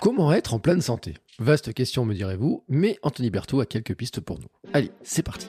Comment être en pleine santé? Vaste question me direz-vous, mais Anthony Berthaud a quelques pistes pour nous. Allez, c'est parti.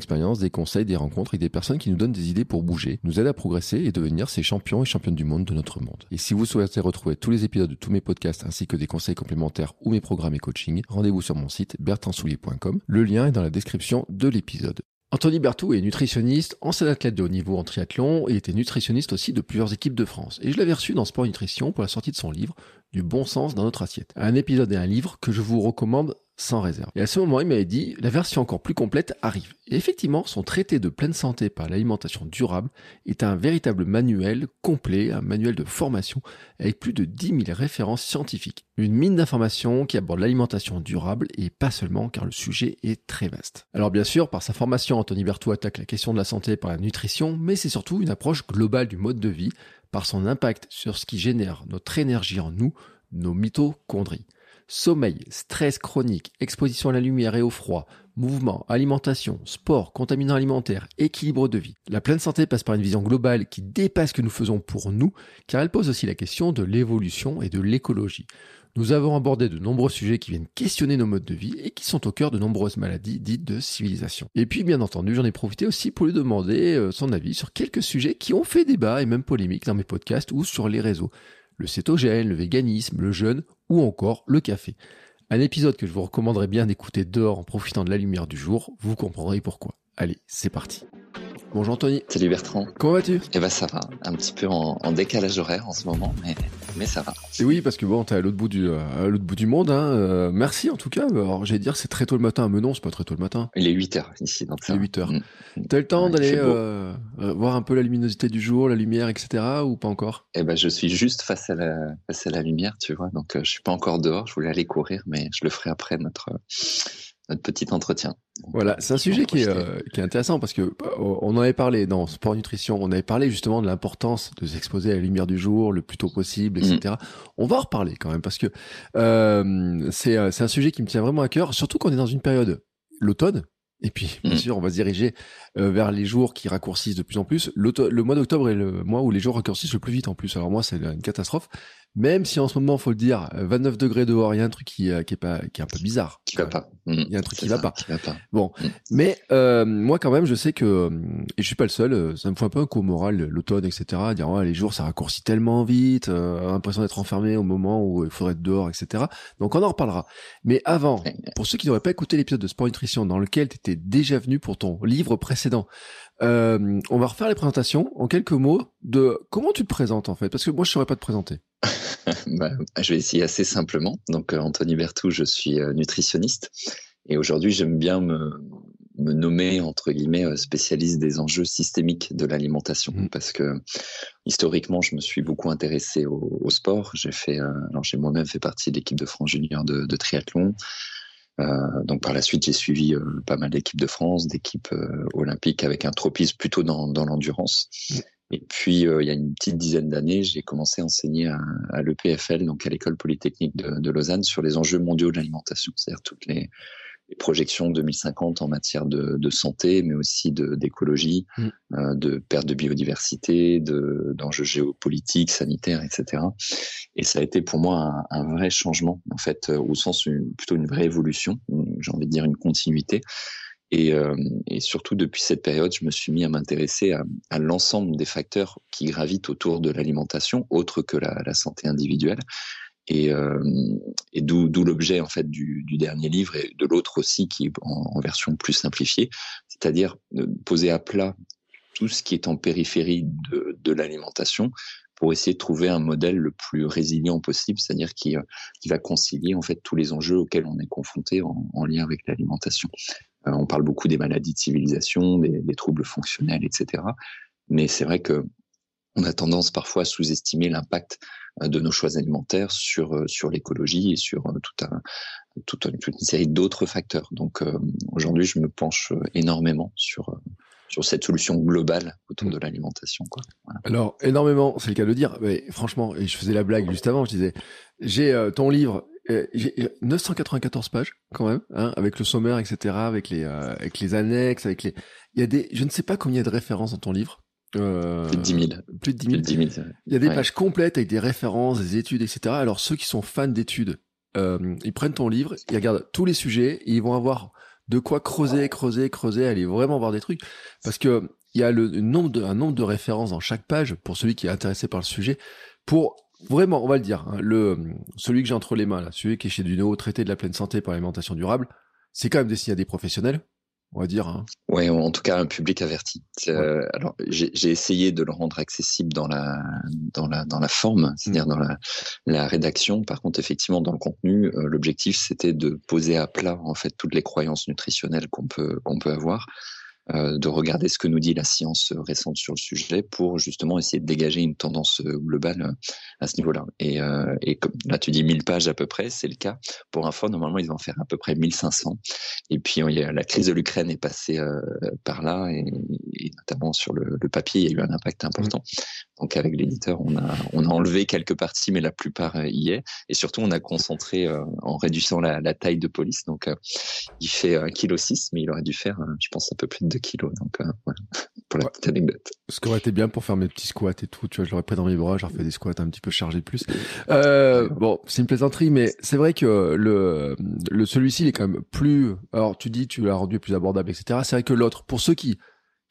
expérience, des conseils, des rencontres avec des personnes qui nous donnent des idées pour bouger, nous aident à progresser et devenir ces champions et championnes du monde de notre monde. Et si vous souhaitez retrouver tous les épisodes de tous mes podcasts ainsi que des conseils complémentaires ou mes programmes et coaching, rendez-vous sur mon site bertrandsoulier.com. Le lien est dans la description de l'épisode. Anthony Berthoud est nutritionniste, ancien athlète de haut niveau en triathlon et était nutritionniste aussi de plusieurs équipes de France. Et je l'avais reçu dans Sport Nutrition pour la sortie de son livre Du bon sens dans notre assiette. Un épisode et un livre que je vous recommande sans réserve. Et à ce moment, il m'avait dit, la version encore plus complète arrive. Et effectivement, son traité de pleine santé par l'alimentation durable est un véritable manuel complet, un manuel de formation avec plus de 10 000 références scientifiques. Une mine d'informations qui aborde l'alimentation durable et pas seulement car le sujet est très vaste. Alors bien sûr, par sa formation, Anthony Berthoud attaque la question de la santé par la nutrition, mais c'est surtout une approche globale du mode de vie par son impact sur ce qui génère notre énergie en nous, nos mitochondries. Sommeil, stress chronique, exposition à la lumière et au froid, mouvement, alimentation, sport, contaminants alimentaires, équilibre de vie. La pleine santé passe par une vision globale qui dépasse ce que nous faisons pour nous, car elle pose aussi la question de l'évolution et de l'écologie. Nous avons abordé de nombreux sujets qui viennent questionner nos modes de vie et qui sont au cœur de nombreuses maladies dites de civilisation. Et puis bien entendu, j'en ai profité aussi pour lui demander euh, son avis sur quelques sujets qui ont fait débat et même polémique dans mes podcasts ou sur les réseaux le cétogène, le véganisme, le jeûne ou encore le café. Un épisode que je vous recommanderais bien d'écouter dehors en profitant de la lumière du jour, vous comprendrez pourquoi. Allez, c'est parti. Bonjour Anthony. Salut Bertrand. Comment vas-tu? Eh ben ça va, un petit peu en, en, décalage horaire en ce moment, mais, mais ça va. Et oui, parce que bon, t'es à l'autre bout du, à l'autre bout du monde. Hein. Euh, merci en tout cas. Alors j'allais dire c'est très tôt le matin, mais non, c'est pas très tôt le matin. Il est 8 heures ici, donc ça. Il est 8 heures. Mmh. T'as le temps ouais, d'aller euh, voir un peu la luminosité du jour, la lumière, etc. ou pas encore? Eh ben je suis juste face à la, face à la lumière, tu vois. Donc euh, je suis pas encore dehors. Je voulais aller courir, mais je le ferai après notre notre petit entretien. Voilà, c'est un sujet qui est, euh, qui est, intéressant parce que euh, on en avait parlé dans Sport Nutrition, on avait parlé justement de l'importance de s'exposer à la lumière du jour le plus tôt possible, etc. Mmh. On va en reparler quand même parce que euh, c'est un sujet qui me tient vraiment à cœur, surtout qu'on est dans une période, l'automne, et puis, bien mmh. sûr, on va se diriger euh, vers les jours qui raccourcissent de plus en plus. Le mois d'octobre est le mois où les jours raccourcissent le plus vite en plus. Alors moi, c'est une catastrophe. Même si en ce moment, faut le dire, 29 degrés dehors, il y a un truc qui, qui est pas, qui est un peu bizarre. Qui va pas. Il y a un truc qui va, pas. qui va pas. Bon, mmh. mais euh, moi quand même, je sais que et je suis pas le seul. Ça me fout un peu un coup moral l'automne, etc. Dire ouais, les jours ça raccourcit tellement vite, euh, l'impression d'être enfermé au moment où il faudrait être dehors, etc. Donc on en reparlera. Mais avant, pour ceux qui n'auraient pas écouté l'épisode de Sport Nutrition dans lequel tu étais déjà venu pour ton livre précédent, euh, on va refaire les présentations en quelques mots de comment tu te présentes en fait, parce que moi je saurais pas te présenter. bah, je vais essayer assez simplement. Donc, euh, Anthony Bertou, je suis euh, nutritionniste et aujourd'hui, j'aime bien me, me, nommer, entre guillemets, euh, spécialiste des enjeux systémiques de l'alimentation mmh. parce que historiquement, je me suis beaucoup intéressé au, au sport. J'ai fait, alors j'ai moi-même fait partie de l'équipe de France junior de, de triathlon. Euh, donc par la suite, j'ai suivi euh, pas mal d'équipes de France, d'équipes olympiques avec un tropisme plutôt dans, dans l'endurance. Mmh. Et puis, euh, il y a une petite dizaine d'années, j'ai commencé à enseigner à, à l'EPFL, donc à l'école polytechnique de, de, Lausanne, sur les enjeux mondiaux de l'alimentation, c'est-à-dire toutes les, les, projections 2050 en matière de, de santé, mais aussi d'écologie, mmh. euh, de perte de biodiversité, d'enjeux géopolitiques, sanitaires, etc. Et ça a été pour moi un, un vrai changement, en fait, au sens une, plutôt une vraie évolution, j'ai envie de dire une continuité Et, euh, et, surtout depuis cette période, je me suis mis à m'intéresser à, l'ensemble des facteurs qui gravitent autour de l'alimentation, autre que la, santé individuelle. Et, euh, et d'où l'objet en fait du, du, dernier livre et de l'autre aussi qui est en, version plus simplifiée, c'est-à-dire poser à plat tout ce qui est en périphérie de, de l'alimentation pour essayer de trouver un modèle le plus résilient possible, c'est-à-dire qui, qui va concilier en fait tous les enjeux auxquels on est confronté en lien avec l'alimentation. Euh, on parle beaucoup des maladies de civilisation, des, des troubles fonctionnels, etc. Mais c'est vrai que on a tendance parfois à sous-estimer l'impact de nos choix alimentaires sur sur l'écologie et sur tout un, toute, une, toute une série d'autres facteurs. Donc euh, aujourd'hui, je me penche énormément sur sur cette solution globale autour de l'alimentation. Voilà. Alors énormément, c'est le cas de le dire. Mais franchement, et je faisais la blague juste avant, je disais, j'ai euh, ton livre, euh, j'ai 994 pages quand même, hein, avec le sommaire, etc., avec les euh, avec les annexes, avec les, il y a des, je ne sais pas combien de références dans ton livre. Euh, plus de 10 000. Plus de 10 000. Plus de 10 000 il y a des ouais. pages complètes avec des références, des études, etc. Alors ceux qui sont fans d'études, euh, ils prennent ton livre, ils regardent tous les sujets, et ils vont avoir de quoi creuser, creuser, creuser, aller vraiment voir des trucs. Parce que il y a le nombre de, un nombre de références dans chaque page pour celui qui est intéressé par le sujet. Pour vraiment, on va le dire, hein, le celui que j'ai entre les mains là, celui qui est chez Duno, traité de la pleine santé par l'alimentation durable, c'est quand même destiné à des professionnels on va dire. Hein. Oui, en tout cas un public averti. Euh, alors j'ai essayé de le rendre accessible dans la dans la dans la forme, c'est-à-dire dans la la rédaction. Par contre, effectivement, dans le contenu, euh, l'objectif c'était de poser à plat en fait toutes les croyances nutritionnelles qu'on peut qu'on peut avoir euh, de regarder ce que nous dit la science récente sur le sujet pour justement essayer de dégager une tendance globale euh, à ce niveau-là. Et, euh, et comme là, tu dis 1000 pages à peu près, c'est le cas. Pour info, normalement, ils vont faire à peu près 1500. Et puis, la crise de l'Ukraine est passée euh, par là, et, et, notamment sur le, le, papier, il y a eu un impact important. Mmh. Donc, avec l'éditeur, on a, on a enlevé quelques parties, mais la plupart y est. Et surtout, on a concentré en réduisant la, la, taille de police. Donc, il fait 1,6 kg, mais il aurait dû faire, je pense, un peu plus de 2 kilos. Donc, euh, voilà, pour la ouais. petite anecdote. Ce qui aurait été bien pour faire mes petits squats et tout, tu vois, je l'aurais pris dans mes bras, j'aurais fait des squats un petit peu chargés plus. Euh, bon, c'est une plaisanterie, mais c'est vrai que le, le celui-ci, il est quand même plus, alors tu dis, tu l'as rendu plus abordable, etc. C'est vrai que l'autre, pour ceux qui,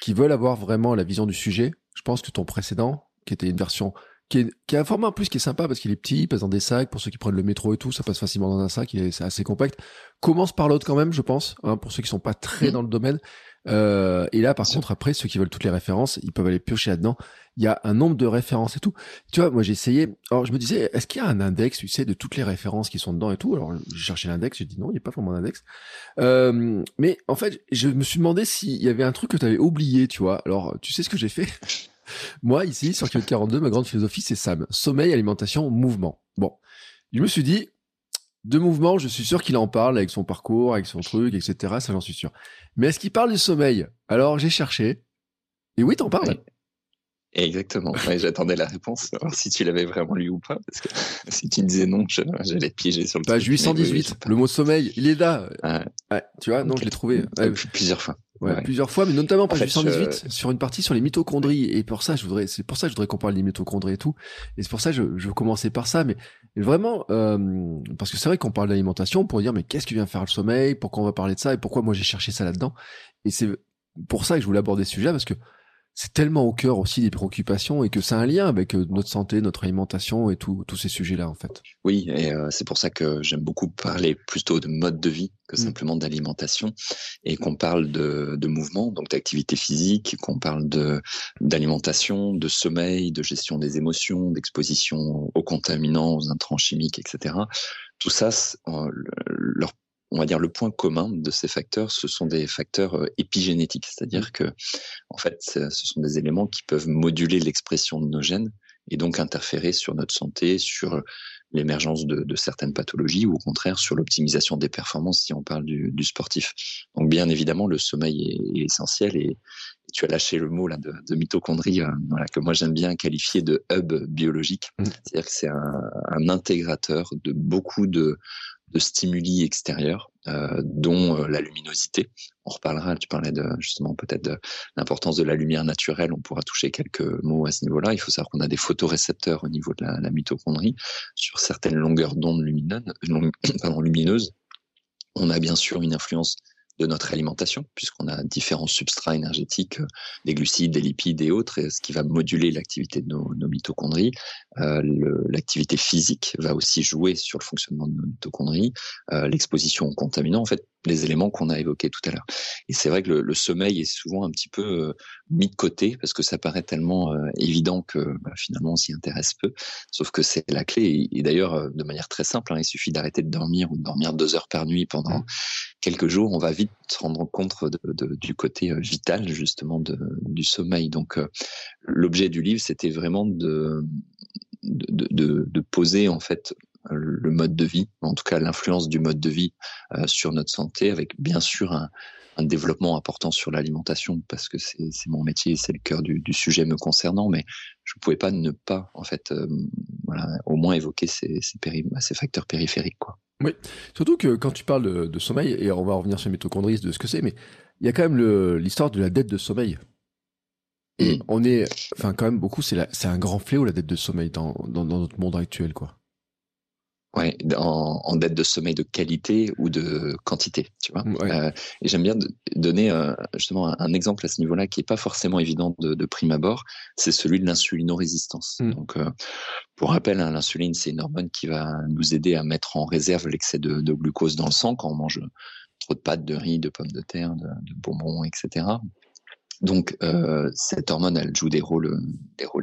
qui veulent avoir vraiment la vision du sujet, je pense que ton précédent, qui était une version qui, est, qui a un format en plus qui est sympa parce qu'il est petit, il passe dans des sacs. Pour ceux qui prennent le métro et tout, ça passe facilement dans un sac, il est, assez compact. Commence par l'autre quand même, je pense, hein, pour ceux qui sont pas très mmh. dans le domaine. Euh, et là, par contre, après, ceux qui veulent toutes les références, ils peuvent aller piocher là-dedans. Il y a un nombre de références et tout. Tu vois, moi, j'ai essayé. Alors, je me disais, est-ce qu'il y a un index, tu sais, de toutes les références qui sont dedans et tout? Alors, j'ai cherché l'index, j'ai dit non, il n'y a pas vraiment d'index. Euh, mais en fait, je me suis demandé s'il y avait un truc que tu avais oublié, tu vois. Alors, tu sais ce que j'ai fait? Moi, ici, sur Kyoto 42, ma grande philosophie, c'est SAM. Sommeil, alimentation, mouvement. Bon. Je me suis dit, de mouvement, je suis sûr qu'il en parle avec son parcours, avec son truc, etc. Ça, j'en suis sûr. Mais est-ce qu'il parle du sommeil? Alors, j'ai cherché. Et oui, t'en parles. Oui. Exactement. Ouais, J'attendais la réponse, voir si tu l'avais vraiment lu ou pas, parce que si tu disais non, j'allais te piéger sur le. Bah, 818. Oui, le mot sommeil, il est là. Ah. Ouais, tu vois, non, je l'ai trouvé. Ouais, plusieurs fois. Ouais, ouais, plusieurs fois, mais notamment page 818 je... sur une partie sur les mitochondries. Et pour ça, je voudrais, c'est pour ça que je voudrais qu'on parle des mitochondries et tout. Et c'est pour ça que je, je commencer par ça. Mais vraiment, euh, parce que c'est vrai qu'on parle d'alimentation pour dire, mais qu'est-ce qui vient faire le sommeil? Pourquoi on va parler de ça? Et pourquoi moi j'ai cherché ça là-dedans? Et c'est pour ça que je voulais aborder ce sujet parce que c'est tellement au cœur aussi des préoccupations et que c'est un lien avec notre santé, notre alimentation et tous ces sujets-là en fait. Oui, et euh, c'est pour ça que j'aime beaucoup parler plutôt de mode de vie que simplement mmh. d'alimentation et qu'on parle de, de mouvement, donc d'activité physique, qu'on parle de d'alimentation, de sommeil, de gestion des émotions, d'exposition aux contaminants, aux intrants chimiques, etc. Tout ça, euh, leur on va dire le point commun de ces facteurs, ce sont des facteurs euh, épigénétiques, c'est-à-dire que en fait, ce sont des éléments qui peuvent moduler l'expression de nos gènes et donc interférer sur notre santé, sur l'émergence de, de, certaines pathologies ou au contraire sur l'optimisation des performances si on parle du, du, sportif. Donc bien évidemment, le sommeil est, est essentiel et, et, tu as lâché le mot là de, de mitochondrie, euh, voilà, que moi j'aime bien qualifier de hub biologique, mmh. c'est-à-dire que c'est un, un, intégrateur de beaucoup de, de stimuli extérieurs, euh, dont euh, la luminosité. On reparlera, tu parlais de, justement peut-être de l'importance de la lumière naturelle, on pourra toucher quelques mots à ce niveau-là. Il faut savoir qu'on a des photorécepteurs au niveau de la, la mitochondrie sur certaines longueurs d'onde lumineuses, lumineuses. On a bien sûr une influence de notre alimentation, puisqu'on a différents substrats énergétiques, des glucides, des lipides et autres, ce qui va moduler l'activité de nos, mitochondries. l'activité physique va aussi jouer sur le fonctionnement de nos mitochondries, l'exposition aux contaminants. En fait, les éléments qu'on a évoqués tout à l'heure. Et c'est vrai que le, sommeil est souvent un petit peu euh, mis de côté parce que ça paraît tellement euh, évident que bah, finalement on s'y intéresse peu. Sauf que c'est la clé. Et, d'ailleurs, euh, de manière très simple, hein, il suffit d'arrêter de dormir ou de dormir deux heures par nuit pendant mmh. quelques jours. On va vite se rendre compte de, du côté vital justement de, du sommeil. Donc l'objet du livre, c'était vraiment de de, de, poser en fait le mode de vie, en tout cas l'influence du mode de vie euh, sur notre santé, avec bien sûr un, développement important sur l'alimentation parce que c'est mon métier, c'est le cœur du, sujet me concernant, mais je ne pouvais pas ne pas en fait, euh, au moins évoquer ces, ces, facteurs périphériques, quoi. Oui, surtout que quand tu parles de, sommeil, et on va revenir sur les mitochondries, de ce que c'est, mais il y a quand même l'histoire de la dette de sommeil. Et mm. on est, enfin, quand même beaucoup, c'est un grand fléau la dette de sommeil dans, dans notre monde actuel, quoi. Ouais, en, en, dette de sommeil de qualité ou de quantité, tu vois. Euh, et j'aime bien donner euh, justement un, exemple à ce niveau-là qui est pas forcément évident de, de prime abord, c'est celui de l'insulinorésistance. Mm. Donc, euh, pour rappel, hein, l'insuline, c'est une hormone qui va nous aider à mettre en réserve l'excès de, de, glucose dans le sang quand on mange trop de pâtes, de riz, de pommes de terre, de, de bonbons, etc. Donc euh, cette hormone, elle joue des rôles,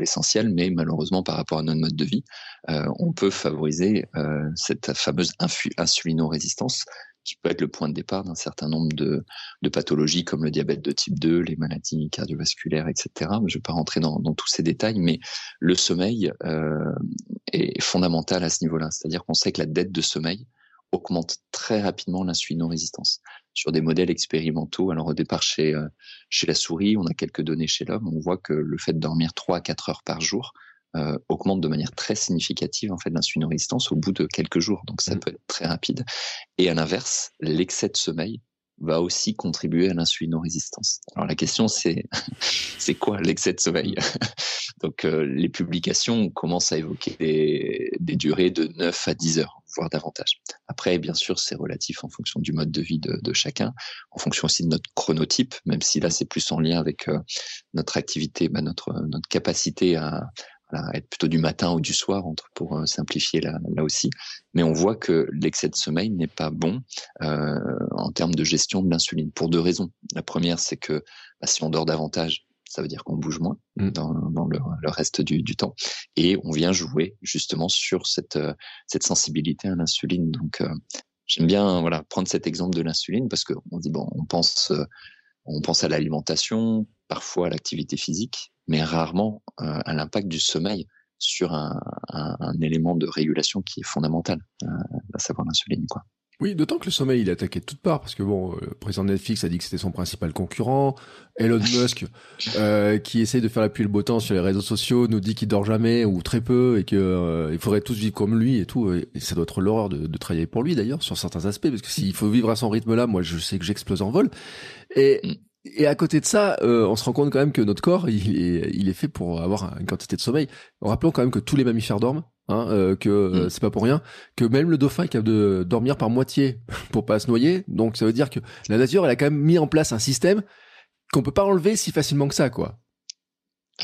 essentiels, mais malheureusement par rapport à notre mode de vie, euh, on peut favoriser euh, cette fameuse insulino-résistance qui peut être le point de départ d'un certain nombre de, de, pathologies comme le diabète de type 2, les maladies cardiovasculaires, etc. Je ne vais pas rentrer dans, dans, tous ces détails, mais le sommeil euh, est fondamental à ce niveau-là. C'est-à-dire qu'on sait que la dette de sommeil augmente très rapidement l'insulino-résistance sur des modèles expérimentaux. Alors au départ chez euh, chez la souris, on a quelques données chez l'homme, on voit que le fait de dormir 3 à 4 heures par jour euh, augmente de manière très significative en fait l'insulino-résistance au bout de quelques jours. Donc ça mmh. peut être très rapide. Et à l'inverse, l'excès de sommeil va aussi contribuer à l'insulino-résistance. Alors la question c'est c'est quoi l'excès de sommeil? Donc euh, les publications commencent à évoquer des, des, durées de 9 à 10 heures, voire davantage. Après, bien sûr, c'est relatif en fonction du mode de vie de, chacun, en fonction aussi de notre chronotype, même si là c'est plus en lien avec euh, notre activité, bah, notre, notre capacité à, être plutôt du matin ou du soir, entre, pour euh, simplifier là, aussi. Mais on voit que l'excès de sommeil n'est pas bon euh, en termes de gestion de l'insuline pour deux raisons. La première, c'est que bah, si on dort davantage, ça veut dire qu'on bouge moins mmh. dans, dans le, le, reste du, du, temps. Et on vient jouer justement sur cette, euh, cette sensibilité à l'insuline. Donc, euh, j'aime bien voilà prendre cet exemple de l'insuline parce qu'on dit bon, on pense on pense à l'alimentation, parfois à l'activité physique, mais rarement euh, à l'impact du sommeil sur un, un, un, élément de régulation qui est fondamental, euh, à savoir l'insuline. Quoi. Oui, d'autant que le sommeil, il est attaqué de toutes parts, parce que bon, euh, le président de Netflix a dit que c'était son principal concurrent. Elon Musk, euh, qui essaie de faire la pluie le beau temps sur les réseaux sociaux, nous dit qu'il dort jamais ou très peu et que euh, il faudrait tous vivre comme lui et tout. Et ça doit être l'horreur de, de, travailler pour lui d'ailleurs sur certains aspects, parce que s'il faut vivre à son rythme-là, moi je sais que j'explose en vol. Et mm. Et à côté de ça, euh, on se rend compte quand même que notre corps, il est, il est fait pour avoir une quantité de sommeil. Rappelons quand même que tous les mammifères dorment, hein, euh, que euh, mm. c'est pas pour rien, que même le dauphin est capable de dormir par moitié pour pas se noyer. Donc ça veut dire que la nature, elle a quand même mis en place un système qu'on peut pas enlever si facilement que ça, quoi.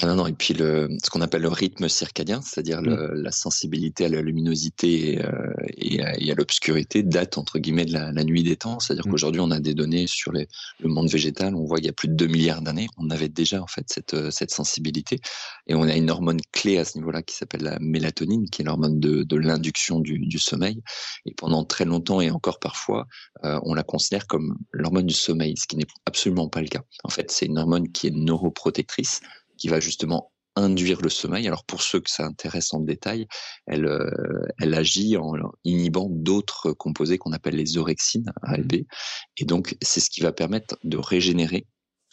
Ah non, non, et puis le, ce qu'on appelle le rythme circadien, c'est-à-dire mm. la sensibilité à la luminosité et, euh, et, à, l'obscurité date entre guillemets de la, la nuit des temps. C'est-à-dire mm. qu'aujourd'hui, on a des données sur les, le monde végétal. On voit qu'il y a plus de 2 milliards d'années, on avait déjà en fait cette, euh, cette sensibilité. Et on a une hormone clé à ce niveau-là qui s'appelle la mélatonine, qui est l'hormone de, de l'induction du, du, sommeil. Et pendant très longtemps et encore parfois, euh, on la considère comme l'hormone du sommeil, ce qui n'est absolument pas le cas. En fait, c'est une hormone qui est neuroprotectrice qui va justement induire le sommeil. Alors pour ceux que ça intéresse en détail, elle, euh, elle agit en inhibant d'autres composés qu'on appelle les orexines, A et B. Et donc c'est ce qui va permettre de régénérer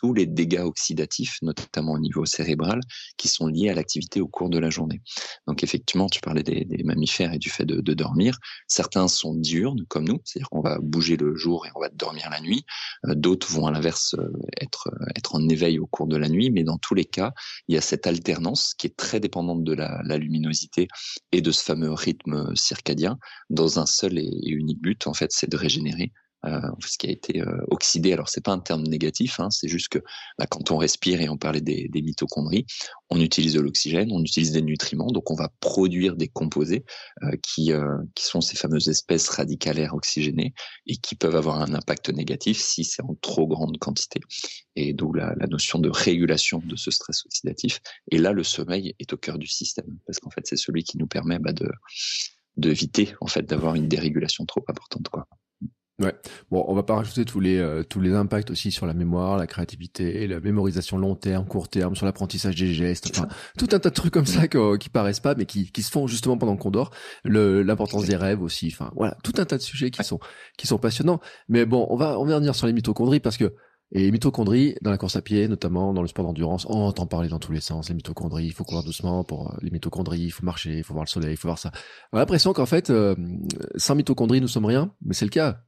tous les dégâts oxydatifs, notamment au niveau cérébral, qui sont liés à l'activité au cours de la journée. Donc effectivement, tu parlais des, mammifères et du fait de, dormir. Certains sont diurnes, comme nous, c'est-à-dire qu'on va bouger le jour et on va dormir la nuit. Euh, d'autres vont à l'inverse euh, être, euh, être en éveil au cours de la nuit, mais dans tous les cas, il y a cette alternance qui est très dépendante de la, luminosité et de ce fameux rythme circadien dans un seul et unique but, en fait, c'est de régénérer ce qui a été euh, oxydé. Alors c'est pas un terme négatif, hein, c'est juste que bah, quand on respire et on parlait des, des mitochondries, on utilise de l'oxygène, on utilise des nutriments, donc on va produire des composés euh, qui, euh, qui sont ces fameuses espèces radicalaires oxygénées et qui peuvent avoir un impact négatif si c'est en trop grande quantité. Et d'où la, la, notion de régulation de ce stress oxydatif. Et là, le sommeil est au cœur du système parce qu'en fait c'est celui qui nous permet bah, de d'éviter en fait d'avoir une dérégulation trop importante quoi. Ouais. Bon, on va pas rajouter tous les euh, tous les impacts aussi sur la mémoire, la créativité, la mémorisation long terme, court terme, sur l'apprentissage des gestes, enfin tout un tas de trucs comme ça qui, qui paraissent pas, mais qui, qui se font justement pendant qu'on dort. L'importance des rêves aussi, enfin voilà, tout un tas de sujets qui sont qui sont passionnants. Mais bon, on va on va revenir sur les mitochondries parce que et les mitochondries, dans la course à pied, notamment dans le sport d'endurance, on entend parler dans tous les sens. Les mitochondries, il faut courir doucement pour euh, les mitochondries, il faut marcher, il faut voir le soleil, il faut voir ça. On a l'impression qu'en fait, euh, sans mitochondries, nous sommes rien, mais c'est le cas.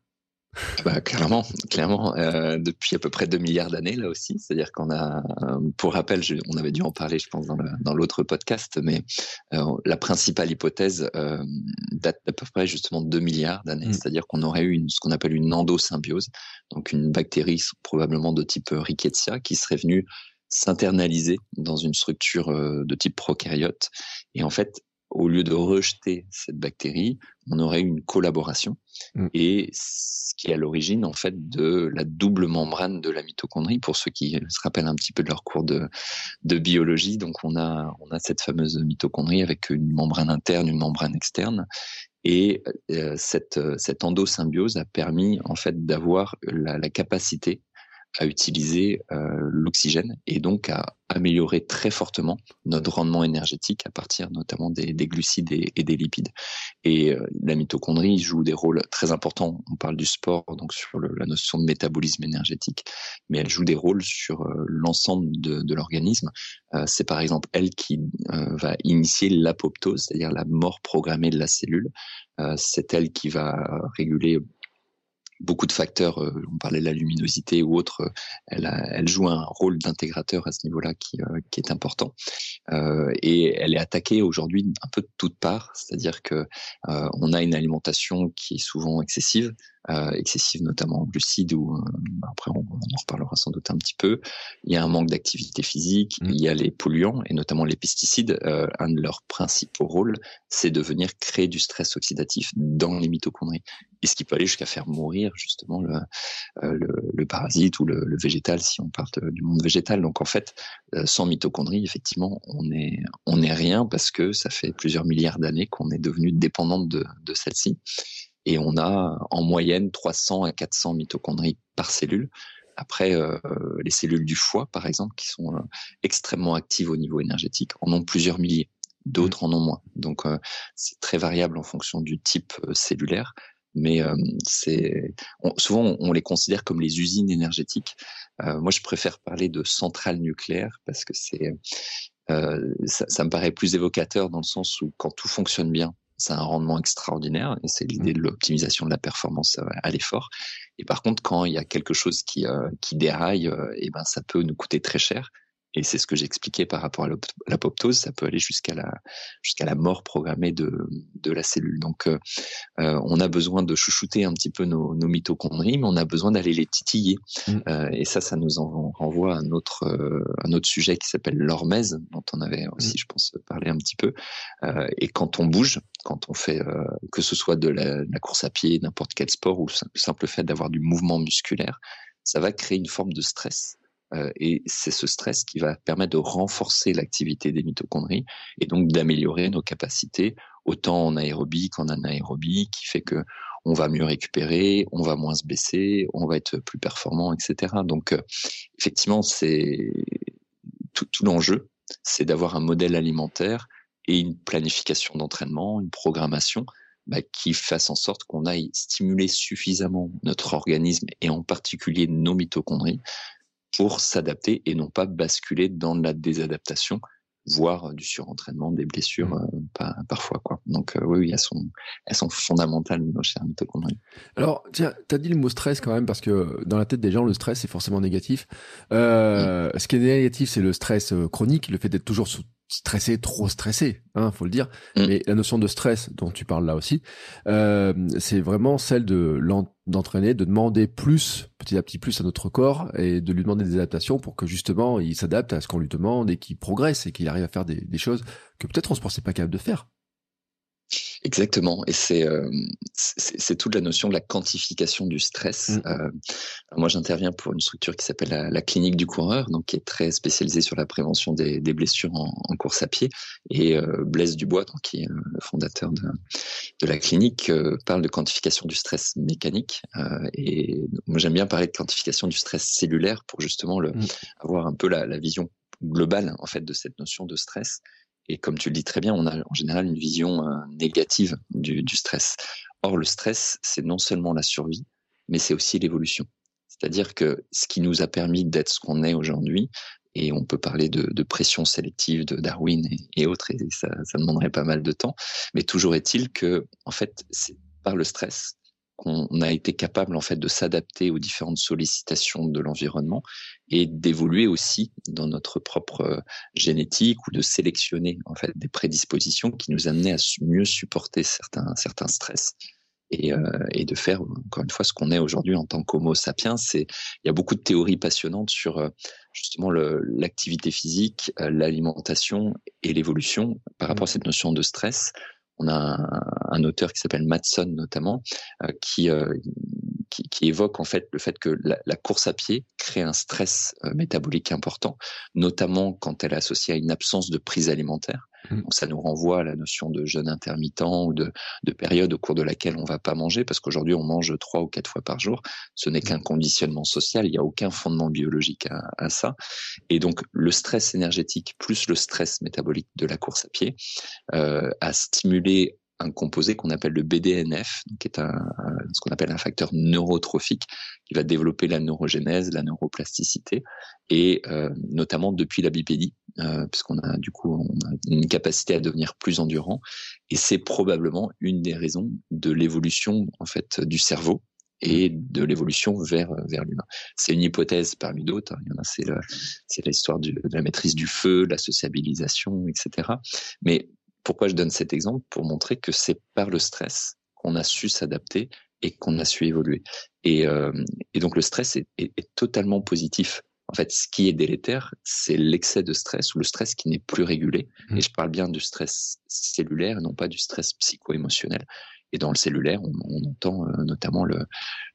Bah, clairement, clairement, euh, depuis à peu près 2 milliards d'années là aussi. C'est-à-dire qu'on a, pour rappel, je, on avait dû en parler, je pense, dans l'autre podcast, mais euh, la principale hypothèse euh, date d'à peu près justement 2 milliards d'années. Mmh. C'est-à-dire qu'on aurait eu une, ce qu'on appelle une endosymbiose, donc une bactérie probablement de type Rickettsia qui serait venue s'internaliser dans une structure euh, de type prokaryote. Et en fait, au lieu de rejeter cette bactérie, on aurait une collaboration. Mmh. Et ce qui est à l'origine, en fait, de la double membrane de la mitochondrie, pour ceux qui se rappellent un petit peu de leur cours de, de biologie. Donc, on a, on a cette fameuse mitochondrie avec une membrane interne, une membrane externe. Et euh, cette, cette endosymbiose a permis, en fait, d'avoir la capacité à utiliser euh, l'oxygène et donc à améliorer très fortement notre rendement énergétique à partir notamment des, des glucides et, des lipides. Et euh, la mitochondrie joue des rôles très importants. On parle du sport, donc sur la notion de métabolisme énergétique, mais elle joue des rôles sur euh, l'ensemble de, de l'organisme. C'est par exemple elle qui va initier l'apoptose, c'est-à-dire la mort programmée de la cellule. C'est elle qui va réguler beaucoup de facteurs, euh, on parlait de la luminosité ou autre, euh, elle, joue un rôle d'intégrateur à ce niveau-là qui, euh, qui est important. et elle est attaquée aujourd'hui un peu de toutes parts, c'est-à-dire que on a une alimentation qui est souvent excessive, euh, excessive notamment en glucides ou euh, après on, on, en reparlera sans doute un petit peu. Il y a un manque d'activité physique, mmh. il y a les polluants et notamment les pesticides. Euh, un de leurs principaux rôles, c'est de venir créer du stress oxydatif dans les mitochondries et ce qui peut aller jusqu'à faire mourir justement le, euh, le, le parasite ou le, le, végétal si on part de, du monde végétal. Donc en fait, euh, sans mitochondries, effectivement, on est on est rien parce que ça fait plusieurs milliards d'années qu'on est devenu dépendante de, de celle-ci et on a en moyenne 300 à 400 mitochondries par cellule. Après, euh, les cellules du foie, par exemple, qui sont euh, extrêmement actives au niveau énergétique, en ont plusieurs milliers. D'autres en ont moins. Donc, euh, c'est très variable en fonction du type euh, cellulaire. Mais euh, c'est souvent on, on, les considère comme les usines énergétiques. moi, je préfère parler de centrales nucléaires parce que c'est ça, ça me paraît plus évocateur dans le sens où quand tout fonctionne bien, c'est un rendement extraordinaire et c'est l'idée mmh. de l'optimisation de la performance euh, à l'effort. Et par contre, quand il y a quelque chose qui, euh, qui déraille, euh, et ben ça peut nous coûter très cher. Et c'est ce que j'expliquais par rapport à l'apoptose, ça peut aller jusqu'à la jusqu'à la mort programmée de, de la cellule. Donc, euh, euh, on a besoin de chouchouter un petit peu nos, nos mitochondries, mais on a besoin d'aller les titiller. Mmh. Euh, et ça, ça nous en renvoie à un autre euh, un autre sujet qui s'appelle l'hormèse, dont on avait aussi, mmh. je pense, parlé un petit peu. Euh, et quand on bouge, quand on fait euh, que ce soit de la, de la course à pied, n'importe quel sport, ou le simple fait d'avoir du mouvement musculaire, ça va créer une forme de stress et c'est ce stress qui va permettre de renforcer l'activité des mitochondries et donc d'améliorer nos capacités autant en aérobie qu'en anaérobie, qui fait que on va mieux récupérer, on va moins se baisser, on va être plus performant, etc. Donc euh, effectivement, c'est tout, tout l'enjeu, c'est d'avoir un modèle alimentaire et une planification d'entraînement, une programmation bah, qui fasse en sorte qu'on aille stimuler suffisamment notre organisme et en particulier nos mitochondries pour s'adapter et non pas basculer dans la désadaptation, voire du surentraînement, des blessures mmh. euh, parfois. Quoi. Donc euh, oui, oui, elles sont, elles sont fondamentales, nos chères mitochondries. Alors, tiens, tu as dit le mot stress quand même, parce que dans la tête des gens, le stress, c'est forcément négatif. Euh, mmh. Ce qui est négatif, c'est le stress euh, chronique, le fait d'être toujours sous stressé, trop stressé, hein, faut le dire. Mmh. Mais la notion de stress dont tu parles là aussi, euh, c'est vraiment celle de d'entraîner, de demander plus, petit à petit plus à notre corps et de lui demander des adaptations pour que justement il s'adapte à ce qu'on lui demande et qu'il progresse et qu'il arrive à faire des, des choses que peut-être on se pensait pas capable de faire. Exactement, et c'est euh, c'est toute la notion de la quantification du stress. Mmh. Euh, moi, j'interviens pour une structure qui s'appelle la, clinique du coureur, donc qui est très spécialisée sur la prévention des, des blessures en, en, course à pied. Et euh, Blaise Dubois, donc, qui est le fondateur de, de la clinique, euh, parle de quantification du stress mécanique. Euh, et moi, j'aime bien parler de quantification du stress cellulaire pour justement le, mmh. avoir un peu la, la vision globale en fait de cette notion de stress et comme tu le dis très bien, on a en général une vision euh, négative du, stress. Or, le stress, c'est non seulement la survie, mais c'est aussi l'évolution. C'est-à-dire que ce qui nous a permis d'être ce qu'on est aujourd'hui, et on peut parler de, pression sélective de Darwin et, autres, et ça, demanderait pas mal de temps, mais toujours est-il que, en fait, c'est par le stress qu'on a été capable en fait de s'adapter aux différentes sollicitations de l'environnement et d'évoluer aussi dans notre propre euh, génétique ou de sélectionner en fait des prédispositions qui nous amenaient à mieux supporter certains certains stress et, euh, et de faire encore une fois ce qu'on est aujourd'hui en tant qu'Homo sapiens. C'est il y a beaucoup de théories passionnantes sur euh, justement l'activité physique, l'alimentation et l'évolution par rapport à cette notion de stress on a un, auteur qui s'appelle Matson notamment, euh, euh, qui, qui, évoque en fait le fait que la, course à pied crée un stress euh, métabolique important, notamment quand elle est associée à une absence de prise alimentaire. Mmh. ça nous renvoie à la notion de jeûne intermittent ou de, de période au cours de laquelle on va pas manger, parce qu'aujourd'hui on mange trois ou quatre fois par jour. Ce n'est qu'un mmh. conditionnement social, il n'y a aucun fondement biologique à, à, ça. Et donc le stress énergétique plus le stress métabolique de la course à pied euh, a stimulé un composé qu'on appelle le BDNF, qui est un, ce qu'on appelle un facteur neurotrophique qui va développer la neurogénèse, la neuroplasticité, et euh, notamment depuis la bipédie, euh, puisqu'on a du coup on a une capacité à devenir plus endurant, et c'est probablement une des raisons de l'évolution en fait du cerveau et de l'évolution vers vers l'humain. C'est une hypothèse parmi d'autres. Hein. Il y en a, c'est c'est l'histoire de la maîtrise du feu, la sociabilisation, etc. Mais pourquoi je donne cet exemple Pour montrer que c'est par le stress qu'on a su s'adapter et qu'on a su évoluer. Et, euh, et donc le stress est, est, est, totalement positif. En fait, ce qui est délétère, c'est l'excès de stress ou le stress qui n'est plus régulé. Mmh. Et je parle bien du stress cellulaire et non pas du stress psycho-émotionnel. Et dans le cellulaire, on, on entend euh, notamment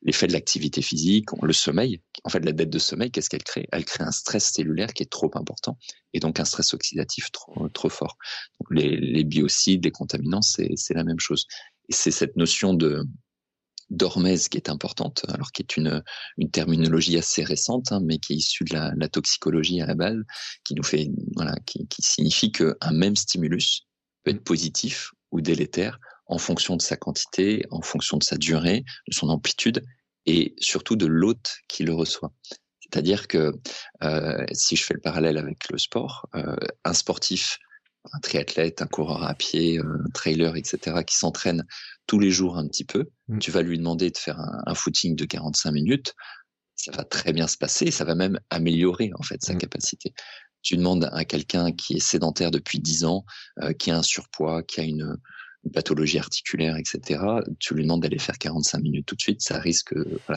l'effet de l'activité physique, le sommeil. En fait, la dette de sommeil, qu'est-ce qu'elle crée? Elle crée un stress cellulaire qui est trop important et donc un stress oxydatif trop, trop fort. Les, les biocides, les contaminants, c'est la même chose. Et c'est cette notion de d'hormèse qui est importante, alors qui est une, une terminologie assez récente, hein, mais qui est issue de la, la, toxicologie à la base, qui nous fait, voilà, qui, qui signifie qu'un même stimulus peut être positif ou délétère en fonction de sa quantité, en fonction de sa durée, de son amplitude et surtout de l'hôte qui le reçoit. C'est-à-dire que euh, si je fais le parallèle avec le sport, euh, un sportif, un triathlète, un coureur à pied, un trailer, etc., qui s'entraîne tous les jours un petit peu, mmh. tu vas lui demander de faire un, un, footing de 45 minutes, ça va très bien se passer, ça va même améliorer en fait sa mmh. capacité. Tu demandes à quelqu'un qui est sédentaire depuis 10 ans, euh, qui a un surpoids, qui a une, pathologie articulaire, etc., tu lui demandes d'aller faire 45 minutes tout de suite, ça risque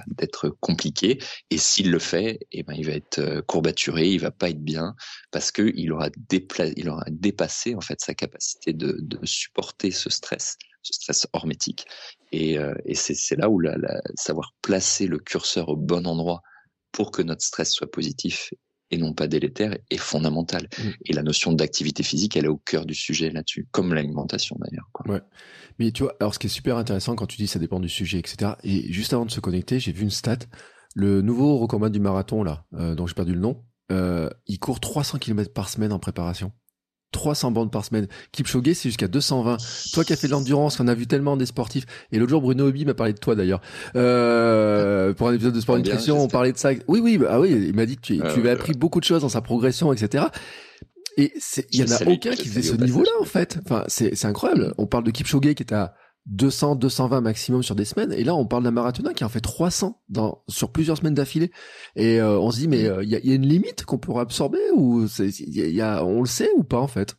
d'être compliqué. Et s'il le fait, eh ben, il va être euh, courbaturé, il va pas être bien parce que il aura, aura dépassé en fait sa capacité de, supporter ce stress, ce stress hormétique. Et, euh, c'est là où savoir placer le curseur au bon endroit pour que notre stress soit positif et non pas délétère est fondamentale. Mm. Et la notion d'activité physique, elle est au cœur du sujet là-dessus, comme l'alimentation d'ailleurs. Ouais. Mais tu vois, alors ce qui est super intéressant quand tu dis ça dépend du sujet, etc. Et juste avant de se connecter, j'ai vu une stat. Le nouveau record du marathon là, euh, dont j'ai perdu le nom, euh, il court 300 km par semaine en préparation. 300 bandes par semaine. Kipchoge, c'est jusqu'à 220. Toi qui as fait de l'endurance, on a vu tellement des sportifs. Et l'autre jour, Bruno Obi m'a parlé de toi d'ailleurs. Euh, pour un épisode de Sport Nutrition, on parlait de ça. Oui, oui, bah, ah oui, il m'a dit que tu, tu avais appris beaucoup de choses dans sa progression, etc. Et il y en a aucun qui faisait ce niveau-là, en fait. Enfin, c'est incroyable. On parle de Kipchoge qui est à 200, 220 maximum sur des semaines. Et là, on parle d'un marathonien qui en fait 300 dans, sur plusieurs semaines d'affilée. Et euh, on se dit, mais il mm. euh, y, a, une limite qu'on pourrait absorber ou y a, on le sait ou pas en fait?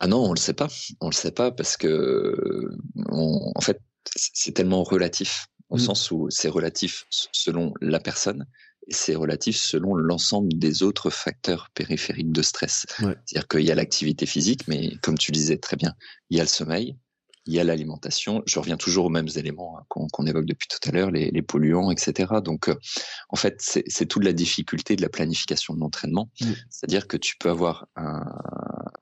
Ah non, on le sait pas. On le sait pas parce que, en fait, c'est tellement relatif au mmh. sens où c'est relatif selon la personne et c'est relatif selon l'ensemble des autres facteurs périphériques de stress. C'est-à-dire qu'il y a l'activité physique, mais comme tu disais très bien, il y a le sommeil, il y a l'alimentation. Je reviens toujours aux mêmes éléments hein, qu'on évoque depuis tout à l'heure, les, polluants, etc. Donc, euh, en fait, c'est toute la difficulté de la planification de l'entraînement. Mmh. C'est-à-dire que tu peux avoir un,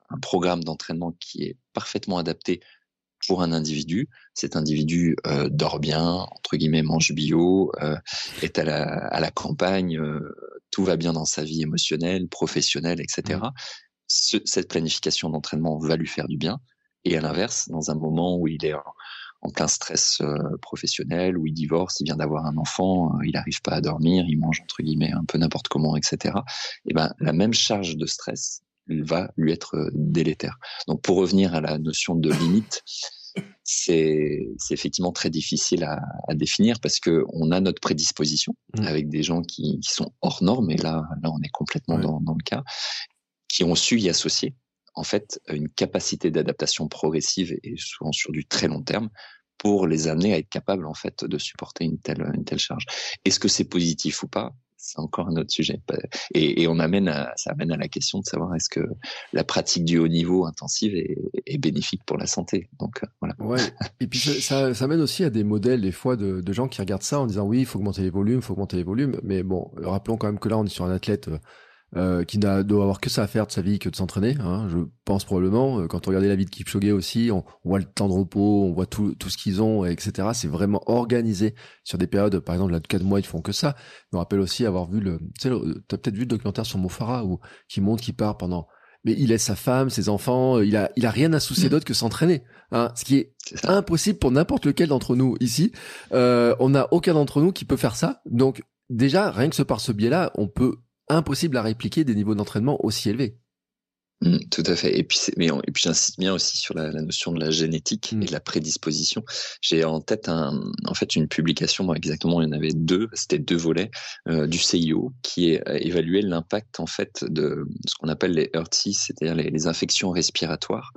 un programme d'entraînement qui est parfaitement adapté pour un individu. Cet individu euh, dort bien, entre guillemets, mange bio, euh, est à la, à la campagne, euh, tout va bien dans sa vie émotionnelle, professionnelle, etc. Mmh. Ce, cette planification d'entraînement va lui faire du bien. Et à l'inverse, dans un moment où il est en, plein stress euh, professionnel, où il divorce, il vient d'avoir un enfant, euh, il n'arrive pas à dormir, il mange entre guillemets un peu n'importe comment, etc. Et eh ben la même charge de stress va lui être euh, délétère. Donc pour revenir à la notion de limite, c'est effectivement très difficile à, à, définir parce que on a notre prédisposition mmh. avec des gens qui, qui, sont hors normes et là là on est complètement dans, dans, le cas qui ont su y associer en fait une capacité d'adaptation progressive et souvent sur du très long terme pour les amener à être capables en fait de supporter une telle une telle charge. Est-ce que c'est positif ou pas? C'est encore un autre sujet. Et, on amène à, ça amène à la question de savoir est-ce que la pratique du haut niveau intensive est, bénéfique pour la santé. Donc euh, voilà. Ouais. Et puis ça, ça, amène aussi à des modèles des fois de, de gens qui regardent ça en disant oui, il faut augmenter les volumes, il faut augmenter les volumes. Mais bon, rappelons quand même que là on est sur un athlète euh, qui n'a doit avoir que ça à faire de sa vie que de s'entraîner. Hein, je pense probablement. Euh, quand on regardait la vie de Kipchoge aussi, on, voit le temps de repos, on voit tout, tout ce qu'ils ont, etc. C'est vraiment organisé sur des périodes. Par exemple, là, de quatre mois, ils font que ça. Je me rappelle aussi avoir vu le. Tu sais, t'as peut-être vu le documentaire sur Mofara où qui montre qu'il part pendant. Mais il laisse sa femme, ses enfants. Euh, il a, il a rien à soucier mm. d'autre que s'entraîner. Hein, ce qui est, impossible pour n'importe lequel d'entre nous ici. Euh, on n'a aucun d'entre nous qui peut faire ça. Donc déjà, rien que par ce biais-là, on peut impossible à répliquer des niveaux d'entraînement aussi élevés. Mmh, tout à fait. Et puis, mais et puis j'insiste bien aussi sur la, notion de la génétique mmh. et de la prédisposition. J'ai en tête un, en fait une publication, exactement, il y en avait deux, c'était deux volets euh, du CIO qui évaluait l'impact en fait de ce qu'on appelle les ERTI, c'est-à-dire les, infections respiratoires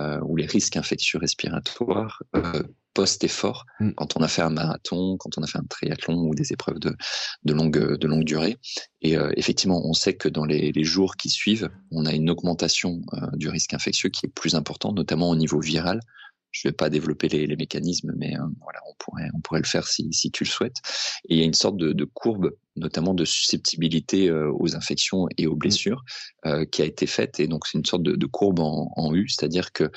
euh, ou les risques infectieux respiratoires euh, post-effort, mm. quand on a fait un marathon, quand on a fait un triathlon ou des épreuves de, de, longue, de longue durée. Et euh, effectivement, on sait que dans les, les, jours qui suivent, on a une augmentation euh, du risque infectieux qui est plus importante, notamment au niveau viral. Je ne vais pas développer les, les mécanismes, mais euh, voilà, on pourrait, on pourrait le faire si, si tu le souhaites. Et il y a une sorte de, de courbe, notamment de susceptibilité aux infections et aux mm. blessures, qui a été faite. Et donc, c'est une sorte de, de courbe en, en U, c'est-à-dire que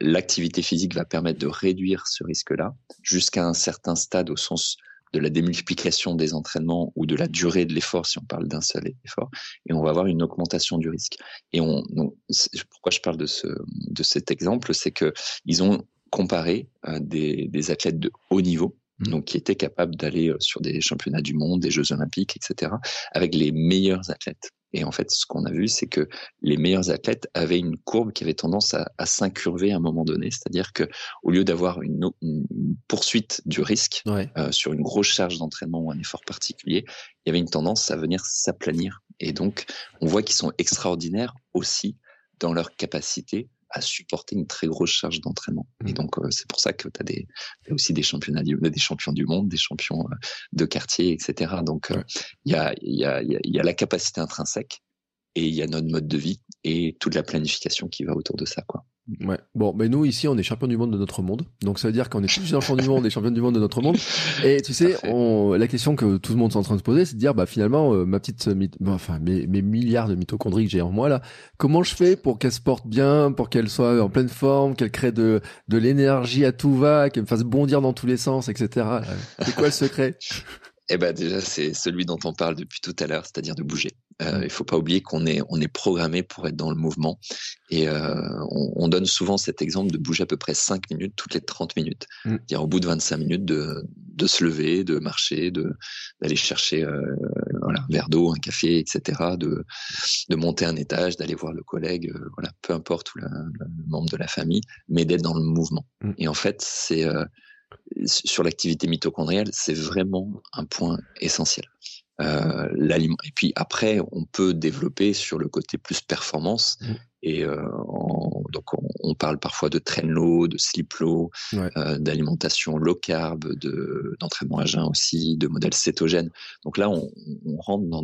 l'activité physique va permettre de réduire ce risque-là jusqu'à un certain stade au sens de la démultiplication des entraînements ou de la durée de l'effort, si on parle d'un seul effort, et on va avoir une augmentation du risque. Et on, pourquoi je parle de ce, de cet exemple, c'est que ils ont comparé euh, des, des athlètes de haut niveau, mmh. donc qui étaient capables d'aller euh, sur des championnats du monde, des Jeux olympiques, etc., avec les meilleurs athlètes. Et en fait, ce qu'on a vu, c'est que les meilleurs athlètes avaient une courbe qui avait tendance à, à s'incurver à un moment donné. C'est-à-dire que au lieu d'avoir une, poursuite du risque euh, sur une grosse charge d'entraînement ou un effort particulier, il y avait une tendance à venir s'aplanir. Et donc, on voit qu'ils sont extraordinaires aussi dans leur capacité à supporter une très grosse charge d'entraînement. Et mmh. donc, euh, c'est pour ça que tu as, des, aussi des championnats, des champions du monde, des champions euh, de quartier, etc. Donc, euh, il y, a, y, a, y a la capacité intrinsèque et il y a notre mode de vie et toute la planification qui va autour de ça, quoi. Ouais. Bon, mais nous ici, on est champion du monde de notre monde. Donc ça veut dire qu'on est tous champions du monde et champions du monde de notre monde. Et tu sais, on, la question que tout le monde est en train de se poser, c'est de dire, bah finalement, euh, ma petite, enfin mes, mes milliards de mitochondries que j'ai en moi là, comment je fais pour qu'elle se porte bien, pour qu'elle soit en pleine forme, qu'elle crée de de l'énergie à tout va, qu'elle me fasse bondir dans tous les sens, etc. C'est quoi le secret? Eh ben déjà, c'est celui dont on parle depuis tout à l'heure, c'est-à-dire de bouger. Euh, il faut pas oublier qu'on est on est programmé pour être dans le mouvement et euh, on, on, donne souvent cet exemple de bouger à peu près 5 minutes toutes les 30 minutes. Mm. Dire au bout de 25 minutes de, de se lever, de marcher, de d'aller chercher euh, voilà, un verre d'eau, un café, etc. De de monter un étage, d'aller voir le collègue, euh, voilà, peu importe ou le, membre de la famille, mais d'être dans le mouvement. Mm. Et en fait, c'est sur l'activité mitochondriale, c'est vraiment un point essentiel. Euh, l'aliment. Et puis après, on peut développer sur le côté plus performance. Mmh. Et euh, donc, on, on parle parfois de train low, de slip low, d'alimentation low carb, de d'entraînement à jeun aussi, de modèles cétogènes. Donc là, on, on rentre dans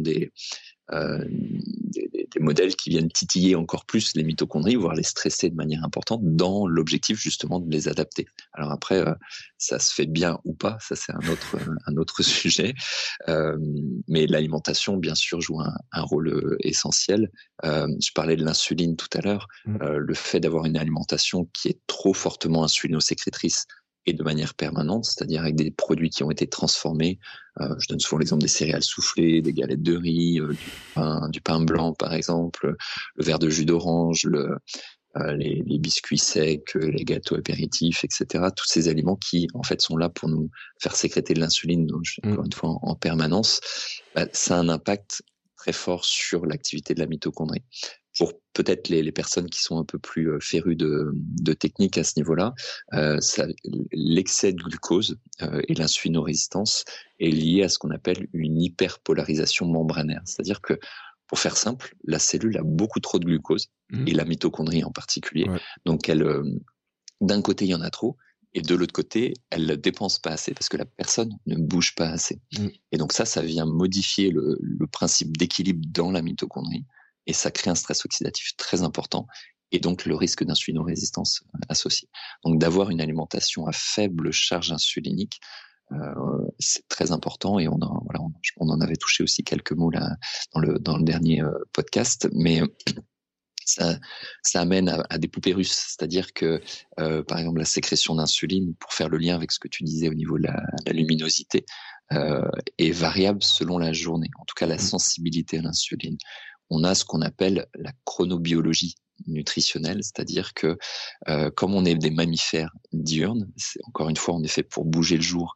euh, des, modèles qui viennent titiller encore plus les mitochondries, voire les stresser de manière importante, dans l'objectif justement de les adapter. Alors après, euh, ça se fait bien ou pas, ça c'est un autre un autre sujet. Euh, mais l'alimentation, bien sûr, joue un, un rôle essentiel. Euh, je parlais de l'insuline tout à l'heure. Mmh. le fait d'avoir une alimentation qui est trop fortement insulinosécrétrice, et de manière permanente, c'est-à-dire avec des produits qui ont été transformés. Euh, je donne souvent l'exemple des céréales soufflées, des galettes de riz, euh, du, pain, du pain blanc par exemple, le verre de jus d'orange, le, euh, les, les, biscuits secs, les gâteaux apéritifs, etc. Tous ces aliments qui en fait sont là pour nous faire sécréter de l'insuline, encore une fois en, en permanence, bah, ça a un impact très fort sur l'activité de la mitochondrie pour peut-être les, les, personnes qui sont un peu plus euh, férues de, de technique à ce niveau-là, euh, l'excès de glucose euh, et l'insulinorésistance est lié à ce qu'on appelle une hyperpolarisation membranaire. C'est-à-dire que, pour faire simple, la cellule a beaucoup trop de glucose, mmh. et la mitochondrie en particulier. Donc, elle, euh, d'un côté, il y en a trop, et de l'autre côté, elle ne dépense pas assez parce que la personne ne bouge pas assez. Mmh. Et donc ça, ça vient modifier le, le principe d'équilibre dans la mitochondrie et ça crée un stress oxydatif très important et donc le risque d'insulinorésistance euh, associé. Donc d'avoir une alimentation à faible charge insulinique, euh, c'est très important et on en, voilà, on, en avait touché aussi quelques mots là dans le dans le dernier euh, podcast, mais ça, ça amène à, à des poupées russes, c'est-à-dire que euh, par exemple la sécrétion d'insuline, pour faire le lien avec ce que tu disais au niveau de la, la luminosité, euh, est variable selon la journée. En tout cas, la mmh. sensibilité à l'insuline on a ce qu'on appelle la chronobiologie nutritionnelle, c'est-à-dire que euh, comme on est des mammifères diurnes, encore une fois, on est fait pour bouger le jour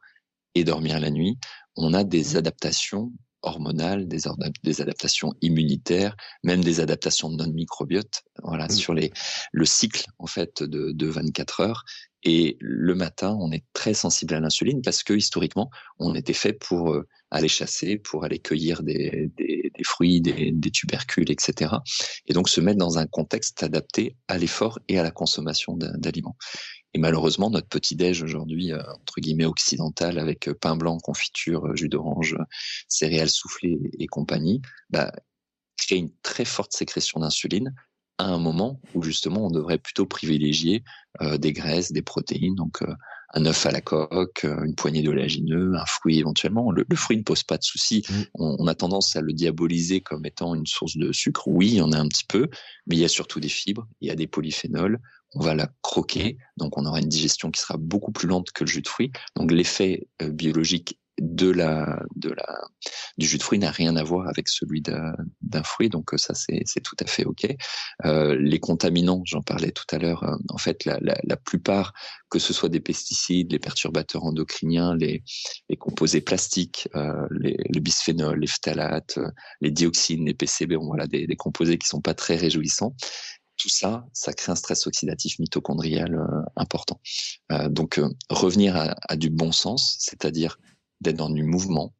et dormir la nuit, on a des adaptations hormonales, des, des adaptations immunitaires, même des adaptations non microbiotes, voilà, mmh. sur les, le cycle en fait de, de 24 heures. Et le matin, on est très sensible à l'insuline parce que historiquement, on était fait pour euh, aller chasser, pour aller cueillir des, fruits, des, des, tubercules, etc. Et donc se mettre dans un contexte adapté à l'effort et à la consommation d'aliments. Et malheureusement, notre petit-déj aujourd'hui, euh, entre guillemets, occidental, avec euh, pain blanc, confiture, jus d'orange, céréales soufflées et compagnie, bah, crée une très forte sécrétion d'insuline à un moment où justement on devrait plutôt privilégier euh, des graisses, des protéines, donc euh, un œuf à la coque, euh, une poignée d'oléagineux, un fruit éventuellement. Le, fruit ne pose pas de souci. Mmh. On, a tendance à le diaboliser comme étant une source de sucre. Oui, il y en a un petit peu, mais il y a surtout des fibres, il y a des polyphénols. On va la croquer, donc on aura une digestion qui sera beaucoup plus lente que le jus de fruit. Donc l'effet biologique de la, de la, du jus de fruit n'a rien à voir avec celui d'un fruit, donc ça c'est tout à fait ok. Euh, les contaminants, j'en parlais tout à l'heure, euh, en fait la, la, la, plupart, que ce soit des pesticides, les perturbateurs endocriniens, les, les composés plastiques, euh, les, le bisphénol, les phtalates, euh, les dioxines, les PCB, voilà des, des composés qui sont pas très réjouissants tout ça, ça crée un stress oxydatif mitochondrial euh, important. Euh, donc revenir à, à, du bon sens, c'est-à-dire d'être dans du mouvement,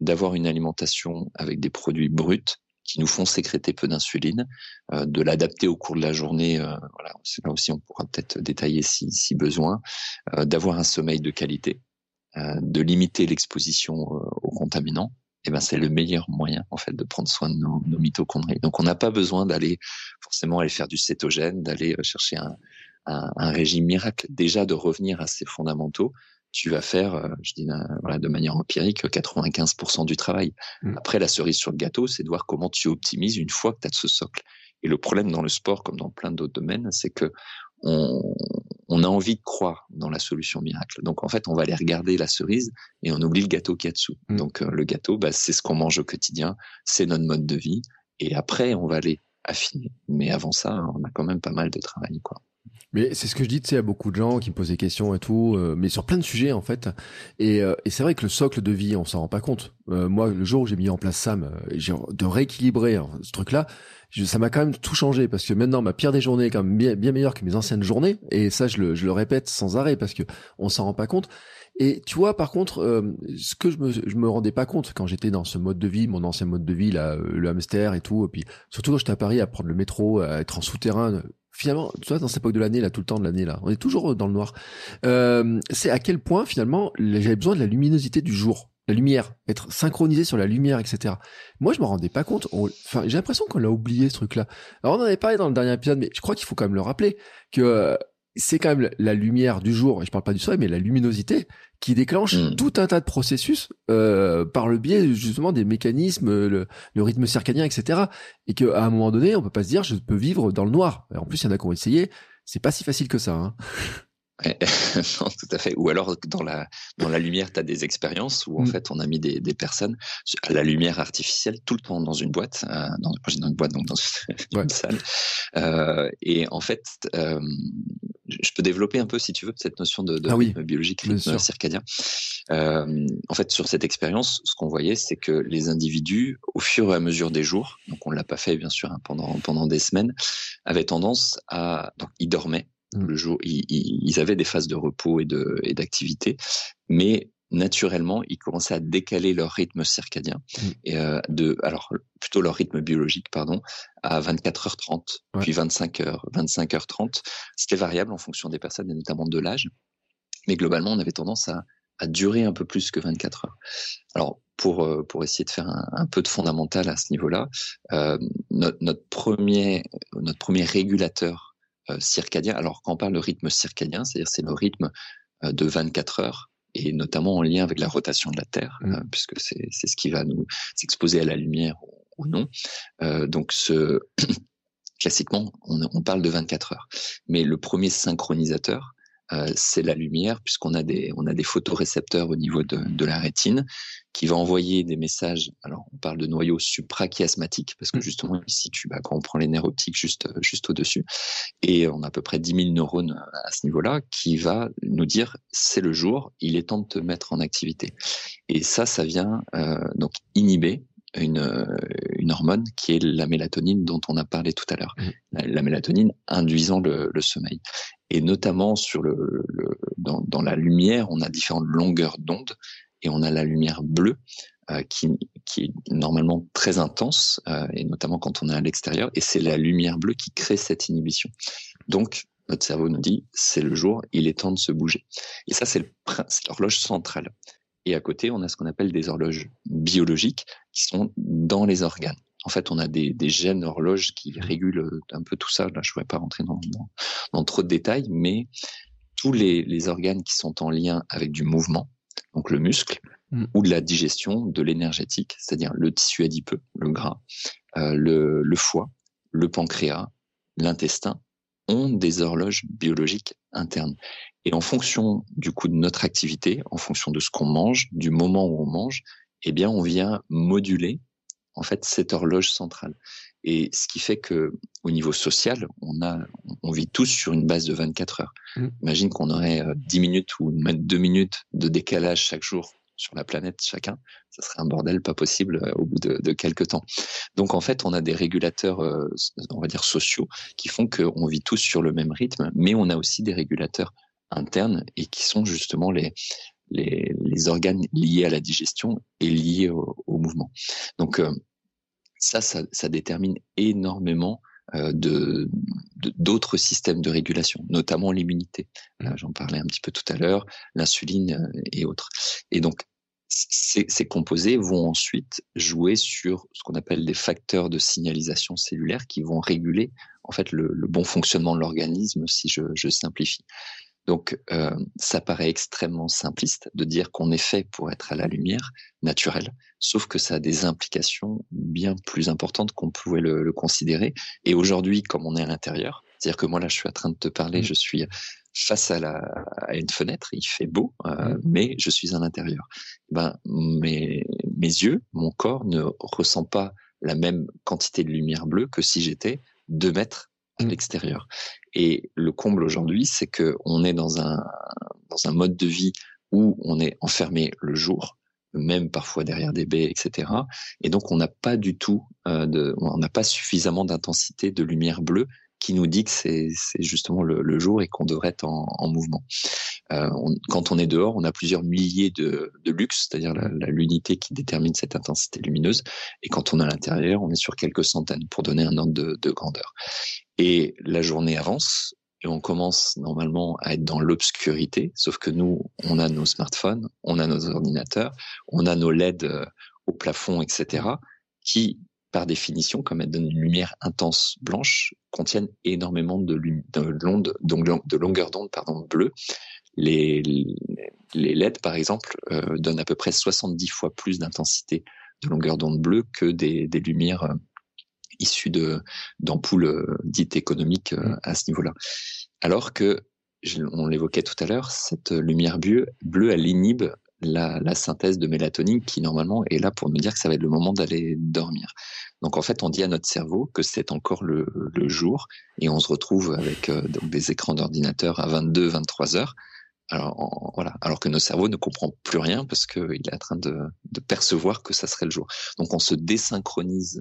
d'avoir une alimentation avec des produits bruts qui nous font sécréter peu d'insuline, euh, de l'adapter au cours de la journée. Euh, voilà, là aussi on pourra peut-être détailler si, besoin, euh, d'avoir un sommeil de qualité, de limiter l'exposition aux contaminants. Eh ben c'est le meilleur moyen en fait de prendre soin de nos, mitochondries. Donc on n'a pas besoin d'aller forcément aller faire du cétogène, d'aller chercher un, un, un régime miracle. Déjà de revenir à ces fondamentaux tu vas faire, euh, je dis voilà, de manière empirique, 95% du travail. Mmh. Après, la cerise sur le gâteau, c'est de voir comment tu optimises une fois que tu as ce socle. Et le problème dans le sport, comme dans plein d'autres domaines, c'est que on, on, a envie de croire dans la solution miracle. Donc en fait, on va aller regarder la cerise et on oublie le gâteau qui y a dessous. Mmh. Donc euh, le gâteau, bah, c'est ce qu'on mange au quotidien, c'est notre mode de vie. Et après, on va aller affiner. Mais avant ça, on a quand même pas mal de travail, quoi. Mais c'est ce que je dis, tu sais, à beaucoup de gens qui me posent des questions et tout, euh, mais sur plein de sujets en fait. Et, euh, et c'est vrai que le socle de vie, on s'en rend pas compte. Euh, moi, le jour où j'ai mis en place ça, de rééquilibrer hein, ce truc-là, ça m'a quand même tout changé parce que maintenant ma pire des journées est quand même bien, bien meilleure que mes anciennes journées. Et ça, je le, je le répète sans arrêt parce que on s'en rend pas compte. Et tu vois, par contre, euh, ce que je me, je me rendais pas compte quand j'étais dans ce mode de vie, mon ancien mode de vie, là, le hamster et tout, et puis surtout quand j'étais à Paris à prendre le métro, à être en souterrain, finalement, tu vois, dans cette époque de l'année, là, tout le temps de l'année, là, on est toujours dans le noir. Euh, c'est à quel point, finalement, j'avais besoin de la luminosité du jour, la lumière, être synchronisé sur la lumière, etc. Moi, je me rendais pas compte. Enfin, j'ai l'impression qu'on l'a oublié, ce truc-là. Alors, on en avait parlé dans le dernier épisode, mais je crois qu'il faut quand même le rappeler que euh, c'est quand même la lumière du jour, et je parle pas du soleil, mais la luminosité qui déclenche mm. tout un tas de processus euh, par le biais justement des mécanismes, le, rythme circadien, etc. Et qu'à un moment donné, on peut pas se dire je peux vivre dans le noir. en plus, il y en a qui ont essayé. C'est pas si facile que ça. Hein. non, tout à fait. Ou alors dans la dans la lumière, tu as des expériences où en mm. fait on a mis des, des, personnes à la lumière artificielle tout le temps dans une boîte, euh, dans, dans, une boîte donc dans une salle. Euh, et en fait, euh, je peux développer un peu si tu veux cette notion de, de ah rythme biologique, rythme circadien. Euh, en fait, sur cette expérience, ce qu'on voyait, c'est que les individus, au fur et à mesure des jours, donc on l'a pas fait bien sûr hein, pendant pendant des semaines, avaient tendance à donc ils dormaient. Le jour, ils, avaient des phases de repos et d'activité, mais naturellement, ils commençaient à décaler leur rythme circadien mm. et euh, de alors plutôt leur rythme biologique pardon à 24h30 puis 25h 25h30 c'était variable en fonction des personnes et notamment de l'âge mais globalement on avait tendance à, à durer un peu plus que 24 heures. Alors pour euh, pour essayer de faire un, un peu de fondamental à ce niveau-là euh, notre, notre premier notre premier régulateur circadien. Alors quand on parle de rythme circadien, c'est-à-dire c'est le rythme euh, de 24 heures et notamment en lien avec la rotation de la Terre, mmh. euh, puisque c'est ce qui va nous s'exposer à la lumière ou, non. donc ce classiquement, on, on, parle de 24 heures. Mais le premier synchronisateur, euh, c'est la lumière, puisqu'on a des on a des photorécepteurs au niveau de, de, la rétine qui va envoyer des messages. Alors on parle de noyaux suprachiasmatiques parce que mmh. justement ici tu bah, quand on prend les nerfs optiques juste juste au dessus et on a à peu près 10 000 neurones à ce niveau-là qui va nous dire c'est le jour, il est temps de te mettre en activité. Et ça ça vient euh, donc inhiber une, une hormone qui est la mélatonine dont on a parlé tout à l'heure. Mmh. La, mélatonine induisant le, le, sommeil. Et notamment dans, la lumière, on a différentes longueurs d'onde et on a la lumière bleue euh, qui, qui, est normalement très intense euh, et notamment quand on est à l'extérieur. Et c'est la lumière bleue qui crée cette inhibition. Donc notre cerveau nous dit c'est le jour, il est temps de se bouger. Et ça c'est l'horloge centrale. Et à côté, on a ce qu'on appelle des horloges biologiques qui sont dans les organes. En fait, on a des, des gènes horloges qui régulent un peu tout ça. Là, je ne pourrais pas rentrer dans, dans, dans, trop de détails, mais tous les, les, organes qui sont en lien avec du mouvement, donc le muscle, mm. ou de la digestion, de l'énergétique, c'est-à-dire le tissu adipeux, le gras, euh, le, le foie, le pancréas, l'intestin, ont des horloges biologiques internes. Et en fonction du coup de notre activité, en fonction de ce qu'on mange, du moment où on mange, eh bien, on vient moduler en fait cette horloge centrale. Et ce qui fait que au niveau social, on a, on vit tous sur une base de 24 heures. Mmh. Imagine qu'on aurait 10 euh, minutes ou même 2 minutes de décalage chaque jour sur la planète chacun, ça serait un bordel pas possible euh, au bout de, de quelques temps. Donc en fait, on a des régulateurs, euh, on va dire sociaux, qui font qu'on vit tous sur le même rythme, mais on a aussi des régulateurs internes et qui sont justement les, les, les organes liés à la digestion et liés au, au mouvement. Donc euh, ça, ça, ça, détermine énormément euh, de d'autres systèmes de régulation, notamment l'immunité. J'en parlais un petit peu tout à l'heure, l'insuline euh, et autres. Et donc ces, ces, composés vont ensuite jouer sur ce qu'on appelle des facteurs de signalisation cellulaire qui vont réguler en fait le, le bon fonctionnement de l'organisme si je, je simplifie. Donc, euh, ça paraît extrêmement simpliste de dire qu'on est fait pour être à la lumière naturelle, sauf que ça a des implications bien plus importantes qu'on pouvait le, le, considérer. Et aujourd'hui, comme on est à l'intérieur, c'est-à-dire que moi là, je suis en train de te parler, mmh. je suis face à, la, à une fenêtre, il fait beau, euh, mmh. mais je suis à l'intérieur. Ben, mes, mes yeux, mon corps ne ressent pas la même quantité de lumière bleue que si j'étais deux mètres. L'extérieur. Et le comble aujourd'hui, c'est que on est dans un dans un mode de vie où on est enfermé le jour, même parfois derrière des baies, etc. Et donc on n'a pas du tout euh, on n'a pas suffisamment d'intensité de lumière bleue qui nous dit que c'est justement le, jour et qu'on devrait être en, mouvement. Euh, quand on est dehors, on a plusieurs milliers de, de lux, c'est-à-dire l'unité qui détermine cette intensité lumineuse. Et quand on est à l'intérieur, on est sur quelques centaines pour donner un ordre de, de grandeur. Et la journée avance, et on commence normalement à être dans l'obscurité, sauf que nous, on a nos smartphones, on a nos ordinateurs, on a nos LED euh, au plafond, etc., qui, par définition, comme elles donnent une lumière intense blanche, contiennent énormément de, de, de longueur d'onde pardon, bleue. Les, les LED, par exemple, euh, donnent à peu près 70 fois plus d'intensité de longueur d'onde bleue que des, des lumières euh, issus de d'ampoules euh, dites économiques euh, à ce niveau-là. Alors que on l'évoquait tout à l'heure, cette lumière bleue, bleue elle inhibe la, synthèse de mélatonine qui normalement est là pour nous dire que ça va être le moment d'aller dormir. Donc en fait, on dit à notre cerveau que c'est encore le, jour et on se retrouve avec euh, donc des écrans d'ordinateur à 22, 23 heures. Alors voilà, alors que notre cerveau ne comprend plus rien parce qu'il est en train de percevoir que ça serait le jour. Donc on se désynchronise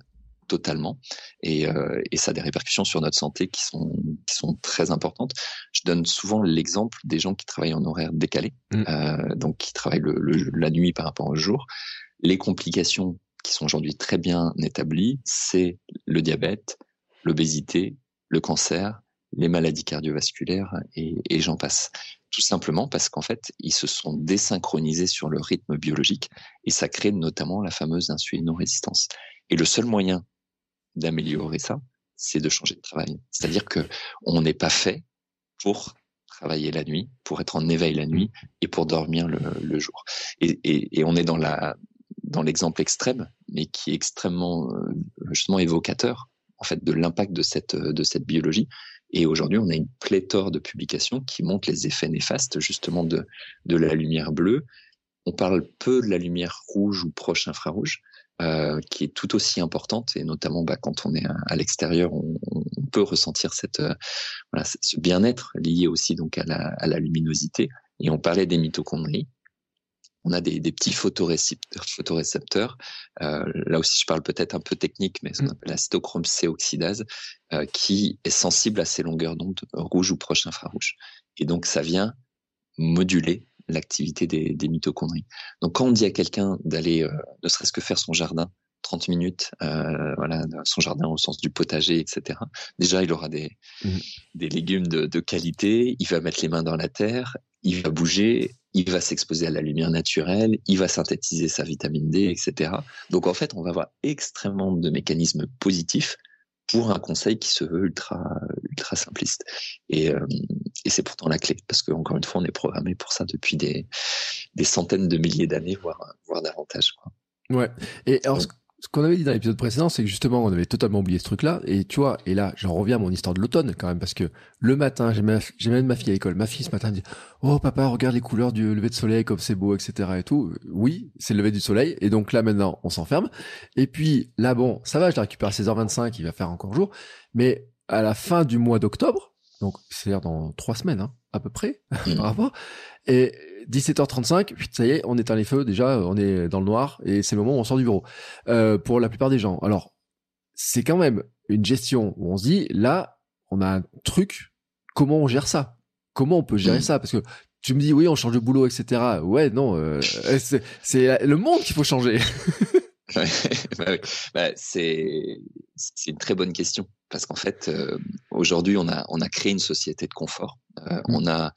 totalement et, euh, et, ça a des répercussions sur notre santé qui sont qui sont très importantes. Je donne souvent l'exemple des gens qui travaillent en horaire décalé, mmh. euh, donc qui travaillent le, la nuit par rapport au jour. Les complications qui sont aujourd'hui très bien établies, c'est le diabète, l'obésité, le cancer, les maladies cardiovasculaires et, et j'en passe. Tout simplement parce qu'en fait, ils se sont désynchronisés sur le rythme biologique et ça crée notamment la fameuse insulinorésistance. Et le seul moyen d'améliorer ça, c'est de changer de travail. C'est-à-dire que on n'est pas fait pour travailler la nuit, pour être en éveil la nuit et pour dormir le, jour. Et, on est dans l'exemple extrême, mais qui est extrêmement euh, justement évocateur en fait de l'impact de cette biologie. Et aujourd'hui, on a une pléthore de publications qui montrent les effets néfastes justement de la lumière bleue. On parle peu de la lumière rouge ou proche infrarouge, euh, qui est tout aussi importante et notamment bah, quand on est à, l'extérieur, on, on, peut ressentir cette euh, voilà, ce bien-être lié aussi donc à la, à la, luminosité. Et on parlait des mitochondries. On a des, des petits photorécepteurs. photorécepteurs. Euh, là aussi, je parle peut-être un peu technique, mais ce qu'on mm. appelle la cytochrome C oxydase, qui est sensible à ces longueurs d'onde rouge ou proche infrarouge. Et donc, ça vient moduler l'activité des, des, mitochondries. Donc quand on dit à quelqu'un d'aller euh, ne serait-ce que faire son jardin 30 minutes, euh, voilà, son jardin au sens du potager, etc. Déjà, il aura des, mmh. des légumes de, de, qualité, il va mettre les mains dans la terre, il va bouger, il va s'exposer à la lumière naturelle, il va synthétiser sa vitamine D, etc. Donc en fait, on va avoir extrêmement de mécanismes positifs pour un conseil qui se veut ultra ultra simpliste. Et, euh, et c'est pourtant la clé, parce qu'encore une fois, on est programmé pour ça depuis des, des centaines de milliers d'années, voire, voire davantage. Quoi. Ouais. Et alors, ce qu'on avait dit dans l'épisode précédent, c'est que justement, on avait totalement oublié ce truc-là. Et tu vois, et là, j'en reviens à mon histoire de l'automne quand même, parce que le matin, j'ai même ma fille à l'école. Ma fille ce matin dit, oh papa, regarde les couleurs du lever de soleil, comme c'est beau, etc. et tout. Oui, c'est le lever du soleil. Et donc là, maintenant, on s'enferme. Et puis là, bon, ça va, je la récupère à 16h25, il va faire encore jour. Mais à la fin du mois d'octobre, donc c'est-à-dire dans trois semaines, hein, à peu près, mmh. par rapport, et 17h35, ça y est, on éteint les feux, déjà, on est dans le noir, et c'est le moment où on sort du bureau. Euh, pour la plupart des gens. Alors, c'est quand même une gestion où on se dit, là, on a un truc, comment on gère ça? Comment on peut gérer mmh. ça? Parce que tu me dis, oui, on change de boulot, etc. Ouais, non, euh, c'est le monde qu'il faut changer. bah, bah, c'est c'est une très bonne question parce qu'en fait euh, aujourd'hui on a on a créé une société de confort euh, mmh. on a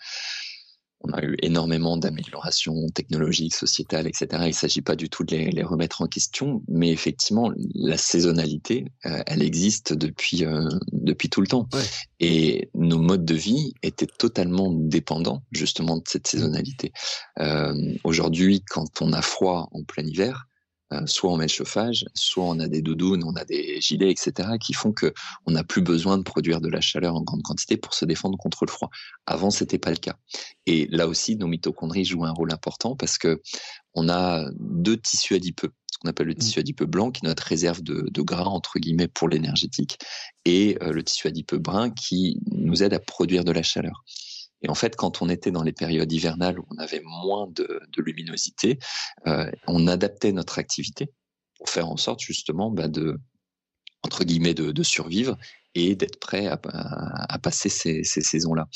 on a eu énormément d'améliorations technologiques, sociétales, etc. Il ne s'agit pas du tout de les, remettre en question, mais effectivement, la saisonnalité, euh, elle existe depuis euh, depuis tout le temps. Et nos modes de vie étaient totalement dépendants justement de cette saisonnalité. Euh, Aujourd'hui, quand on a froid en plein hiver, soit on met le chauffage, soit on a des doudounes, on a des gilets, etc., qui font que on n'a plus besoin de produire de la chaleur en grande quantité pour se défendre contre le froid. Avant, c'était pas le cas. Et là aussi, nos mitochondries jouent un rôle important parce que on a deux tissus adipeux ce qu'on appelle le mmh. tissu adipeux blanc, qui est notre réserve de, de gras, entre guillemets, pour l'énergétique, et euh, le tissu adipeux brun, qui nous aide à produire de la chaleur. Et en fait, quand on était dans les périodes hivernales où on avait moins de, de luminosité, euh, on adaptait notre activité pour faire en sorte justement bah, de entre guillemets de, de, survivre et d'être prêt à, à, passer ces, ces saisons-là.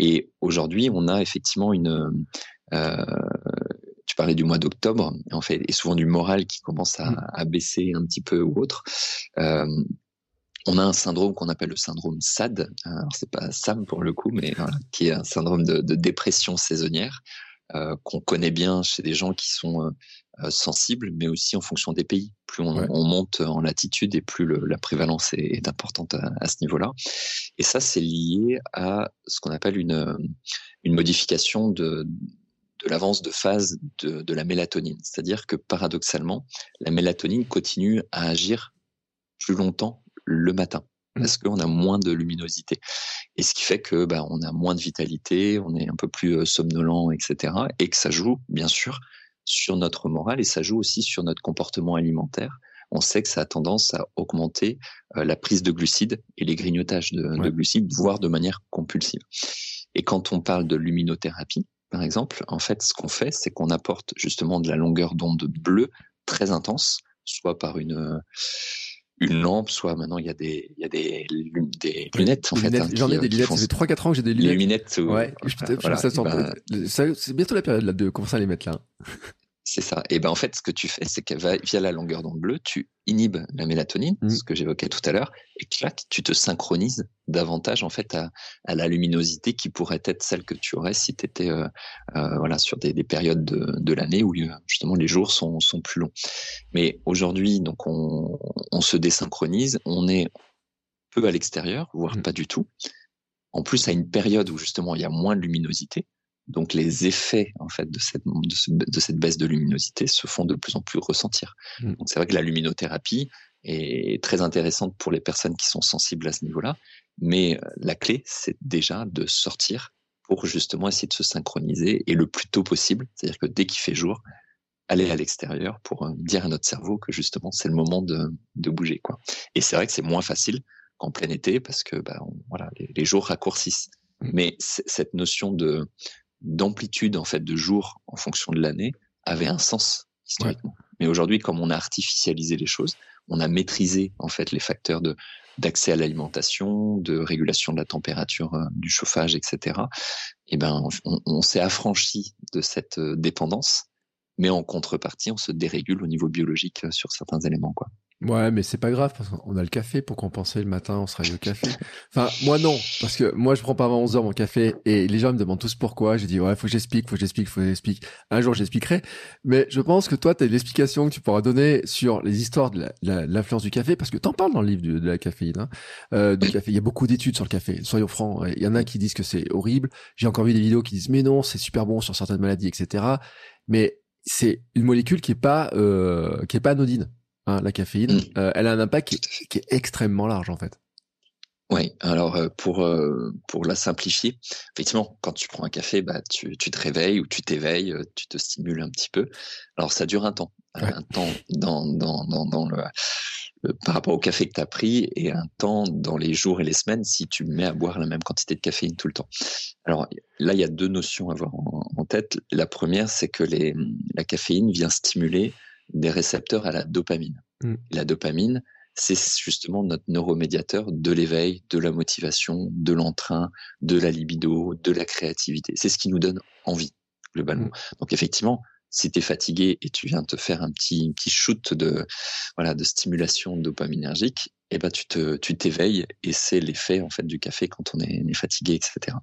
Et aujourd'hui, on a effectivement une euh, tu parlais du mois d'octobre, en fait, et souvent du moral qui commence à, mmh. à baisser un petit peu ou autre. Euh, on a un syndrome qu'on appelle le syndrome SAD. Alors c'est pas SAM pour le coup, mais voilà, qui est un syndrome de, de dépression saisonnière euh, qu'on connaît bien chez des gens qui sont euh, euh, sensibles, mais aussi en fonction des pays. Plus on, on monte en latitude et plus le, la prévalence est, est importante à, à ce niveau-là. Et ça, c'est lié à ce qu'on appelle une, une modification de, de l'avance de phase de, de la mélatonine. C'est-à-dire que paradoxalement, la mélatonine continue à agir plus longtemps le matin mmh. parce qu'on a moins de luminosité. Et ce qui fait que bah, on a moins de vitalité, on est un peu plus euh, somnolent, etc. Et que ça joue, bien sûr, sur notre morale et ça joue aussi sur notre comportement alimentaire. On sait que ça a tendance à augmenter euh, la prise de glucides et les grignotages de, de glucides, voire de manière compulsive. Et quand on parle de luminothérapie, par exemple, en fait, ce qu'on fait, c'est qu'on apporte justement de la longueur d'onde bleue très intense, soit par une une lampe, soit maintenant il y a des il y a des, des lunettes en fait. Hein, J'en ai des lunettes. Ça fait trois quatre ans que j'ai des lunettes. Les lunettes. Ouais. je, voilà, ça, ben, c'est bientôt la période là de commencer à les mettre là. C'est ça. Et ben en fait, ce que tu fais, c'est que via la longueur d'onde bleue, tu inhibes la mélatonine, mmh. ce que j'évoquais tout à l'heure, et clac, tu te synchronises davantage en fait à, à, la luminosité qui pourrait être celle que tu aurais si tu étais euh, euh, voilà sur des, des, périodes de, de l'année où euh, justement les jours sont, sont plus longs. Mais aujourd'hui, donc on, on, se désynchronise, on est peu à l'extérieur, voire mmh. pas du tout. En plus, à une période où justement il y a moins de luminosité, donc les effets en fait de cette, de, cette baisse de luminosité se font de plus en plus ressentir. Mmh. Donc c'est vrai que la luminothérapie est très intéressante pour les personnes qui sont sensibles à ce niveau-là, mais euh, la clé c'est déjà de sortir pour justement essayer de se synchroniser et le plus tôt possible, c'est-à-dire que dès qu'il fait jour, aller à l'extérieur pour euh, dire à notre cerveau que justement c'est le moment de, de bouger quoi. Et c'est vrai que c'est moins facile qu'en plein été parce que bah, voilà les, les jours raccourcissent. Mmh. Mais cette notion de d'amplitude en fait de jours en fonction de l'année avait un sens historiquement. Mais aujourd'hui, comme on a artificialisé les choses, on a maîtrisé en fait les facteurs de d'accès à l'alimentation, de régulation de la température euh, du chauffage, etc. Et eh ben, on, on s'est affranchi de cette euh, dépendance, mais en contrepartie, on se dérégule au niveau biologique euh, sur certains éléments, quoi. Ouais, mais c'est pas grave parce qu'on a le café pour compenser le matin, on se réveille au café. Enfin, moi non, parce que moi je prends pas avant 11 heures mon café et les gens me demandent tous pourquoi. J'ai dit ouais, faut que j'explique, faut que j'explique, faut que j'explique. Un jour j'expliquerai. Mais je pense que toi, tu as une explication que tu pourras donner sur les histoires de l'influence du café parce que t'en parles dans le livre de, la caféine. Hein. Euh, du café, il y a beaucoup d'études sur le café. Soyons francs, il y en a qui disent que c'est horrible. J'ai encore vu des vidéos qui disent mais non, c'est super bon sur certaines maladies, etc. Mais c'est une molécule qui est pas euh, qui est pas anodine. Hein, la caféine, mm. euh, elle a un impact qui, est extrêmement large en fait. Oui, alors euh, pour euh, pour la simplifier, effectivement, quand tu prends un café, bah tu, tu te réveilles ou tu t'éveilles, tu te stimules un petit peu. Alors ça dure un temps, un temps dans dans dans, dans le, par rapport au café que tu as pris et un temps dans les jours et les semaines si tu mets à boire la même quantité de caféine tout le temps. Alors là, il y a deux notions à avoir en, en tête. La première, c'est que les, la caféine vient stimuler des récepteurs à la dopamine. Mm. La dopamine, c'est justement notre neuromédiateur de l'éveil, de la motivation, de l'entrain, de la libido, de la créativité. C'est ce qui nous donne envie, globalement. Mm. Donc effectivement, si tu es fatigué et tu viens te faire un petit, petit shoot de, voilà, de stimulation dopaminergique, eh ben tu te, tu t'éveilles et c'est l'effet en fait du café quand on est, on est fatigué, etc.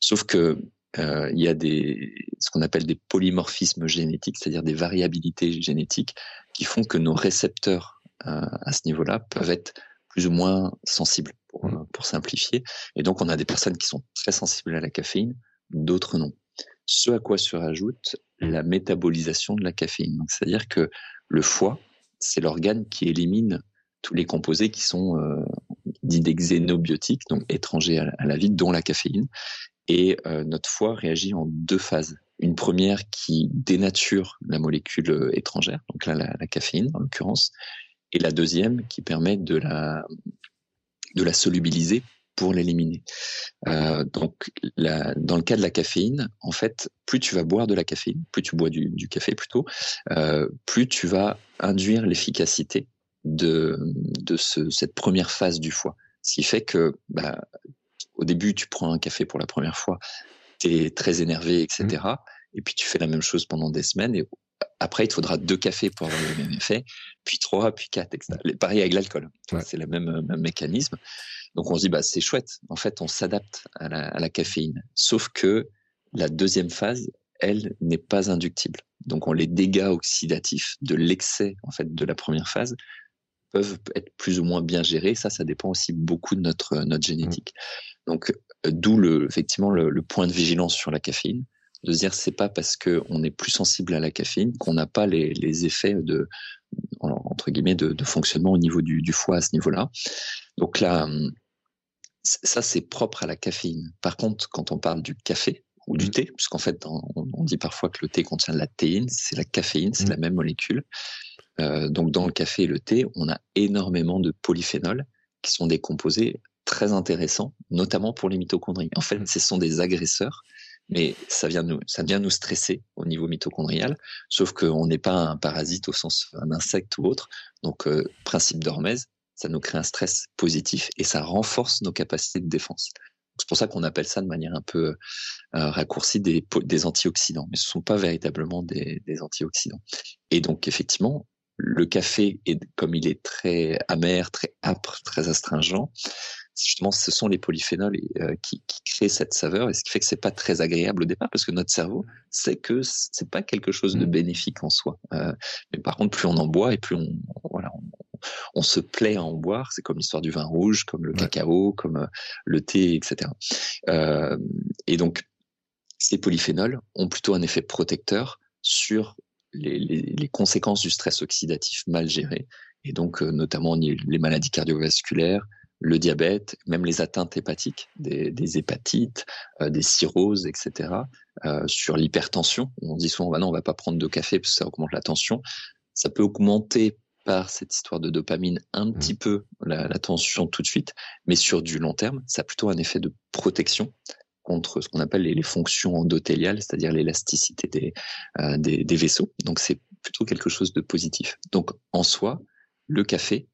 Sauf que euh, il y a des, ce qu'on appelle des polymorphismes génétiques, c'est-à-dire des variabilités génétiques qui font que nos récepteurs euh, à ce niveau-là peuvent être plus ou moins sensibles, pour, mmh. pour, simplifier. Et donc, on a des personnes qui sont très sensibles à la caféine, d'autres non. Ce à quoi se rajoute la métabolisation de la caféine. C'est-à-dire que le foie, c'est l'organe qui élimine tous les composés qui sont euh, dits des xénobiotiques, donc étrangers à la vie, dont la caféine. Et euh, notre foie réagit en deux phases. Une première qui dénature la molécule euh, étrangère, donc là la, caféine en l'occurrence, et la deuxième qui permet de la de la solubiliser pour l'éliminer. Euh, donc, dans le cas de la caféine, en fait, plus tu vas boire de la caféine, plus tu bois du, café plutôt, plus tu vas induire l'efficacité de, de ce, cette première phase du foie. Ce qui fait que, bah, au début, tu prends un café pour la première fois, tu es très énervé, etc. Mmh. Et puis tu fais la même chose pendant des semaines. Et après, il te faudra deux cafés pour avoir le même effet, puis trois, puis quatre, etc. Pareil avec l'alcool. C'est le même, même mécanisme. Donc on se dit, bah, c'est chouette. En fait, on s'adapte à la, à la caféine. Sauf que la deuxième phase, elle, n'est pas inductible. Donc on les dégâts oxydatifs de l'excès en fait de la première phase peuvent être plus ou moins bien gérés. Ça, ça dépend aussi beaucoup de notre notre génétique. Donc d'où le effectivement le, point de vigilance sur la caféine de se dire c'est pas parce que on est plus sensible à la caféine qu'on n'a pas les, les, effets de entre guillemets de, de fonctionnement au niveau du, du foie à ce niveau-là. Donc là, ça c'est propre à la caféine. Par contre, quand on parle du café ou du mmh. thé, puisqu'en fait on, dit parfois que le thé contient de la théine, c'est la caféine, c'est mmh. la même molécule. Euh, donc dans le café et le thé, on a énormément de polyphénols qui sont des composés très intéressants, notamment pour les mitochondries. En fait, mmh. ce sont des agresseurs mais ça vient nous, ça vient nous stresser au niveau mitochondrial, sauf qu'on n'est pas un parasite au sens un insecte ou autre. Donc, euh, principe d'Hormèse, ça nous crée un stress positif et ça renforce nos capacités de défense. C'est pour ça qu'on appelle ça de manière un peu euh, raccourcie des, des antioxydants, mais ce ne sont pas véritablement des, des antioxydants. Et donc, effectivement, le café, est, comme il est très amer, très âpre, très astringent, justement, ce sont les polyphénols euh, qui, qui, créent cette saveur, et ce qui fait que c'est pas très agréable au départ, parce que notre cerveau sait que c'est pas quelque chose de mmh. bénéfique en soi. Euh, mais par contre, plus on en boit et plus on, voilà, on, se plaît à en boire. C'est comme l'histoire du vin rouge, comme le cacao, comme euh, le thé, etc. Euh, et donc, ces polyphénols ont plutôt un effet protecteur sur les, les, les conséquences du stress oxydatif mal géré, et donc notamment les maladies cardiovasculaires, le diabète, même les atteintes hépatiques, des, des hépatites, euh, des cirrhoses, etc. Euh, sur l'hypertension, on dit souvent, bah non, on va pas prendre de café parce que ça augmente la tension. Ça peut augmenter par cette histoire de dopamine un mmh. petit peu la, la, tension tout de suite, mais sur du long terme, ça a plutôt un effet de protection contre ce qu'on appelle les, les, fonctions endothéliales, c'est-à-dire l'élasticité des, euh, des, des vaisseaux. Donc c'est plutôt quelque chose de positif. Donc en soi, le café,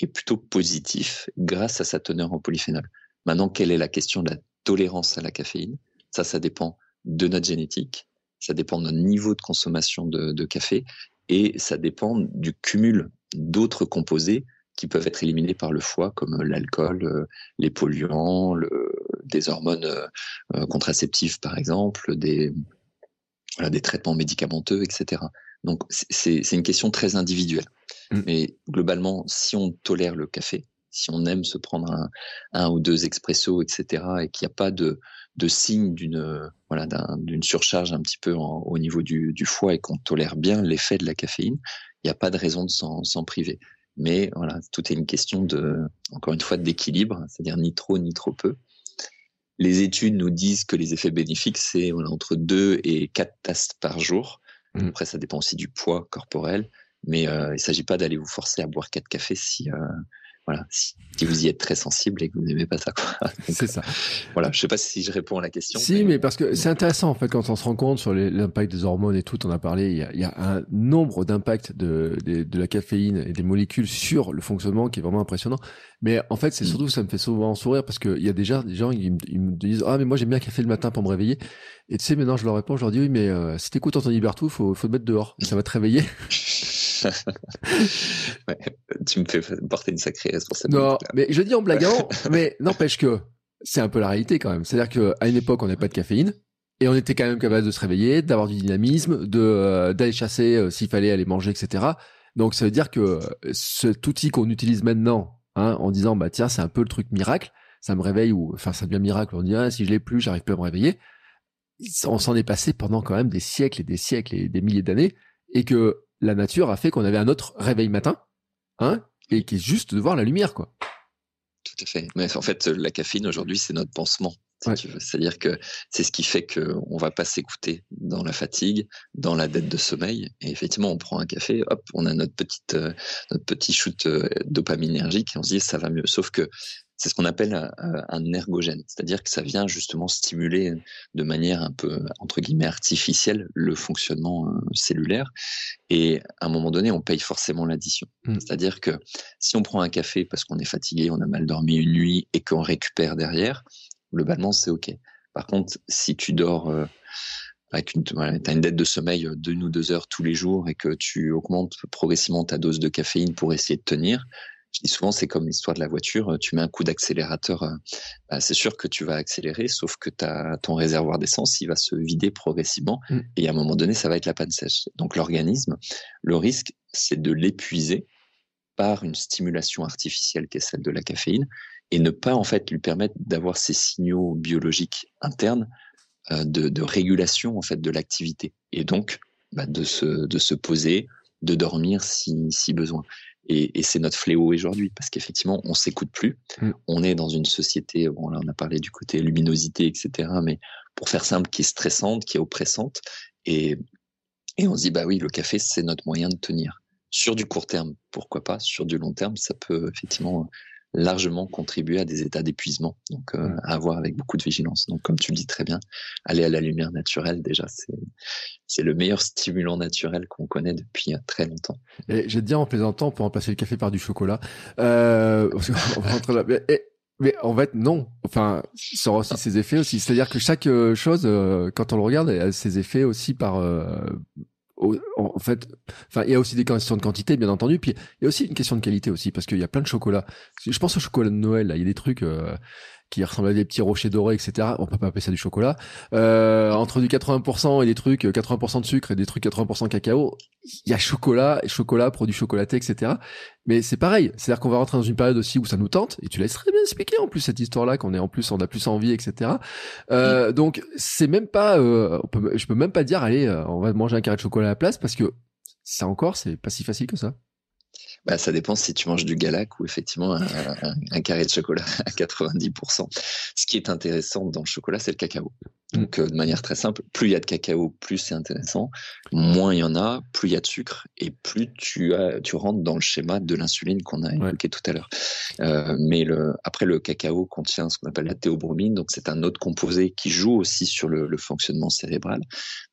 est plutôt positif grâce à sa teneur en polyphénol. Maintenant, quelle est la question de la tolérance à la caféine? Ça, ça dépend de notre génétique, ça dépend de notre niveau de consommation de, café et ça dépend du cumul d'autres composés qui peuvent être éliminés par le foie, comme l'alcool, euh, les polluants, des hormones euh, contraceptives par exemple, des traitements médicamenteux, etc. Donc c'est une question très individuelle. Mm. Mais globalement, si on tolère le café, si on aime se prendre un, un ou deux expressos, etc., et qu'il n'y a pas de, de signe d'une voilà surcharge un petit peu au niveau du, du foie et qu'on tolère bien l'effet de la caféine, il n'y a pas de raison de s'en priver. Mais voilà, tout est une question de encore une fois d'équilibre, c'est-à-dire ni trop ni trop peu. Les études nous disent que les effets bénéfiques c'est voilà, entre 2 et 4 tasses par jour. Mmh. Après, ça dépend aussi du poids corporel, mais euh, il ne s'agit pas d'aller vous forcer à boire quatre cafés si, euh, voilà, si, vous y êtes très sensible et que vous n'aimez pas ça. C'est ça. Voilà, je sais pas si je réponds à la question. Si, mais, parce que c'est intéressant en fait quand on se rend compte sur l'impact des hormones et tout. On a parlé, il y a, il y a un nombre d'impacts de, de, de, la caféine et des molécules sur le fonctionnement qui est vraiment impressionnant. Mais en fait, c'est mm. surtout ça me fait souvent sourire parce qu'il y a déjà des gens ils, me disent ah mais moi j'aime bien café le matin pour me réveiller. Et tu sais maintenant je leur réponds, je leur dis oui mais euh, si t'écoutes Anthony Berthoud, faut faut te mettre dehors, ça va te réveiller. ouais, tu me fais porter une sacrée responsabilité. Non, mais je dis en blaguant, mais n'empêche que c'est un peu la réalité quand même. C'est-à-dire qu'à une époque, on n'avait pas de caféine. Et on était quand même capable de se réveiller, d'avoir du dynamisme, de euh, d'aller chasser euh, s'il fallait aller manger, etc. Donc ça veut dire que cet outil qu'on utilise maintenant, hein, en disant bah tiens c'est un peu le truc miracle, ça me réveille ou enfin ça devient miracle, on dit ah, si je l'ai plus, j'arrive plus à me réveiller. On s'en est passé pendant quand même des siècles et des siècles et des milliers d'années, et que la nature a fait qu'on avait un autre réveil matin, hein, et qui est juste de voir la lumière, quoi. Tout à fait. Mais en fait, la caféine aujourd'hui, c'est notre pansement. C'est-à-dire que c'est ce qui fait qu'on va pas s'écouter dans la fatigue, dans la dette de sommeil. Et effectivement, on prend un café, hop, on a notre petite, euh, notre petit shoot euh, dopaminergique et on se dit ça va mieux. Sauf que c'est ce qu'on appelle un, ergogène, c'est-à-dire que ça vient justement stimuler de manière un peu entre guillemets artificielle le fonctionnement euh, cellulaire. Et à un moment donné, on paye forcément l'addition. Mmh. C'est-à-dire que si on prend un café parce qu'on est fatigué, on a mal dormi une nuit et qu'on récupère derrière, globalement c'est ok. Par contre, si tu dors euh, avec une, as une dette de sommeil d'une ou deux heures tous les jours et que tu augmentes progressivement ta dose de caféine pour essayer de tenir, je dis souvent, c'est comme l'histoire de la voiture. Tu mets un coup d'accélérateur, euh, bah, c'est sûr que tu vas accélérer, sauf que as ton réservoir d'essence, il va se vider progressivement. Mm. Et à un moment donné, ça va être la panne sèche. Donc l'organisme, le risque, c'est de l'épuiser par une stimulation artificielle qui est celle de la caféine et ne pas en fait lui permettre d'avoir ces signaux biologiques internes euh, de, de, régulation en fait de l'activité et donc bah, de se de se poser, de dormir si, si besoin. Et, et c'est notre fléau aujourd'hui parce qu'effectivement, on s'écoute plus. Mm. On est dans une société, bon là on a parlé du côté luminosité, etc. Mais pour faire simple, qui est stressante, qui est oppressante. Et, et on se dit, bah oui, le café, c'est notre moyen de tenir. Sur du court terme, pourquoi pas. Sur du long terme, ça peut effectivement largement contribuer à des états d'épuisement. Donc, euh, à avoir avec beaucoup de vigilance. Donc, comme tu le dis très bien, aller à la lumière naturelle, déjà, c'est le meilleur stimulant naturel qu'on connaît depuis très longtemps. Et j'ai dit en plaisantant pour remplacer le café par du chocolat. Euh, mais, en fait, non. Enfin, ça aura aussi ses effets aussi. C'est-à-dire que chaque euh, chose, euh, quand on le regarde, a ses effets aussi par en fait, enfin, il y a aussi des questions de quantité, bien entendu, puis il y a aussi une question de qualité aussi, parce qu'il y a plein de chocolats. Je pense au chocolat de Noël, là, il y a des trucs, euh, qui ressemble à des petits rochers dorés, etc. On peut pas appeler ça du chocolat. Euh, entre du 80% et des trucs 80% euh, de sucre et des trucs 80% cacao, il y a chocolat, chocolat, produits chocolatés, etc. Mais c'est pareil. C'est-à-dire qu'on va rentrer dans une période aussi où ça nous tente. Et tu laisses très bien expliquer en plus cette histoire-là qu'on est en plus, on a plus envie, etc. Euh, donc c'est même pas, euh, on peut, je peux même pas dire allez, euh, on va manger un carré de chocolat à la place parce que ça encore, c'est pas si facile que ça. Bah, ça dépend si tu manges du galac ou effectivement un, carré de chocolat à 90%. Ce qui est intéressant dans le chocolat, c'est le cacao. Mm. Donc, euh, de manière très simple, plus il y a de cacao, plus c'est intéressant. Moins il y en a, plus il y a de sucre et plus tu as, tu rentres dans le schéma de l'insuline qu'on a évoqué tout à l'heure. Euh, mais le, après, le cacao contient ce qu'on appelle la théobromine, donc c'est un autre composé qui joue aussi sur le, le fonctionnement cérébral.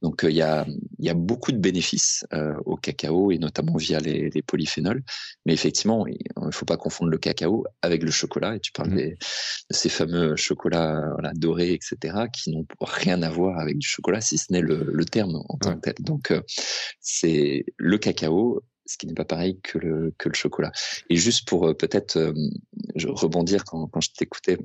Donc, euh, il y a, y a beaucoup de bénéfices au cacao et notamment via les, les polyphénols. Mais effectivement, il ne faut pas confondre le cacao avec le chocolat. Et tu parles mm. des, de ces fameux chocolats voilà, dorés, etc., qui n'ont rien à voir avec du chocolat, si ce n'est le, terme en tant que tel. Donc, euh, c'est le cacao, ce qui n'est pas pareil que le, que le chocolat. Et juste pour euh, peut-être euh, rebondir quand, quand je t'écoutais,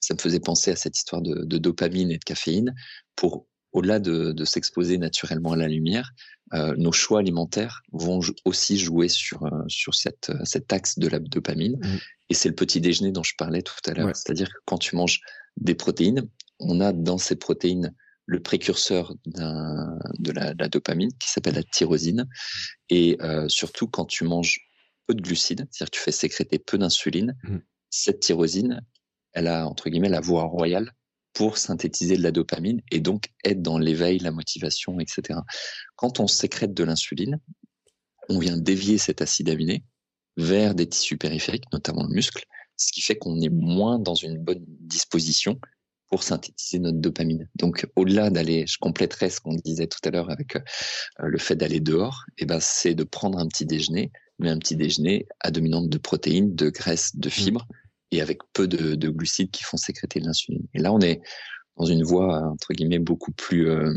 ça me faisait penser à cette histoire de, de dopamine et de caféine. Pour au-delà de, de s'exposer naturellement à la lumière, euh, nos choix alimentaires vont aussi jouer sur sur cette cet axe de la dopamine. Mmh. Et c'est le petit déjeuner dont je parlais tout à l'heure. C'est-à-dire que quand tu manges des protéines, on a dans ces protéines le précurseur de la, dopamine qui s'appelle la tyrosine. Et euh, surtout, quand tu manges peu de glucides, c'est-à-dire que tu fais sécréter peu d'insuline, mmh. cette tyrosine, elle a, entre guillemets, la voie royale pour synthétiser de la dopamine et donc être dans l'éveil, la motivation, etc. Quand on sécrète de l'insuline, on vient dévier cet acide aminé vers des tissus périphériques, notamment le muscle, ce qui fait qu'on est moins dans une bonne disposition pour synthétiser notre dopamine. Donc, au-delà d'aller, je compléterai ce qu'on disait tout à l'heure avec euh, le fait d'aller dehors, et eh ben, c'est de prendre un petit déjeuner, mais un petit déjeuner à dominante de protéines, de graisses, de mmh. Et avec peu de, de glucides qui font sécréter de l'insuline. Et là, on est dans une voie, entre guillemets, beaucoup plus euh,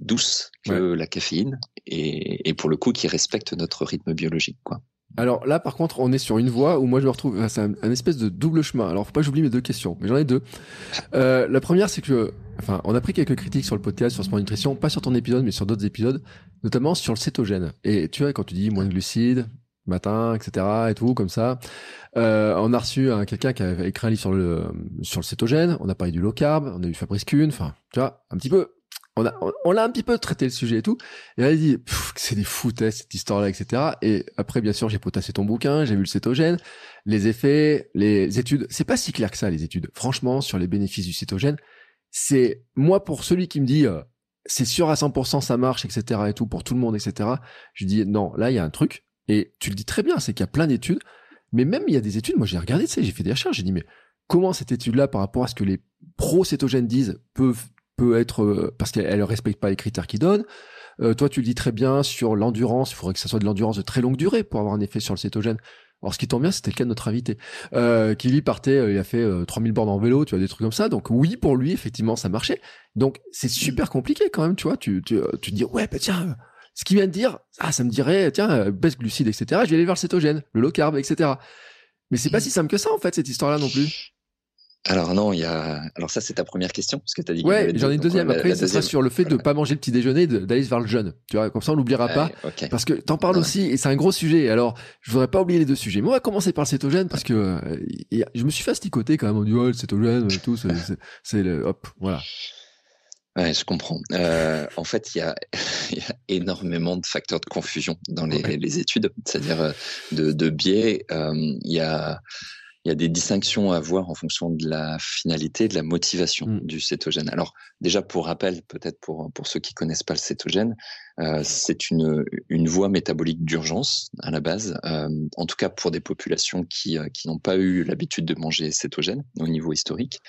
douce que la caféine, et, et pour le coup, qui respecte notre rythme biologique, quoi. Alors là, par contre, on est sur une voie où moi je me retrouve. C'est un, espèce de double chemin. Alors faut pas que j'oublie mes deux questions, mais j'en ai deux. Euh, la première, c'est que, enfin, on a pris quelques critiques sur le podcast sur Sport Nutrition, pas sur ton épisode, mais sur d'autres épisodes, notamment sur le cétogène. Et tu vois, quand tu dis moins de glucides, matin, etc. et tout comme ça. Euh, on a reçu un quelqu'un qui a écrit un livre sur le sur le cétogène. On a parlé du low carb. On a eu Fabrice Kuhn. Enfin, tu vois, un petit peu on a, on, l'a un petit peu traité le sujet et tout. Et elle a dit, c'est des foutaises cette histoire-là, etc. Et après, bien sûr, j'ai potassé ton bouquin, j'ai vu le cétogène, les effets, les études. C'est pas si clair que ça, les études. Franchement, sur les bénéfices du cétogène, c'est moi pour celui qui me dit, euh, c'est sûr à 100% ça marche, etc. et tout pour tout le monde, etc. Je dis non, là il y a un truc. Et tu le dis très bien, c'est qu'il y a plein d'études. Mais même il y a des études, moi j'ai regardé, tu sais, j'ai fait des recherches, j'ai dit mais comment cette étude-là, par rapport à ce que les pro-cétogènes disent, peuvent peut être euh, parce qu'elle ne respecte pas les critères qu'ils donnent. Euh, toi, tu le dis très bien sur l'endurance. Il faudrait que ça soit de l'endurance de très longue durée pour avoir un effet sur le cétogène. Alors, ce qui tombe bien, c'était le cas de notre invité, euh, qui lui partait, euh, il a fait 3000 bornes en vélo, tu vois, des trucs comme ça. Donc, oui, pour lui, effectivement, ça marchait. Donc, c'est super compliqué quand même, tu vois. Tu, tu, tu te dis, ouais, bah tiens, ce qu'il vient de dire, ah, ça me dirait, tiens, baisse glucides, etc. Je vais aller vers le cétogène, le low carb, etc. Mais c'est pas si simple que ça, en fait, cette histoire-là non plus. Alors non, il y a. Alors ça, c'est ta première question, parce que tu as dit. Ouais, j'en ai une deuxième. Après, ça sera sur le fait de ne pas manger le petit déjeuner, d'aller vers le jeûne. Tu vois, comme ça, on l'oubliera pas, parce que t'en parles aussi, et c'est un gros sujet. Alors, je voudrais pas oublier les deux sujets. Mais on va commencer par le cétogène, parce que euh, je me suis fait asticoter quand même. On dit ouais, le cétogène, tout, c'est le hop, voilà. Ouais, je comprends. Euh, en fait, il y, a, y a énormément de facteurs de confusion dans les, les études, c'est-à-dire euh, de, de biais. Euh, il y a il y a des distinctions à voir en fonction de la finalité, de la motivation mm. du cétogène. Alors déjà pour rappel, peut-être pour pour ceux qui connaissent pas le cétogène, euh, c'est une une voie métabolique d'urgence à la base, euh, en tout cas pour des populations qui euh, qui n'ont pas eu l'habitude de manger cétogène au niveau historique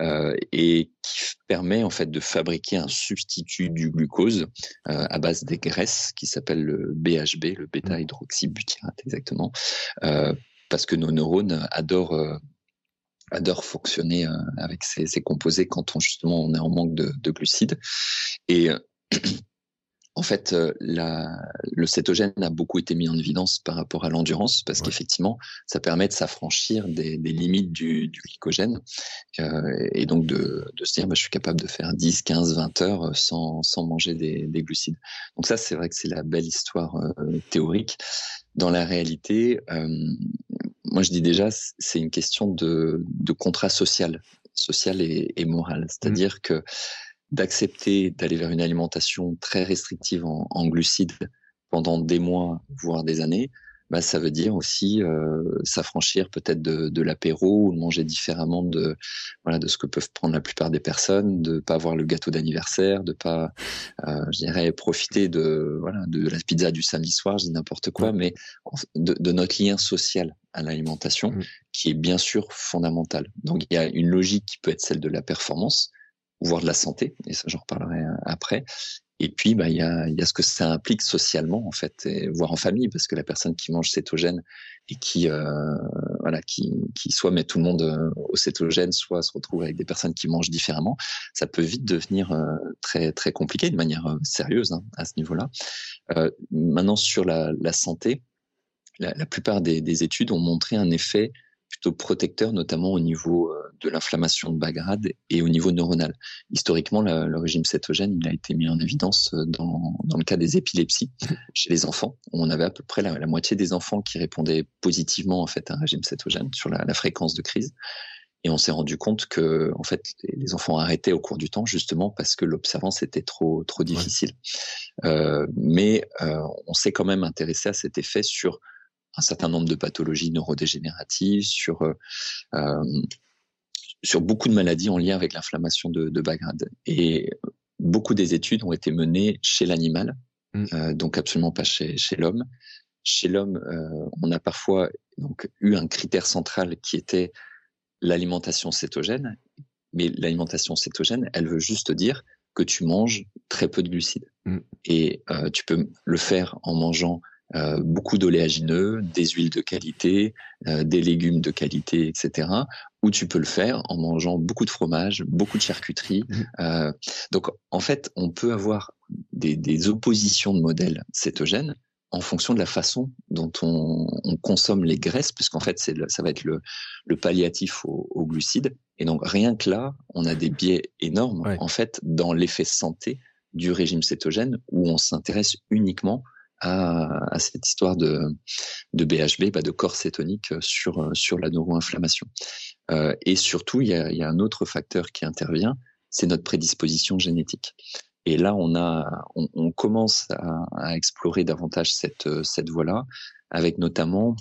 euh, et qui permet en fait de fabriquer un substitut du glucose à base des graisses qui s'appelle le BHB, le bêta hydroxybutyrate exactement parce que nos neurones adorent euh, adorent fonctionner euh, avec ces, ces, composés quand on justement on est en manque de, de glucides. Et euh, en fait, la, le cétogène a beaucoup été mis en évidence par rapport à l'endurance parce qu'effectivement, ça permet de s'affranchir des, des, limites du, du glycogène euh, et donc de, de, se dire, bah, je suis capable de faire 10, 15, 20 heures sans, sans manger des, des glucides. Donc ça, c'est vrai que c'est la belle histoire euh, théorique dans la réalité, euh, moi je dis déjà, c'est une question de, de, contrat social, social et, et moral. C'est-à-dire mmh. que d'accepter d'aller vers une alimentation très restrictive en, en, glucides pendant des mois, voire des années, bah, ça veut dire aussi euh, s'affranchir peut-être de, de l'apéro ou manger différemment de voilà de ce que peuvent prendre la plupart des personnes, de pas avoir le gâteau d'anniversaire, de pas, euh, je dirais, profiter de voilà de la pizza du samedi soir, je dis n'importe quoi, mais de, de, notre lien social à l'alimentation mmh. qui est bien sûr fondamental. Donc il y a une logique qui peut être celle de la performance, voire de la santé, et ça j'en reparlerai euh, après, et puis, bah, il y a, y a ce que ça implique socialement, en fait, et, voire en famille, parce que la personne qui mange cétogène et qui, euh, voilà, qui, qui soit met tout le monde euh, au cétogène, soit se retrouve avec des personnes qui mangent différemment, ça peut vite devenir euh, très, très compliqué de manière euh, sérieuse hein, à ce niveau-là. Euh, maintenant, sur la, la santé, la, la plupart des, des, études ont montré un effet plutôt protecteur, notamment au niveau de l'inflammation de bas grade et au niveau neuronal. Historiquement, le régime cétogène, il a été mis en évidence euh, dans, dans le cas des épilepsies chez les enfants. On avait à peu près la, la, moitié des enfants qui répondaient positivement en fait à un régime cétogène sur la, la fréquence de crise. Et on s'est rendu compte que, en fait, les enfants arrêtaient au cours du temps justement parce que l'observance était trop trop difficile. Ouais. Euh, mais euh, on s'est quand même intéressé à cet effet sur un certain nombre de pathologies neurodégénératives, sur euh, sur beaucoup de maladies en lien avec l'inflammation de, de bas grade. Et beaucoup des études ont été menées chez l'animal, mmh. euh, donc absolument pas chez, chez l'homme. Chez l'homme, euh, on a parfois donc eu un critère central qui était l'alimentation cétogène, mais l'alimentation cétogène, elle veut juste dire que tu manges très peu de glucides. Mmh. Et euh, tu peux le faire en mangeant euh, beaucoup d'oléagineux, des huiles de qualité, euh, des légumes de qualité, etc. Ou tu peux le faire en mangeant beaucoup de fromage, beaucoup de charcuterie. Mmh. Euh, donc en fait, on peut avoir des, des, oppositions de modèles cétogènes en fonction de la façon dont on, on consomme les graisses, puisqu'en fait, c'est ça va être le, le palliatif aux au glucides. Et donc rien que là, on a des biais énormes ouais. en fait dans l'effet santé du régime cétogène où on s'intéresse uniquement à, à, cette histoire de, de BHB, bah de corps cétonique sur, sur la neuroinflammation. Euh, et surtout, il y, a, un autre facteur qui intervient, c'est notre prédisposition génétique. Et là, on, a, on, commence à, explorer davantage cette, cette voie-là, avec notamment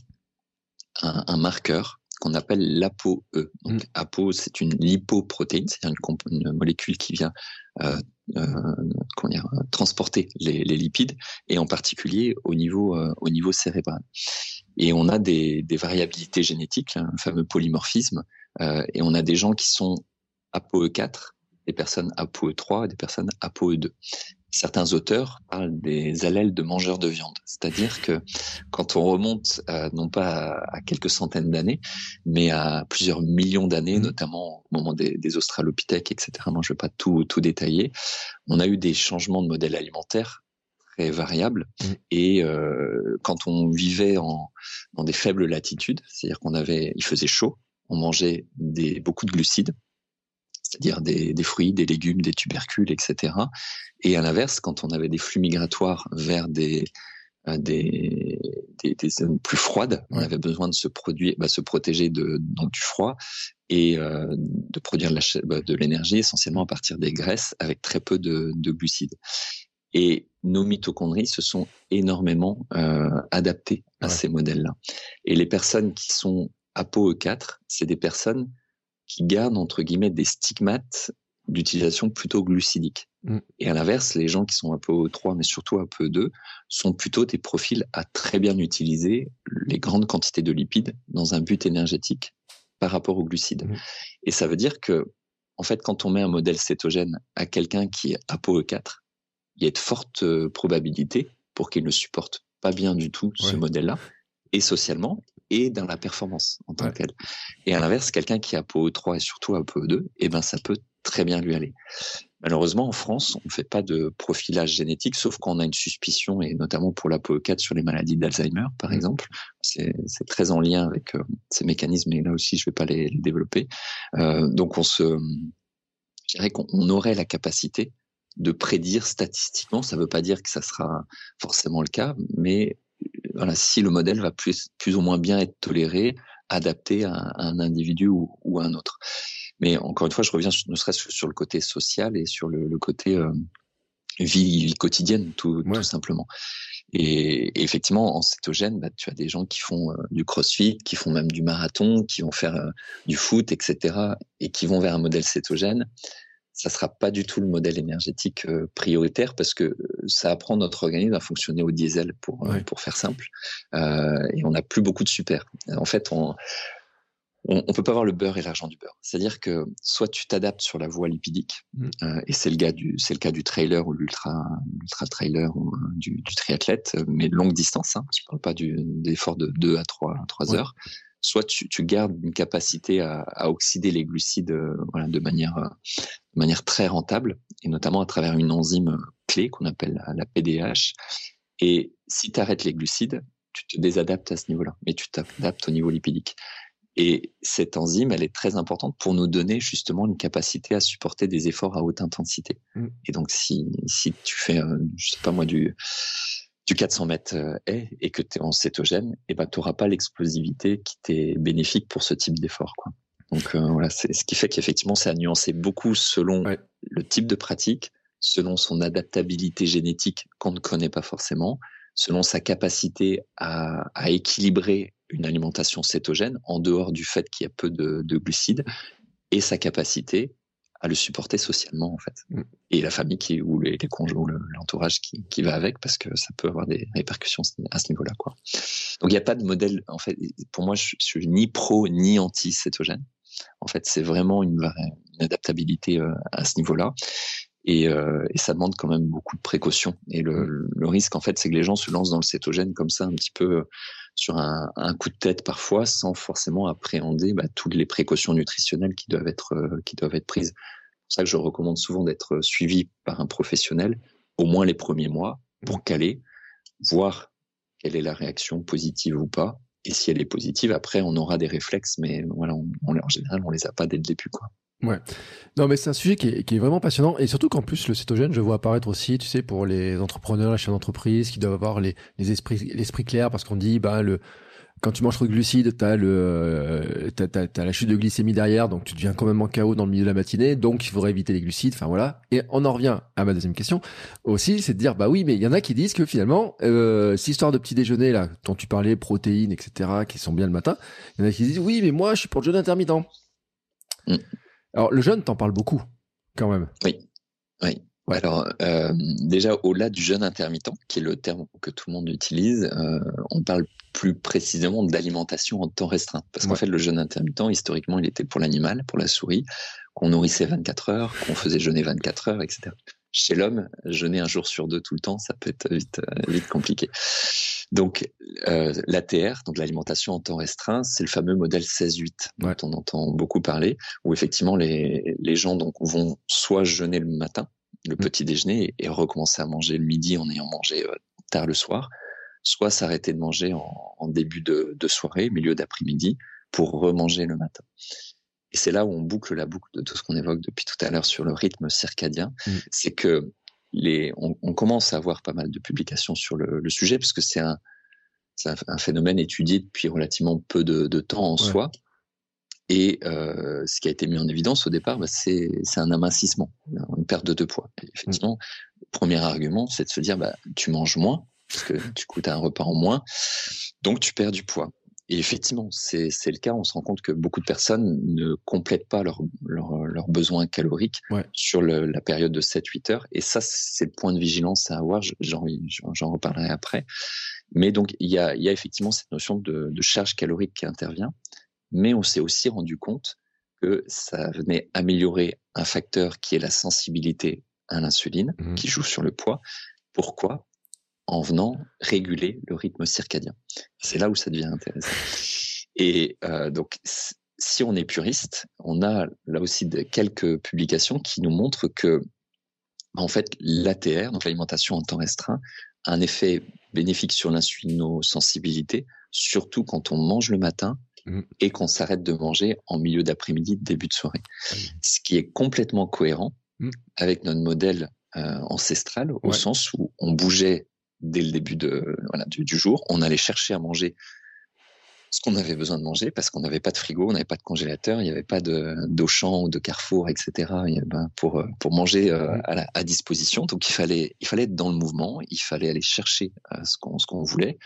un marqueur qu'on appelle l'ApoE. Donc, mm. APO, c'est une lipoprotéine, c'est-à-dire une, molécule qui vient euh, euh, transporter les, les, lipides, et en particulier au niveau, euh, au niveau cérébral. Et on a des, des variabilités génétiques, un fameux polymorphisme, et on a des gens qui sont ApoE4, des personnes ApoE3 et des personnes ApoE2 certains auteurs parlent des allèles de mangeurs de viande. C'est-à-dire que quand on remonte euh, non pas à, quelques centaines d'années, mais à plusieurs millions d'années, mmh. notamment au moment des, des, australopithèques, etc. Moi, je ne vais pas tout, tout détailler. On a eu des changements de modèle alimentaire très variables. Mmh. Et euh, quand on vivait en, dans des faibles latitudes, c'est-à-dire qu'on avait, il faisait chaud, on mangeait des, beaucoup de glucides, c'est-à-dire des, des, fruits, des légumes, des tubercules, etc. Et à l'inverse, quand on avait des flux migratoires vers des, euh, des, des, des zones plus froides, on avait besoin de se, produire, bah, se protéger de, donc, du froid et euh, de produire de bah, l'énergie essentiellement à partir des graisses avec très peu de, de glucides. Et nos mitochondries se sont énormément euh, adaptées à ces modèles-là. Et les personnes qui sont ApoE4, c'est des personnes qui gardent entre guillemets des stigmates d'utilisation plutôt glucidique. Mm. Et à l'inverse, les gens qui sont un peu 3 mais surtout un peu 2 sont plutôt des profils à très bien utiliser les grandes quantités de lipides dans un but énergétique par rapport aux glucides. Mm. Et ça veut dire que, en fait, quand on met un modèle cétogène à quelqu'un qui est ApoE4, il y a de fortes euh, probabilités pour qu'il ne supporte pas bien du tout ce modèle-là, et socialement, et dans la performance en tant que telle. Et à l'inverse, quelqu'un qui a peau 3 et surtout a peau 2, eh ben ça peut très bien lui aller. Malheureusement, en France, on ne fait pas de profilage génétique, sauf qu'on a une suspicion, et notamment pour la peau 4 sur les maladies d'Alzheimer, par mmh. exemple. C'est très en lien avec euh, ces mécanismes, et là aussi, je ne vais pas les, développer. Euh, donc, on se, je dirais qu'on aurait la capacité de prédire statistiquement. Ça ne veut pas dire que ça sera forcément le cas, mais voilà, si le modèle va plus, plus ou moins bien être toléré, adapté à, un individu ou, à un autre. Mais encore une fois, je reviens ne serait-ce sur le côté social et sur le, côté euh, vie quotidienne, tout, tout simplement. Et, effectivement, en cétogène, bah, tu as des gens qui font euh, du crossfit, qui font même du marathon, qui vont faire euh, du foot, etc., et qui vont vers un modèle cétogène ça sera pas du tout le modèle énergétique euh, prioritaire parce que euh, ça apprend notre organisme à fonctionner au diesel pour euh, pour faire simple euh, et on n'a plus beaucoup de super. En fait, on, on, peut pas avoir le beurre et l'argent du beurre. C'est-à-dire que soit tu t'adaptes sur la voie lipidique euh, et c'est le cas du c'est le cas du trailer ou l'ultra ultra trailer ou du, du triathlète mais longue distance. Hein, je parle pas du d'effort de 2 à 3 3 heures soit tu, tu, gardes une capacité à, à oxyder les glucides euh, voilà, de, manière, euh, de manière très rentable, et notamment à travers une enzyme clé qu'on appelle la, PDH. Et si tu arrêtes les glucides, tu te désadaptes à ce niveau-là, mais tu t'adaptes au niveau lipidique. Et cette enzyme, elle est très importante pour nous donner justement une capacité à supporter des efforts à haute intensité. Mm. Et donc, si, si tu fais, euh, je sais pas moi, du, du 400 mètres euh, est et que tu es en cétogène, et eh ben tu n'auras pas l'explosivité qui t'est bénéfique pour ce type d'effort. Quoi. Donc euh, voilà, c'est ce qui fait qu'effectivement, c'est à nuancer beaucoup selon le type de pratique, selon son adaptabilité génétique qu'on ne connaît pas forcément, selon sa capacité à, à, équilibrer une alimentation cétogène en dehors du fait qu'il y a peu de, de glucides et sa capacité à le supporter socialement en fait. Mm. Et la famille qui ou les, les conjoints, l'entourage qui, qui va avec parce que ça peut avoir des répercussions à ce niveau-là quoi. Donc il n'y a pas de modèle en fait. Pour moi, je, suis ni pro ni anti cétogène. En fait, c'est vraiment une, une adaptabilité euh, à ce niveau-là. Et, euh, et, ça demande quand même beaucoup de précautions. Et le, le risque, en fait, c'est que les gens se lancent dans le cétogène comme ça, un petit peu sur un, un, coup de tête parfois, sans forcément appréhender bah, toutes les précautions nutritionnelles qui doivent être euh, qui doivent être prises. C'est pour ça que je recommande souvent d'être suivi par un professionnel, au moins les premiers mois, pour caler, voir quelle est la réaction positive ou pas. Et si elle est positive, après, on aura des réflexes, mais voilà, on, en général, on les a pas dès le début, quoi. Ouais. Non, mais c'est un sujet qui est, vraiment passionnant. Et surtout qu'en plus, le cétogène, je vois apparaître aussi, tu sais, pour les entrepreneurs, les chefs d'entreprise qui doivent avoir les, esprits, l'esprit clair parce qu'on dit, bah, le, quand tu manges trop de glucides, t'as le, euh, la chute de glycémie derrière, donc tu deviens quand même en chaos dans le milieu de la matinée, donc il faudrait éviter les glucides. Enfin voilà. Et on en revient à ma deuxième question aussi, c'est de dire bah oui, mais il y en a qui disent que finalement, euh, cette histoire de petit déjeuner là, dont tu parlais, protéines, etc., qui sont bien le matin, il y en a qui disent oui, mais moi je suis pour le jeûne intermittent. Mm. Alors le jeûne, t'en parles beaucoup quand même. Oui, oui. Ouais. Alors euh, déjà au-delà du jeûne intermittent, qui est le terme que tout le monde utilise, euh, on parle plus précisément d'alimentation en temps restreint. Parce qu'en fait, le jeûne intermittent, historiquement, il était pour l'animal, pour la souris, qu'on nourrissait 24 heures, qu'on faisait jeûner 24 heures, etc. Chez l'homme, jeûner un jour sur deux tout le temps, ça peut être vite, euh, vite compliqué. Donc, euh, l'ATR, donc l'alimentation en temps restreint, c'est le fameux modèle 16-8 dont Ouais. on entend beaucoup parler, où effectivement les, les gens donc vont soit jeûner le matin, le Mm. petit déjeuner, et, et recommencer à manger le midi en ayant mangé euh, tard le soir, soit s'arrêter de manger en, en début de, de soirée, milieu d'après-midi, pour remanger le matin. Et c'est là où on boucle la boucle de tout ce qu'on évoque depuis tout à l'heure sur le rythme circadien. Mm. C'est que les, on, on commence à avoir pas mal de publications sur le, le sujet, puisque c'est un, c'est un, un phénomène étudié depuis relativement peu de, de temps en Ouais. soi. Et euh, ce qui a été mis en évidence au départ, bah, c'est un amincissement, une perte de, poids. Et effectivement, le premier argument, c'est de se dire, bah, tu manges moins, parce que tu coûtes un repas en moins, donc tu perds du poids. Et effectivement, c'est le cas. On se rend compte que beaucoup de personnes ne complètent pas leurs leur, leurs besoins caloriques Ouais. sur le, la période de 7-8 heures. Et ça, c'est le point de vigilance à avoir. J'en reparlerai après. Mais donc, il y a, y a effectivement cette notion de, de charge calorique qui intervient. Mais on s'est aussi rendu compte que ça venait améliorer un facteur qui est la sensibilité à l'insuline, Mhm. qui joue sur le poids. Pourquoi? En venant réguler le rythme circadien. C'est là où ça devient intéressant. Et euh, donc, si on est puriste, on a là aussi de, quelques publications qui nous montrent que, en fait, l'ATR, donc l'alimentation en temps restreint, a un effet bénéfique sur l'insulinosensibilité, surtout quand on mange le matin Mhm. et qu'on s'arrête de manger en milieu d'après-midi, début de soirée. Ce qui est complètement cohérent Mhm. avec notre modèle euh, ancestral, au Ouais. sens où on bougeait dès le début de, voilà, du, du jour, on allait chercher à manger ce qu'on avait besoin de manger parce qu'on n'avait pas de frigo, on n'avait pas de congélateur, il n'y avait pas de d'Auchan ou de Carrefour, etc. Ben, pour euh, pour manger euh, à, la, à disposition. Donc il fallait il fallait être dans le mouvement, il fallait aller chercher euh, ce qu'on voulait.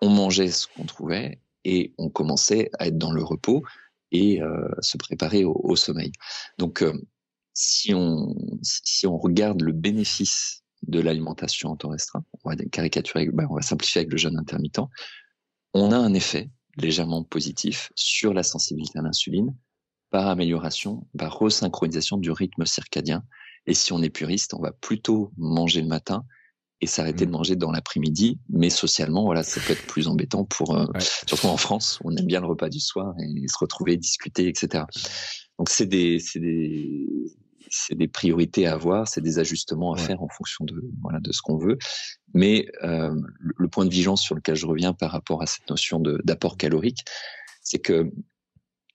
On mangeait ce qu'on trouvait et on commençait à être dans le repos et euh, se préparer au, au sommeil. Donc euh, si on si on regarde le bénéfice de l'alimentation en temps restreint, on va caricaturer, ben, on va simplifier avec le jeûne intermittent, on a un effet légèrement positif sur la sensibilité à l'insuline par amélioration, par resynchronisation du rythme circadien. Et si on est puriste, on va plutôt manger le matin et s'arrêter Mhm. de manger dans l'après-midi. Mais socialement, voilà, ça peut être plus embêtant pour, euh, Ouais. surtout en France, on aime bien le repas du soir et se retrouver, discuter, etc. Donc c'est des, c'est des, c'est des priorités à avoir, c'est des ajustements à Ouais. faire en fonction de, voilà, de ce qu'on veut. Mais euh, le, point de vigilance sur lequel je reviens par rapport à cette notion d'apport calorique, c'est que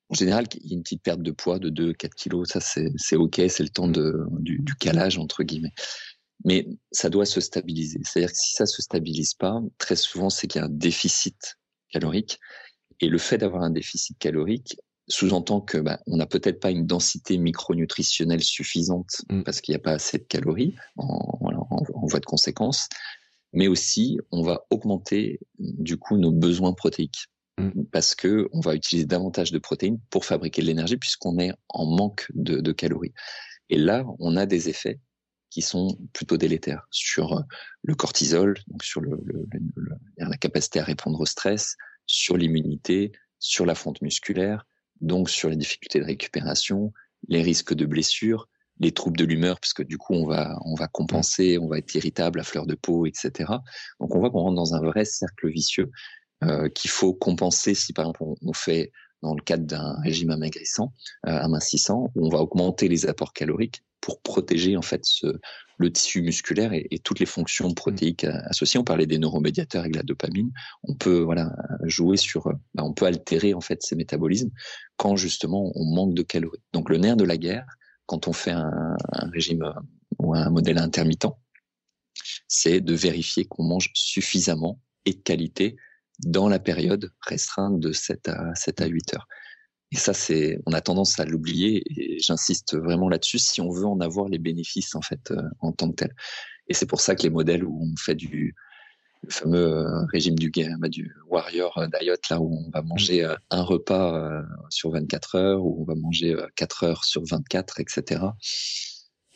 en général, il y a une petite perte de poids de 2-4 kilos, ça c'est c'est ok, c'est le temps de, du, du calage entre guillemets. Mais ça doit se stabiliser. C'est-à-dire que si ça se stabilise pas, très souvent c'est qu'il y a un déficit calorique. Et le fait d'avoir un déficit calorique sous-entend que bah, on n'a peut-être pas une densité micronutritionnelle suffisante Mm. parce qu'il n'y a pas assez de calories en, en, en voie de conséquence, mais aussi on va augmenter du coup nos besoins protéiques Mm. parce que on va utiliser davantage de protéines pour fabriquer de l'énergie puisqu'on est en manque de, de calories. Et là, on a des effets qui sont plutôt délétères sur le cortisol, donc sur le, le- le- la capacité à répondre au stress, sur l'immunité, sur la fonte musculaire, donc sur les difficultés de récupération, les risques de blessures, les troubles de l'humeur, puisque du coup on va on va compenser, on va être irritable à fleur de peau, etc. Donc on voit qu'on rentre dans un vrai cercle vicieux euh, qu'il faut compenser si par exemple on, on fait dans le cadre d'un régime amaigrissant, euh, amincissant, où on va augmenter les apports caloriques pour protéger en fait le tissu musculaire et, et toutes les fonctions protéiques euh, associées. On parlait des neuromédiateurs avec la dopamine. On peut voilà jouer sur, euh, bah, on peut altérer en fait ces métabolismes quand justement on manque de calories. Donc le nerf de la guerre, quand on fait un, un régime ou un modèle intermittent, c'est de vérifier qu'on mange suffisamment et de qualité dans la période restreinte de 7 à, 7 à 8 heures. Et ça, c'est, on a tendance à l'oublier et j'insiste vraiment là-dessus si on veut en avoir les bénéfices, en fait, euh, en tant que tel. Et c'est pour ça que les modèles où on fait du, le fameux euh, régime du, bah, du warrior euh, diet, là où on va manger un repas sur 24 heures, où on va manger 4 heures sur 24, etc.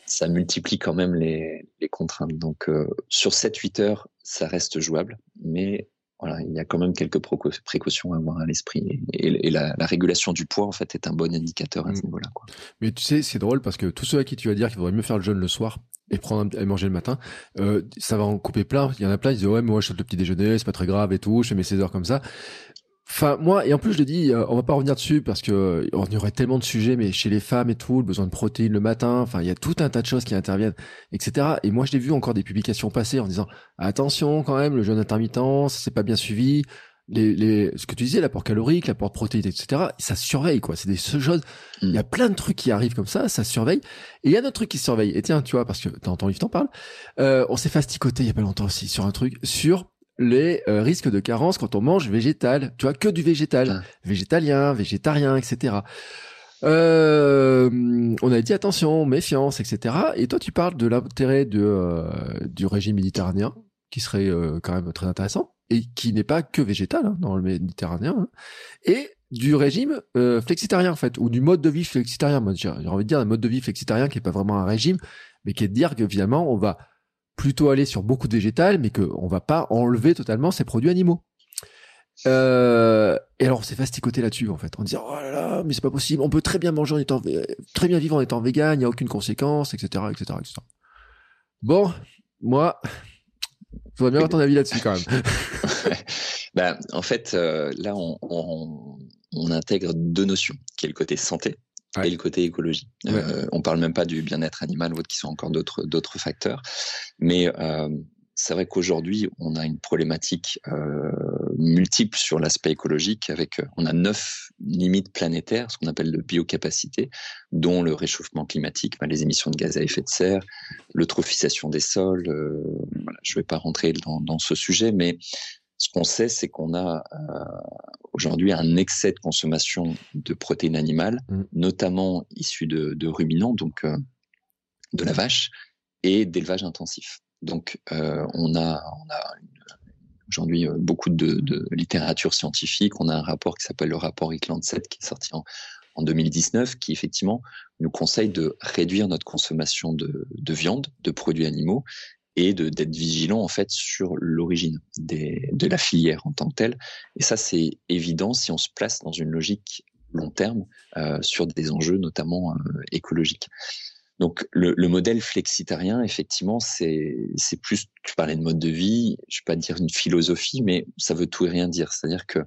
Ça multiplie quand même les, les contraintes. Donc, sur 7-8 heures, ça reste jouable, mais voilà, il y a quand même quelques précautions à avoir à l'esprit. Et, la, régulation du poids, en fait, est un bon indicateur à ce mm. niveau-là. Mais tu sais, c'est drôle parce que tous ceux à qui tu vas dire qu'il faudrait mieux faire le jeûne le soir et prendre et manger le matin, euh, ça va en couper plein. Il y en a plein, ils disent ouais, moi je saute le petit déjeuner, c'est pas très grave et tout, je fais mes 16 heures comme ça. Enfin, moi, et en plus, je le dis, euh, on va pas revenir dessus parce que euh, on y aurait tellement de sujets, mais chez les femmes et tout, le besoin de protéines le matin, enfin, il y a tout un tas de choses qui interviennent, etc. Et moi, je l'ai vu encore des publications passer en disant, attention quand même, le jeûne intermittent, c'est pas bien suivi. Les, les, ce que tu disais, l'apport calorique, l'apport protéines, etc. Ça surveille, quoi. C'est des choses. Il y a mm. plein de trucs qui arrivent comme ça, ça surveille. Et il y a d'autres trucs qui surveillent. Et tiens, tu vois, parce que t'as entendu, t'en parles. Euh, on s'est fasticoté il y a pas longtemps aussi sur un truc, sur les euh, risques de carence quand on mange végétal. Tu vois, que du végétal. Végétalien, végétarien, etc. Euh, on a dit attention, méfiance, etc. Et toi, tu parles de l'intérêt de, euh, du régime méditerranéen, qui serait quand même très intéressant, et qui n'est pas que végétal hein, dans le méditerranéen, hein. et du régime flexitarien, en fait, ou du mode de vie flexitarien. J'ai envie de dire un mode de vie flexitarien qui est pas vraiment un régime, mais qui est de dire que finalement, on va plutôt aller sur beaucoup de végétal, mais qu'on va pas enlever totalement ces produits animaux. Euh, et alors, on s'est fasticoté là-dessus, en fait, en disant, oh là là, mais c'est pas possible, on peut très bien manger en étant, très bien vivre en étant vegan, il n'y a aucune conséquence, etc., etc.. Bon, moi, je voudrais bien avoir ton avis là-dessus, quand même. bah, en fait, euh, là, on, on, on intègre deux notions, qui est le côté santé, et le côté écologie. Euh, on parle même pas du bien-être animal ou qui sont encore d'autres d'autres facteurs, mais euh, c'est vrai qu'aujourd'hui on a une problématique euh, multiple sur l'aspect écologique avec euh, on a neuf limites planétaires, ce qu'on appelle de biocapacité, dont le réchauffement climatique, ben, les émissions de gaz à effet de serre, l'eutrophisation des sols. Euh, voilà, je ne vais pas rentrer dans, dans ce sujet, mais ce qu'on sait, c'est qu'on a euh, aujourd'hui un excès de consommation de protéines animales, mm. notamment issues de, ruminants, donc euh, de la vache, et d'élevage intensif. Donc, euh, on a, aujourd'hui beaucoup de, littérature scientifique. On a un rapport qui s'appelle le rapport ICLAND 7 qui est sorti en, en 2019, qui effectivement nous conseille de réduire notre consommation de, de viande, de produits animaux, et de d'être vigilant en fait sur l'origine de la filière en tant que telle. Et ça, c'est évident si on se place dans une logique long terme euh, sur des enjeux notamment euh, écologiques. Donc le, le, modèle flexitarien, effectivement, c'est c'est plus. Tu parlais de mode de vie, je vais pas dire une philosophie, mais ça veut tout et rien dire. C'est-à-dire que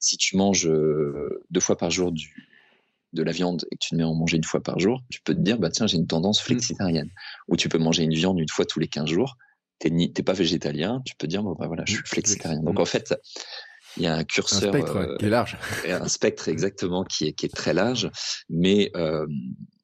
si tu manges euh, deux fois par jour du de la viande et que tu te mets à en manger une fois par jour, tu peux te dire, bah tiens, j'ai une tendance mm. flexitarienne. Ou tu peux manger une viande une fois tous les 15 jours. T'es ni, pas végétalien, tu peux dire, bah voilà, je suis mm. flexitarien. Donc en fait, il y a un curseur. Un spectre qui est large. Euh, un spectre exactement qui est, qui est très large. Mais euh,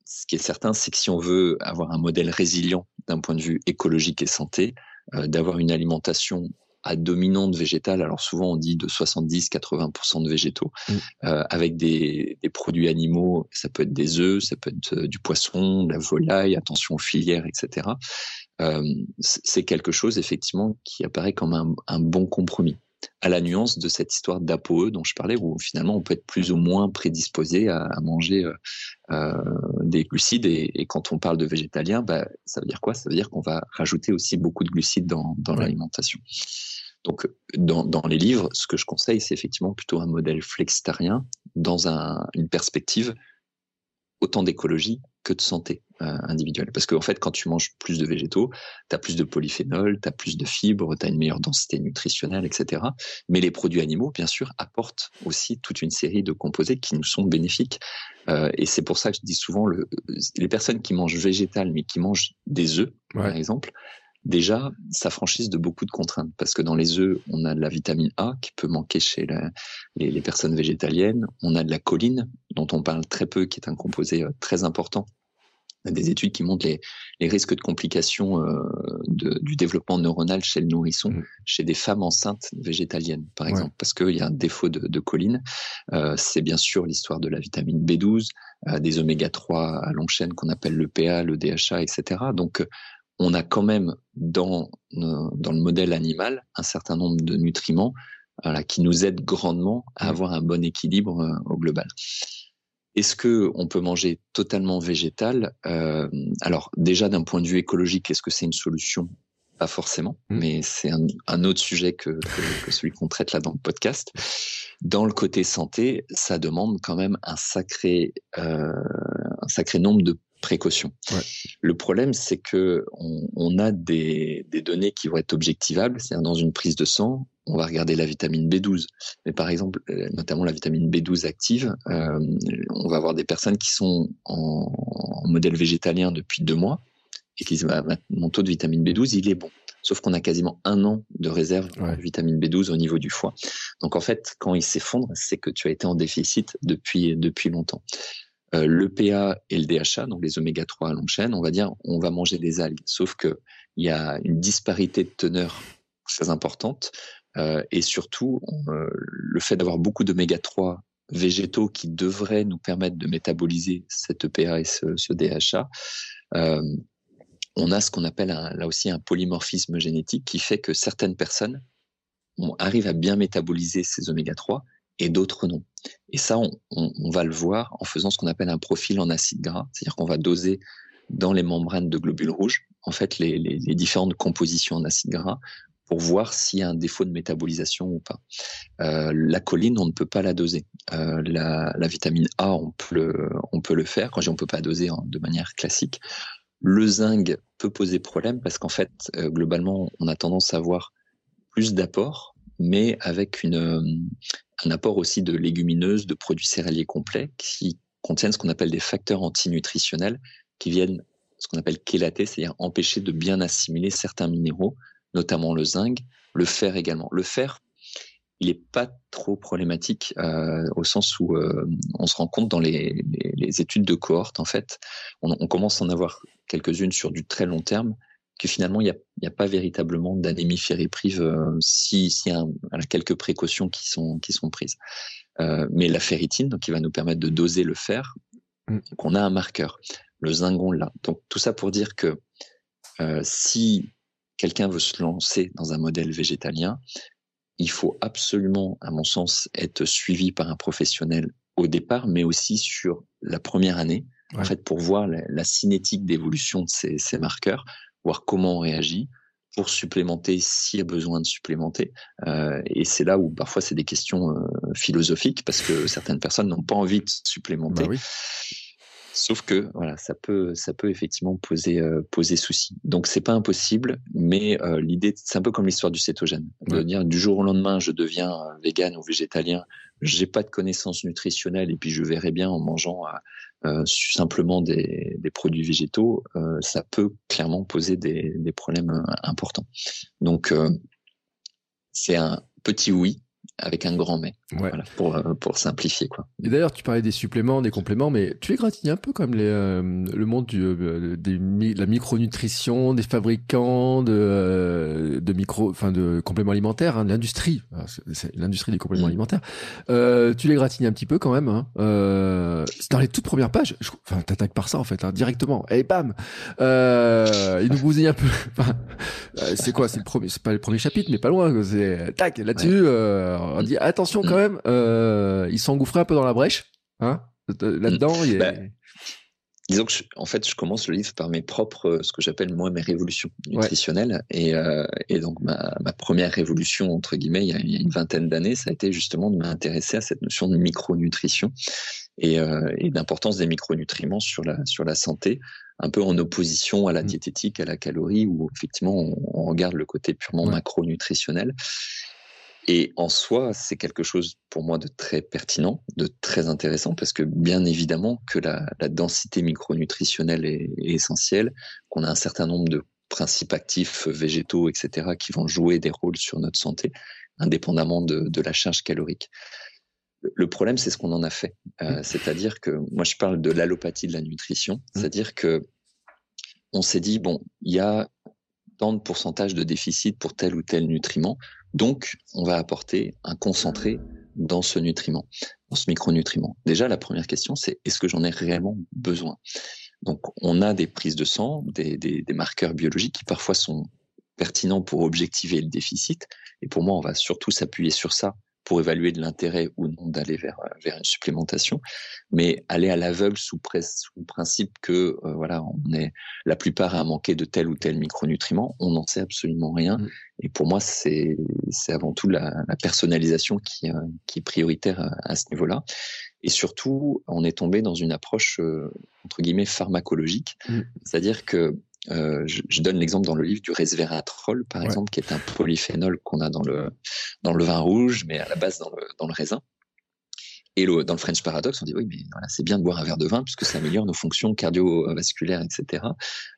ce qui est certain, c'est que si on veut avoir un modèle résilient d'un point de vue écologique et santé, euh, d'avoir une alimentation à dominante végétale, alors souvent on dit de 70-80% de végétaux, mm. euh, avec des, des, produits animaux, ça peut être des œufs, ça peut être euh, du poisson, de la volaille, attention aux filières, etc. Euh, c'est quelque chose effectivement qui apparaît comme un, un, bon compromis à la nuance de cette histoire d'APOE dont je parlais, où finalement on peut être plus ou moins prédisposé à, à manger euh, euh, des glucides. Et, et, quand on parle de végétalien, bah, ça veut dire quoi? Ça veut dire qu'on va rajouter aussi beaucoup de glucides dans, dans l'alimentation. Donc, dans, dans, les livres, ce que je conseille, c'est effectivement plutôt un modèle flexitarien dans un, une perspective autant d'écologie que de santé euh, individuelle. Parce qu'en fait, quand tu manges plus de végétaux, tu as plus de polyphénol, tu as plus de fibres, tu as une meilleure densité nutritionnelle, etc. Mais les produits animaux, bien sûr, apportent aussi toute une série de composés qui nous sont bénéfiques. Euh, et c'est pour ça que je dis souvent, le, les personnes qui mangent végétal, mais qui mangent des œufs, par exemple, déjà s'affranchissent de beaucoup de contraintes parce que dans les œufs, on a de la vitamine A qui peut manquer chez les, les, personnes végétaliennes, on a de la choline dont on parle très peu, qui est un composé euh, très important des études qui montrent les, les risques de complications euh, de, du développement neuronal chez le nourrisson, mmh. chez des femmes enceintes végétaliennes, par exemple, parce qu'il y a un défaut de, de choline. Euh, c'est bien sûr l'histoire de la vitamine B12, euh, des oméga 3 à longue chaîne qu'on appelle le PA, le DHA, etc. Donc, on a quand même dans, dans le modèle animal un certain nombre de nutriments voilà, qui nous aident grandement à mmh. avoir un bon équilibre euh, au global. Est-ce que on peut manger totalement végétal euh, Alors déjà d'un point de vue écologique, est-ce que c'est une solution? Pas forcément, mmh. mais c'est un, un, autre sujet que, que, que celui qu'on traite là dans le podcast. Dans le côté santé, ça demande quand même un sacré, euh, un sacré nombre de précautions. Ouais. Le problème, c'est que on, on a des, des, données qui vont être objectivables, c'est-à-dire dans une prise de sang, on va regarder la vitamine B12. Mais par exemple, euh, notamment la vitamine B12 active, euh, on va avoir des personnes qui sont en, en, modèle végétalien depuis deux mois et qui disent bah, mon taux de vitamine B12 il est bon. Sauf qu'on a quasiment un an de réserve ouais. de vitamine B12 au niveau du foie. Donc en fait, quand il s'effondre, c'est que tu as été en déficit depuis depuis longtemps. Euh, le PA et le DHA, donc les oméga 3 à longue chaîne, on va dire on va manger des algues. Sauf que il y a une disparité de teneur très importante euh, et surtout, euh, le fait d'avoir beaucoup d'oméga 3 végétaux qui devraient nous permettre de métaboliser cette EPA et ce, DHA, euh, on a ce qu'on appelle là aussi un polymorphisme génétique qui fait que certaines personnes on arrivent à bien métaboliser ces oméga 3 et d'autres non. Et ça, on, va le voir en faisant ce qu'on appelle un profil en acide gras, c'est-à-dire qu'on va doser dans les membranes de globules rouges, en fait, les, différentes compositions en acide gras pour voir s'il y a un défaut de métabolisation ou pas. Euh, la choline, on ne peut pas la doser. Euh, la, vitamine A, on peut le, faire. Quand je dis on peut pas doser hein, de manière classique. Le zinc peut poser problème parce qu'en fait, euh, globalement, on a tendance à avoir plus d'apports, mais avec une, un apport aussi de légumineuses, de produits céréaliers complets qui contiennent ce qu'on appelle des facteurs antinutritionnels qui viennent ce qu'on appelle chélater, c'est-à-dire empêcher de bien assimiler certains minéraux notamment le zinc, le fer également. Le fer, il n'est pas trop problématique euh, au sens où euh, on se rend compte dans les, études de cohorte, en fait, on commence à en avoir quelques-unes sur du très long terme, que finalement, il n'y a, a, pas véritablement d'anémie ferriprive euh, si, si un, a quelques précautions qui sont, qui sont prises. Euh, mais la ferritine, donc, qui va nous permettre de doser le fer, mm. qu'on a un marqueur. Le zinc, on l'a. Donc, tout ça pour dire que euh, si quelqu'un veut se lancer dans un modèle végétalien, il faut absolument, à mon sens, être suivi par un professionnel au départ, mais aussi sur la première année, ouais. en fait, pour voir la, la cinétique d'évolution de ces, ces, marqueurs, comment on réagit, pour supplémenter s'il y a besoin de supplémenter. Euh, et c'est là où parfois c'est des questions euh, philosophiques, parce que certaines personnes n'ont pas envie de supplémenter. Bah. Sauf que voilà, ça peut ça peut effectivement poser euh, poser souci. Donc c'est pas impossible, mais euh, l'idée c'est un peu comme l'histoire du cétogène, de ouais. dire du jour au lendemain je deviens euh, vegan ou végétalien, j'ai pas de connaissances nutritionnelles et puis je verrai bien en mangeant euh, simplement des, des, produits végétaux, ça peut clairement poser des, des problèmes importants. Donc c'est un petit oui, avec un grand mais. Ouais. Voilà, pour, euh, pour simplifier, quoi. Et d'ailleurs, tu parlais des suppléments, des compléments, mais tu égratignes un peu comme les, euh, le monde du, euh, des, la micronutrition, des fabricants de, euh, de micro, enfin, de compléments alimentaires, hein, l'industrie. C'est l'industrie des compléments mmh. alimentaires. Euh, tu les gratignes un petit peu quand même, hein. C'est dans les toutes premières pages. Je, enfin, t'attaques par ça, en fait, hein, directement. Et bam! il nous bousille un peu. c'est quoi? C'est le premier, c'est pas le premier chapitre, mais pas loin. C'est, tac, là-dessus, ouais on dit attention quand même, euh, il s'engouffrait un peu dans la brèche, hein Là-dedans, il est... bah, disons que je, en fait, je commence le livre par mes propres, ce que j'appelle moi mes révolutions nutritionnelles, ouais. et, euh, et donc ma, ma, première révolution entre guillemets, il y a, il y a une vingtaine d'années, ça a été justement de m'intéresser à cette notion de micronutrition et, euh, et d'importance des micronutriments sur la sur la santé, un peu en opposition à la mmh. diététique, à la calorie, où effectivement on, on regarde le côté purement ouais. macronutritionnel. Et en soi, c'est quelque chose pour moi de très pertinent, de très intéressant, parce que bien évidemment que la, la densité micronutritionnelle est, est essentielle, qu'on a un certain nombre de principes actifs végétaux, etc., qui vont jouer des rôles sur notre santé, indépendamment de, de la charge calorique. Le problème, c'est ce qu'on en a fait. Euh, mmh. c'est-à-dire que moi, je parle de l'allopathie de la nutrition, mmh. c'est-à-dire que on s'est dit, bon, il y a tant de pourcentage de déficit pour tel ou tel nutriment, donc on va apporter un concentré dans ce nutriment, dans ce micronutriment. Déjà, la première question, c'est est-ce que j'en ai réellement besoin? Donc, on a des prises de sang, des, des, des marqueurs biologiques qui parfois sont pertinents pour objectiver le déficit. Et pour moi, on va surtout s'appuyer sur ça pour évaluer de l'intérêt ou non d'aller vers, euh, vers une supplémentation. Mais aller à l'aveugle sous, sous principe que euh, voilà, on est la plupart à manquer de tel ou tel micronutriment, on n'en sait absolument rien. Mmh. Et pour moi, c'est c'est avant tout la, la personnalisation qui, euh, qui est prioritaire à, à ce niveau-là. Et surtout, on est tombé dans une approche entre guillemets pharmacologique, mmh. c'est-à-dire que euh, je, je, donne l'exemple dans le livre du resveratrol, par ouais. exemple, qui est un polyphénol qu'on a dans le, dans le vin rouge, mais à la base dans le, dans le raisin. Et le, dans le French Paradox, on dit oui, mais voilà, c'est bien de boire un verre de vin puisque ça améliore nos fonctions cardiovasculaires, etc.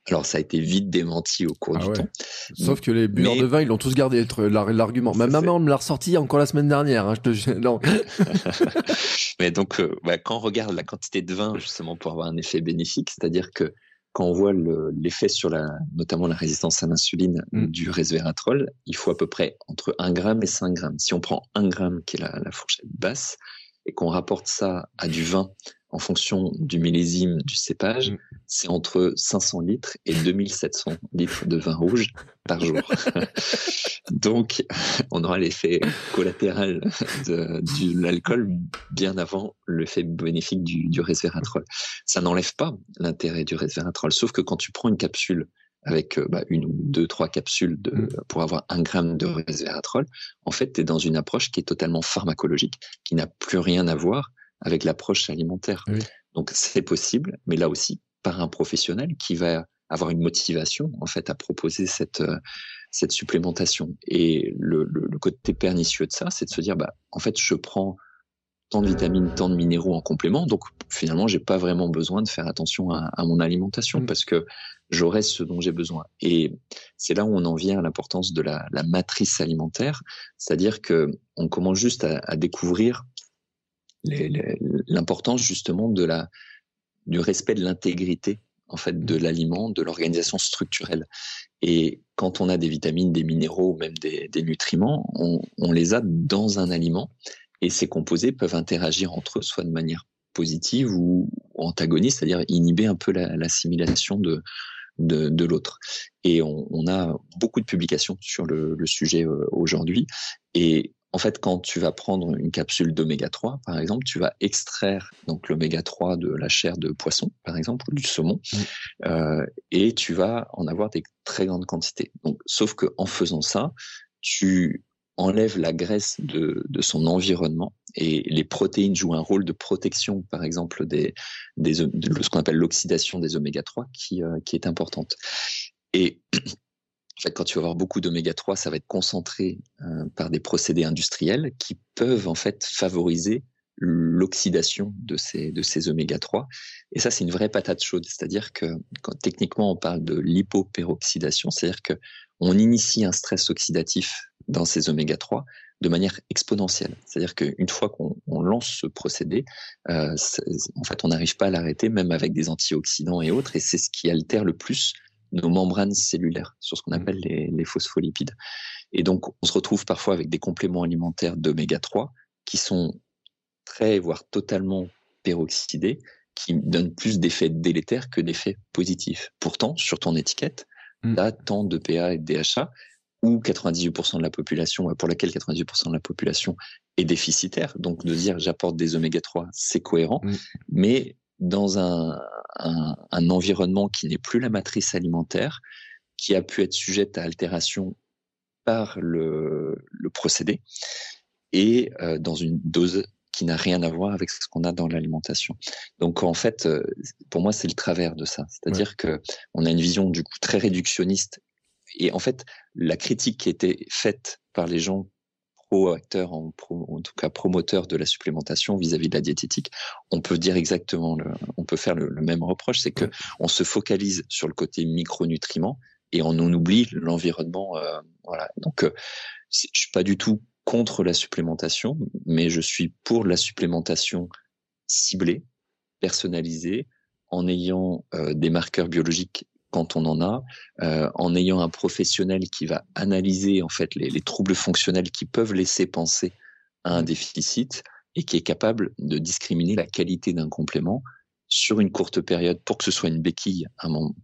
Alors ça a été vite démenti au cours ah du ouais. temps. Sauf que les buveurs mais... de vin, ils l'ont tous gardé l'argument. Ma maman me l'a ressorti encore la semaine dernière. Hein, je te... non. mais donc, euh, bah, quand on regarde la quantité de vin justement pour avoir un effet bénéfique, c'est-à-dire que quand on voit l'effet sur la, notamment la résistance à l'insuline mm. du resveratrol, il faut à peu près entre 1 gramme et 5 grammes. Si on prend 1 gramme, qui est la, la fourchette basse, et qu'on rapporte ça à du vin en fonction du millésime du cépage, mm. c'est entre 500 litres et 2700 litres de vin rouge par jour. Donc, on aura l'effet collatéral de, de l'alcool bien avant l'effet bénéfique du, du resveratrol. Ça n'enlève pas l'intérêt du resveratrol, sauf que quand tu prends une capsule avec bah, une ou deux, trois capsules de, mmh. pour avoir un gramme de resveratrol, en fait, tu es dans une approche qui est totalement pharmacologique, qui n'a plus rien à voir avec l'approche alimentaire. Oui. Donc, c'est possible, mais là aussi, par un professionnel qui va avoir une motivation, en fait, à proposer cette, cette supplémentation. Et le, le, le côté pernicieux de ça, c'est de se dire, bah, en fait, je prends tant de vitamines, tant de minéraux en complément. Donc finalement, j'ai pas vraiment besoin de faire attention à, à mon alimentation mmh. parce que j'aurai ce dont j'ai besoin. Et c'est là où on en vient à l'importance de la, la, matrice alimentaire, c'est-à-dire que on commence juste à, à découvrir l'importance justement de la du respect de l'intégrité en fait de l'aliment, de l'organisation structurelle. Et quand on a des vitamines, des minéraux, même des, des nutriments, on, on les a dans un aliment et ces composés peuvent interagir entre eux, soit de manière positive ou antagoniste, c'est-à-dire inhiber un peu l'assimilation la, de, de, de l'autre. Et on, on, a beaucoup de publications sur le, le sujet euh, aujourd'hui. Et en fait, quand tu vas prendre une capsule d'oméga 3, par exemple, tu vas extraire donc l'oméga 3 de la chair de poisson, par exemple, ou du saumon, mmh. euh, et tu vas en avoir des très grandes quantités. Donc, sauf que en faisant ça, tu enlève la graisse de, de, son environnement et les protéines jouent un rôle de protection, par exemple, des, des de ce qu'on appelle l'oxydation des oméga 3 qui, euh, qui est importante. Et en fait, quand tu vas avoir beaucoup d'oméga 3, ça va être concentré euh, par des procédés industriels qui peuvent en fait favoriser l'oxydation de ces, oméga 3. Et ça, c'est une vraie patate chaude. C'est-à-dire que techniquement on parle de l'hypoperoxydation, c'est-à-dire que on initie un stress oxydatif dans ces oméga 3 de manière exponentielle. C'est-à-dire qu'une fois qu'on lance ce procédé, euh, en fait, on n'arrive pas à l'arrêter, même avec des antioxydants et autres, et c'est ce qui altère le plus nos membranes cellulaires, sur ce qu'on mmh. appelle les, les, phospholipides. Et donc, on se retrouve parfois avec des compléments alimentaires d'oméga 3 qui sont très, voire totalement peroxydés, qui donnent plus d'effets délétères que d'effets positifs. Pourtant, sur ton étiquette, mmh. tu as tant de PA et de DHA, ou 98% de la population, pour laquelle 98% de la population est déficitaire. Donc de dire j'apporte des oméga 3, c'est cohérent, mmh. mais dans un, un, un environnement qui n'est plus la matrice alimentaire, qui a pu être sujette à altération par le, le procédé, et euh, dans une dose qui n'a rien à voir avec ce qu'on a dans l'alimentation. Donc en fait, euh, pour moi, c'est le travers de ça. C'est-à-dire ouais. que on a une vision du coup très réductionniste et en fait, la critique qui était faite par les gens pro-acteurs, en, pro, en, tout cas promoteurs de la supplémentation vis-à-vis -vis de la diététique, on peut dire exactement, le, on peut faire le, le même reproche, c'est que on se focalise sur le côté micronutriments et on en oublie l'environnement. Euh, voilà. Donc, euh, je suis pas du tout contre la supplémentation, mais je suis pour la supplémentation ciblée, personnalisée, en ayant euh, des marqueurs biologiques quand on en a, euh, en ayant un professionnel qui va analyser en fait les, les, troubles fonctionnels qui peuvent laisser penser à un déficit et qui est capable de discriminer la qualité d'un complément sur une courte période pour que ce soit une béquille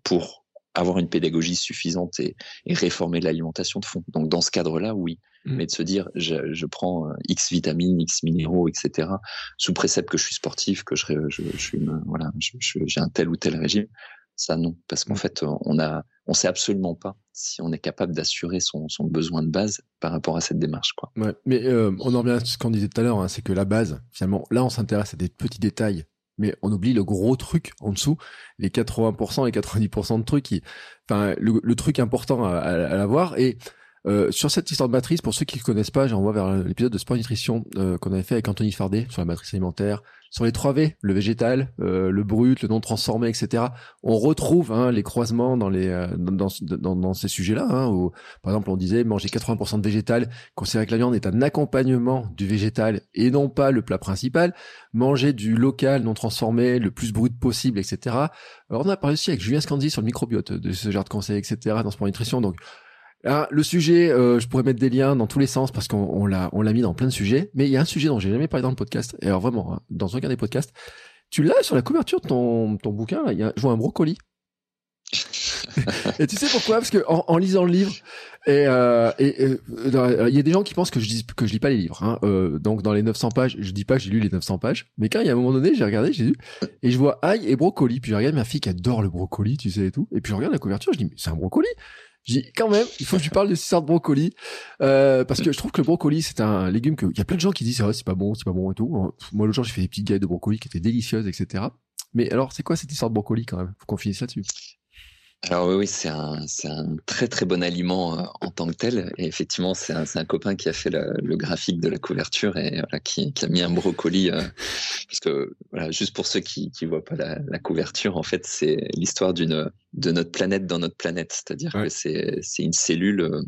pour avoir une pédagogie suffisante et, et réformer l'alimentation de fond. Donc dans ce cadre-là, oui. Mmh. Mais de se dire, je, je, prends euh, X vitamines, X minéraux, etc. sous précepte que je suis sportif, que je, je, je suis, voilà, j'ai un tel ou tel régime. Ça non, parce qu'en mmh. fait, on a, on sait absolument pas si on est capable d'assurer son, son, besoin de base par rapport à cette démarche, quoi. Ouais, mais euh, on en revient à ce qu'on disait tout à l'heure, hein, c'est que la base, finalement, là, on s'intéresse à des petits détails mais on oublie le gros truc en dessous, les 80% et 90% de trucs qui, enfin, le, truc important à, à, à l'avoir. Et euh, sur cette histoire de matrice, pour ceux qui ne connaissent pas, j'envoie vers l'épisode de Sport Nutrition euh, qu'on avait fait avec Anthony Fardet sur la matrice alimentaire, sur les 3 V, le végétal, euh, le brut, le non transformé, etc. On retrouve hein, les croisements dans les dans, ces sujets-là. Hein, par exemple, on disait manger 80% de végétal, considérer que la viande est un accompagnement du végétal et non pas le plat principal. Manger du local non transformé, le plus brut possible, etc. On a parlé aussi avec Julien Scandi sur le microbiote de ce genre de conseils, etc. dans Sport Nutrition. Donc ah, le sujet, euh, je pourrais mettre des liens dans tous les sens parce qu'on l'a on l'a mis dans plein de sujets. Mais il y a un sujet dont j'ai jamais parlé dans le podcast. Et alors vraiment, hein, dans aucun des podcasts, tu l'as sur la couverture de ton, ton bouquin. il y a, je vois un brocoli. et tu sais pourquoi? Parce que en, en, lisant le livre, et euh, euh, il y a des gens qui pensent que je dis que je lis pas les livres. Hein. Euh, donc dans les 900 pages, je dis pas que j'ai lu les 900 pages, mais quand il y a un moment donné, j'ai regardé, j'ai lu et je vois ail et brocoli. Puis je regarde ma fille qui adore le brocoli, tu sais et tout. Et puis je regarde la couverture, je dis mais c'est un brocoli. J'ai quand même, il faut que je parle de histoire de brocoli euh, parce que je trouve que le brocoli c'est un légume que il y a plein de gens qui disent ah, c'est pas bon, c'est pas bon et tout. Moi le jour j'ai fait des petites galettes de brocoli qui étaient délicieuses, etc. Mais alors c'est quoi cette histoire de brocoli quand même? Faut qu'on finisse là-dessus. Alors oui, oui c'est un, c'est un très très bon aliment euh, en tant que tel. Et effectivement, c'est un, c'est un copain qui a fait le, le, graphique de la couverture et voilà, qui, qui a mis un brocoli. Euh, parce que voilà, juste pour ceux qui qui voient pas la, la couverture, en fait, c'est l'histoire d'une de notre planète dans notre planète. C'est-à-dire que c'est c'est une cellule euh,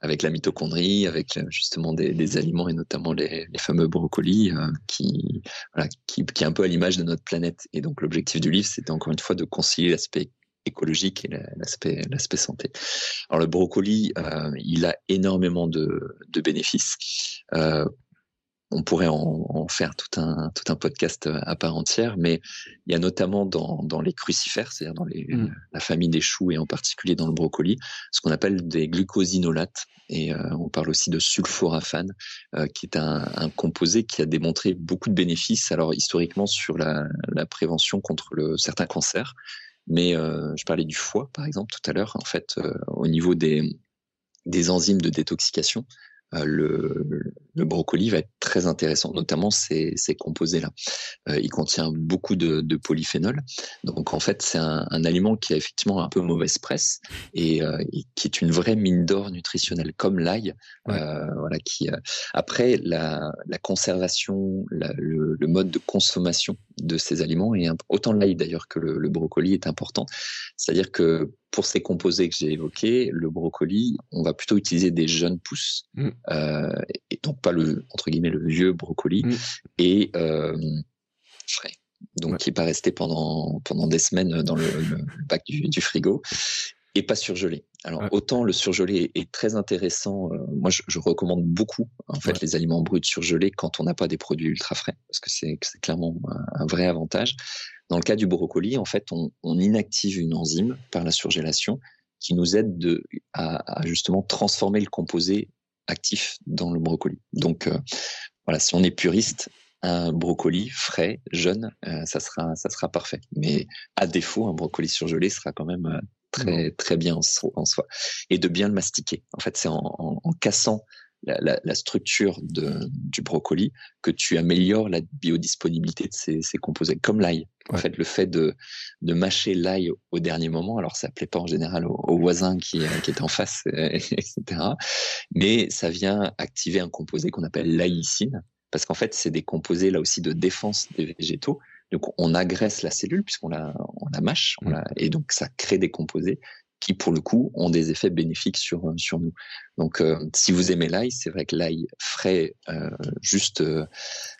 avec la mitochondrie, avec justement des, des aliments et notamment les, les fameux brocolis qui voilà qui, qui est un peu à l'image de notre planète. Et donc l'objectif du livre, c'était encore une fois de concilier l'aspect écologique et l'aspect l'aspect santé. Alors le brocoli, euh, il a énormément de, de bénéfices. Euh, on pourrait en, en, faire tout un tout un podcast à part entière, mais il y a notamment dans, dans les crucifères, c'est-à-dire dans les, mm. la famille des choux et en particulier dans le brocoli, ce qu'on appelle des glucosinolates. Et euh, on parle aussi de sulforaphane, euh, qui est un, un, composé qui a démontré beaucoup de bénéfices. Alors historiquement sur la, la prévention contre le, certains cancers, mais euh, je parlais du foie, par exemple, tout à l'heure. En fait, euh, au niveau des, des enzymes de détoxication, le, le, brocoli va être très intéressant, notamment ces, ces composés-là. Euh, il contient beaucoup de, de polyphénol, donc en fait c'est un, un, aliment qui a effectivement un peu mauvaise presse et, euh, et qui est une vraie mine d'or nutritionnelle, comme l'ail. Ouais. voilà, qui après la, la conservation, la, le, le, mode de consommation de ces aliments et autant l'ail d'ailleurs que le, le brocoli est important. C'est-à-dire que pour ces composés que j'ai évoqués, le brocoli, on va plutôt utiliser des jeunes pousses, mm. euh, et donc pas le entre guillemets le vieux brocoli, mm. et euh, frais. Donc ouais. qui pas resté pendant pendant des semaines dans le, le bac du, du, frigo et pas surgelé. Alors ouais. autant le surgelé est, très intéressant. Euh, moi, je, je, recommande beaucoup en fait ouais. les aliments bruts surgelés quand on n'a pas des produits ultra frais parce que c'est clairement un, un vrai avantage. Dans le cas du brocoli, en fait, on, on inactive une enzyme par la surgélation qui nous aide de, à, à, justement transformer le composé actif dans le brocoli. Donc euh, voilà, si on est puriste, un brocoli frais, jeune, euh, ça sera ça sera parfait. Mais à défaut, un brocoli surgelé sera quand même euh, très très bien en, en, soi et de bien le mastiquer. En fait, c'est en, en, en, cassant la, la, la structure de, du brocoli que tu améliores la biodisponibilité de ces, ces composés, comme l'ail. En fait, le fait de, de mâcher l'ail au dernier moment, alors ça plaît pas en général au, au voisin qui, euh, qui est en face, etc. Mais ça vient activer un composé qu'on appelle l'aïcine, parce qu'en fait, c'est des composés là aussi de défense des végétaux. Donc, on agresse la cellule puisqu'on la, on la mâche, on la, et donc ça crée des composés qui pour le coup ont des effets bénéfiques sur sur nous. Donc euh, si vous aimez l'ail, c'est vrai que l'ail frais, euh, juste euh,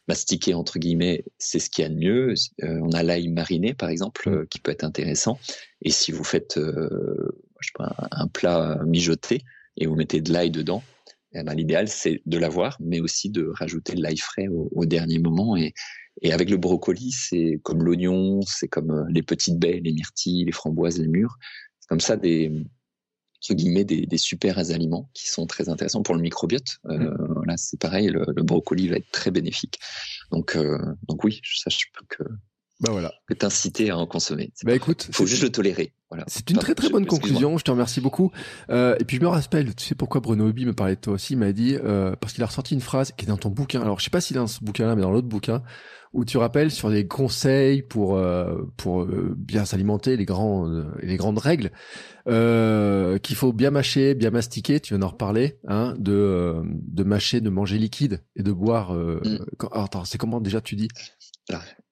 mastiqué entre guillemets, c'est ce qu'il y a de mieux. Euh, on a l'ail mariné par exemple, euh, qui peut être intéressant. Et si vous faites un plat mijoté et vous mettez de l'ail dedans, eh ben, l'idéal c'est de l'avoir, mais aussi de rajouter de l'ail frais au, dernier moment. Et, et avec le brocoli, c'est comme l'oignon, c'est comme les petites baies, les myrtilles, les framboises, les mûres. Comme ça des, guillemets des, des, super aliments qui sont très intéressants pour le microbiote. Euh, mm. Là, c'est pareil, le, brocoli va être très bénéfique. Donc, euh, donc oui, ça, je peux que bah voilà. que t'inciter à en consommer. Bah écoute, faut juste le tolérer. Voilà. C'est une très très bonne conclusion. Je te remercie beaucoup. Euh, et puis je me rappelle, tu sais pourquoi Bruno Hobby me parlait de toi aussi. Il m'a dit euh, parce qu'il a ressorti une phrase qui est dans ton bouquin. Alors je sais pas s'il est dans ce bouquin-là, mais dans l'autre bouquin où tu rappelles sur des conseils pour euh, pour euh, bien s'alimenter, les grands euh, les grandes règles qu'il faut bien mâcher, bien mastiquer. Tu viens d'en reparler, hein, de de mâcher, de manger liquide et de boire. Mm. attends, c'est comment déjà tu dis?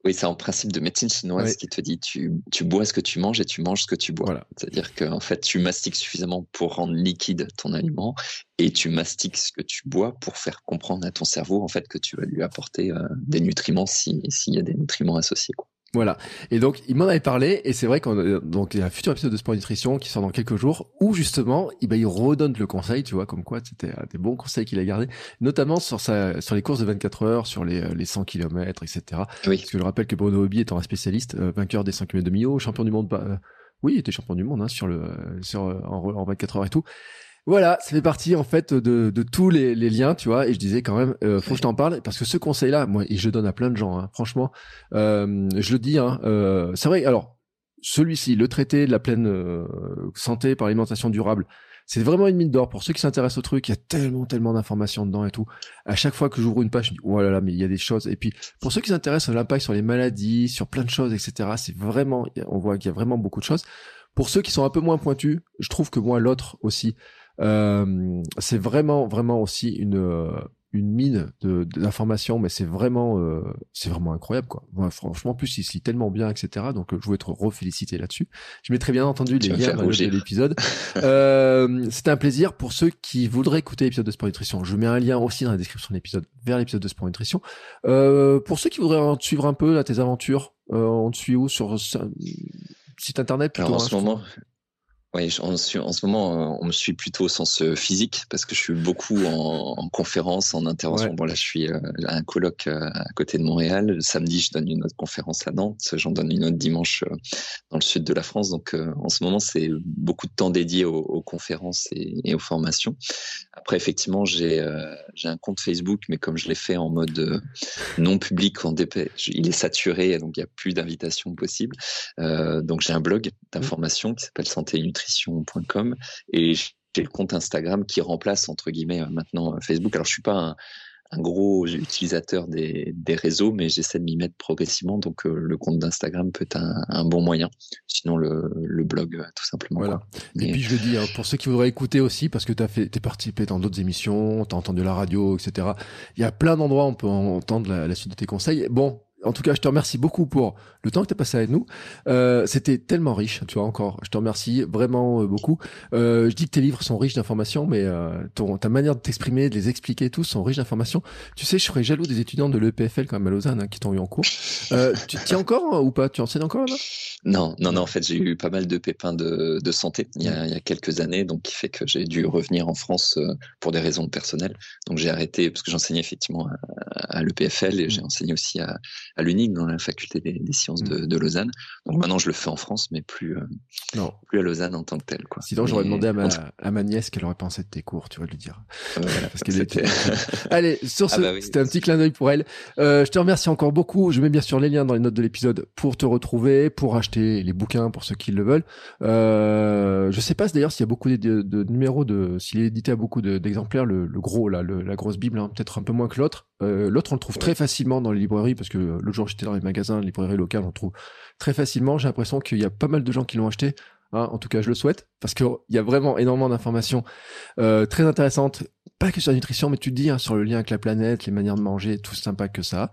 Oui, c'est en principe de médecine chinoise qui te dit tu, tu bois ce que tu manges et tu manges ce que tu bois. C'est-à-dire qu'en fait, tu mastiques suffisamment pour rendre liquide ton aliment et tu mastiques ce que tu bois pour faire comprendre à ton cerveau en fait que tu vas lui apporter euh, des nutriments s'il y a des nutriments associés. Quoi. Voilà. Et donc, il m'en avait parlé, et c'est vrai qu'on donc il y a un futur épisode de Sport Nutrition qui sort dans quelques jours, où justement, il, ben, il redonne le conseil, tu vois, comme quoi c'était des bons conseils qu'il a gardés, notamment sur sa, sur les courses de 24 heures, sur les, les 100 km, etc. Oui. Parce que je rappelle que Bruno Hobby étant un spécialiste, euh, vainqueur des 100 km de Millau, champion du monde, euh, oui, il était champion du monde, hein, sur le, sur, en, en 24 heures et tout. Voilà, ça fait partie en fait de, tous les, les, liens, tu vois. Et je disais quand même, euh, faut que je t'en parle parce que ce conseil-là, moi, et je donne à plein de gens, hein, franchement, euh, je le dis. Hein, euh, c'est vrai. Alors, celui-ci, le traité de la pleine euh, santé par alimentation durable, c'est vraiment une mine d'or pour ceux qui s'intéressent au truc. Il y a tellement, tellement d'informations dedans et tout. À chaque fois que j'ouvre une page, je dis oh là là, mais il y a des choses. Et puis pour ceux qui s'intéressent à l'impact sur les maladies, sur plein de choses, etc. C'est vraiment, on voit qu'il y a vraiment beaucoup de choses. Pour ceux qui sont un peu moins pointus, je trouve que moi l'autre aussi. Euh, c'est vraiment, vraiment aussi une euh, une mine d'informations, mais c'est vraiment, euh, c'est vraiment incroyable, quoi. franchement, en plus, il se lit tellement bien, etc. Donc, je voulais être refélicité là-dessus. Je mettrai bien entendu les liens dans l'épisode. euh, C'était un plaisir pour ceux qui voudraient écouter l'épisode de Sport Nutrition. Je mets un lien aussi dans la description de l'épisode vers l'épisode de Sport Nutrition. Euh, pour ceux qui voudraient en suivre un peu là, tes aventures, euh, on te suit où? Sur site internet plutôt, Alors, en hein, ce moment, oui, en, ce moment, euh, on me suit plutôt au sens euh, physique parce que je suis beaucoup en, en conférence, en intervention. Bon, là, je suis euh, à un colloque à côté de Montréal. Le samedi, je donne une autre conférence à Nantes. J'en donne une autre dimanche dans le sud de la France. Donc, en ce moment, c'est beaucoup de temps dédié aux, aux conférences et, et, aux formations. Après, effectivement, j'ai un compte Facebook, mais comme je l'ai fait en mode non public, en DP, il est saturé, donc il n'y a plus d'invitations possibles. donc, j'ai un blog d'information qui s'appelle Santé et Nutrition nutrition.com et j'ai le compte Instagram qui remplace entre guillemets euh, maintenant euh, Facebook. Alors je suis pas un, gros utilisateur des, réseaux, mais j'essaie de m'y mettre progressivement. Donc euh, le compte d'Instagram peut être un, bon moyen. Sinon le, blog tout simplement. Voilà. Et, puis je le dis hein, pour ceux qui voudraient écouter aussi, parce que tu as fait, t'es participé dans d'autres émissions, t'as entendu la radio, etc. Il y a plein d'endroits où on peut entendre la, la suite de tes conseils. Bon, en tout cas, je te remercie beaucoup pour le temps que tu as passé avec nous. Euh, C'était tellement riche, tu vois, encore. Je te remercie vraiment euh, beaucoup. Euh, je dis que tes livres sont riches d'informations, mais ta manière de t'exprimer, de les expliquer tous sont riches d'informations. Tu sais, je serais jaloux des étudiants de l'EPFL quand même à Lausanne hein, qui t'ont eu en cours. Tu tiens encore hein, ou pas? Tu enseignes encore Non, non, non. En fait, j'ai eu pas mal de pépins de, santé il y, a, quelques années, donc qui fait que j'ai dû revenir en France pour des raisons personnelles. Donc j'ai arrêté parce que j'enseignais effectivement à, l'EPFL et j'ai enseigné aussi à à dans la faculté des, sciences mm. de, Lausanne. Donc maintenant je le fais en France, mais plus, euh, non. plus à Lausanne en tant que tel. Quoi. Sinon j'aurais demandé à ma, à ma nièce qu'elle aurait pensé de tes cours, tu vas lui dire. Parce qu'elle était... Allez, sur ah ce, bah c'était un petit clin d'œil pour elle. Euh, je te remercie encore beaucoup. Je mets bien sûr les liens dans les notes de l'épisode pour te retrouver, pour acheter les bouquins pour ceux qui le veulent. Euh, je sais pas d'ailleurs s'il y a beaucoup de, de, numéros de, s'il est édité à beaucoup d'exemplaires, le, le, gros là, le, la grosse bible, hein, peut-être un peu moins que l'autre. Euh, l'autre on le trouve très facilement dans les librairies parce que l'autre jour j'étais dans les magasins, les librairies locales, trouve très facilement. J'ai l'impression qu'il y a pas mal de gens qui l'ont acheté. Hein, en tout cas, je le souhaite parce qu'il y a vraiment énormément d'informations euh, très intéressantes pas que sur la nutrition, mais tu te dis hein, sur le lien avec la planète, les manières de manger, tout sympa que ça.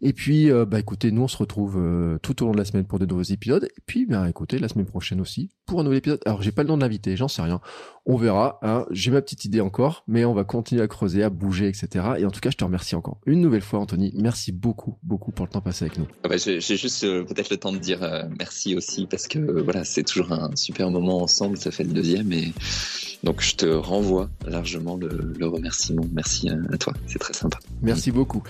Et puis, euh, bah écoutez, nous on se retrouve euh, tout au long de la semaine pour de nouveaux épisodes. Et puis, bah écoutez, la semaine prochaine aussi pour un nouvel épisode. Alors, j'ai pas le nom de l'invité, j'en sais rien. On verra. Hein. J'ai ma petite idée encore, mais on va continuer à creuser, à bouger, etc. Et en tout cas, je te remercie encore une nouvelle fois, Anthony. Merci beaucoup, beaucoup pour le temps passé avec nous. Ah bah, j'ai juste peut-être le temps de dire merci aussi parce que voilà, c'est toujours un super moment ensemble. Ça fait le deuxième et donc je te renvoie largement le, remerciement. Merci à toi, c'est très sympa. Merci beaucoup.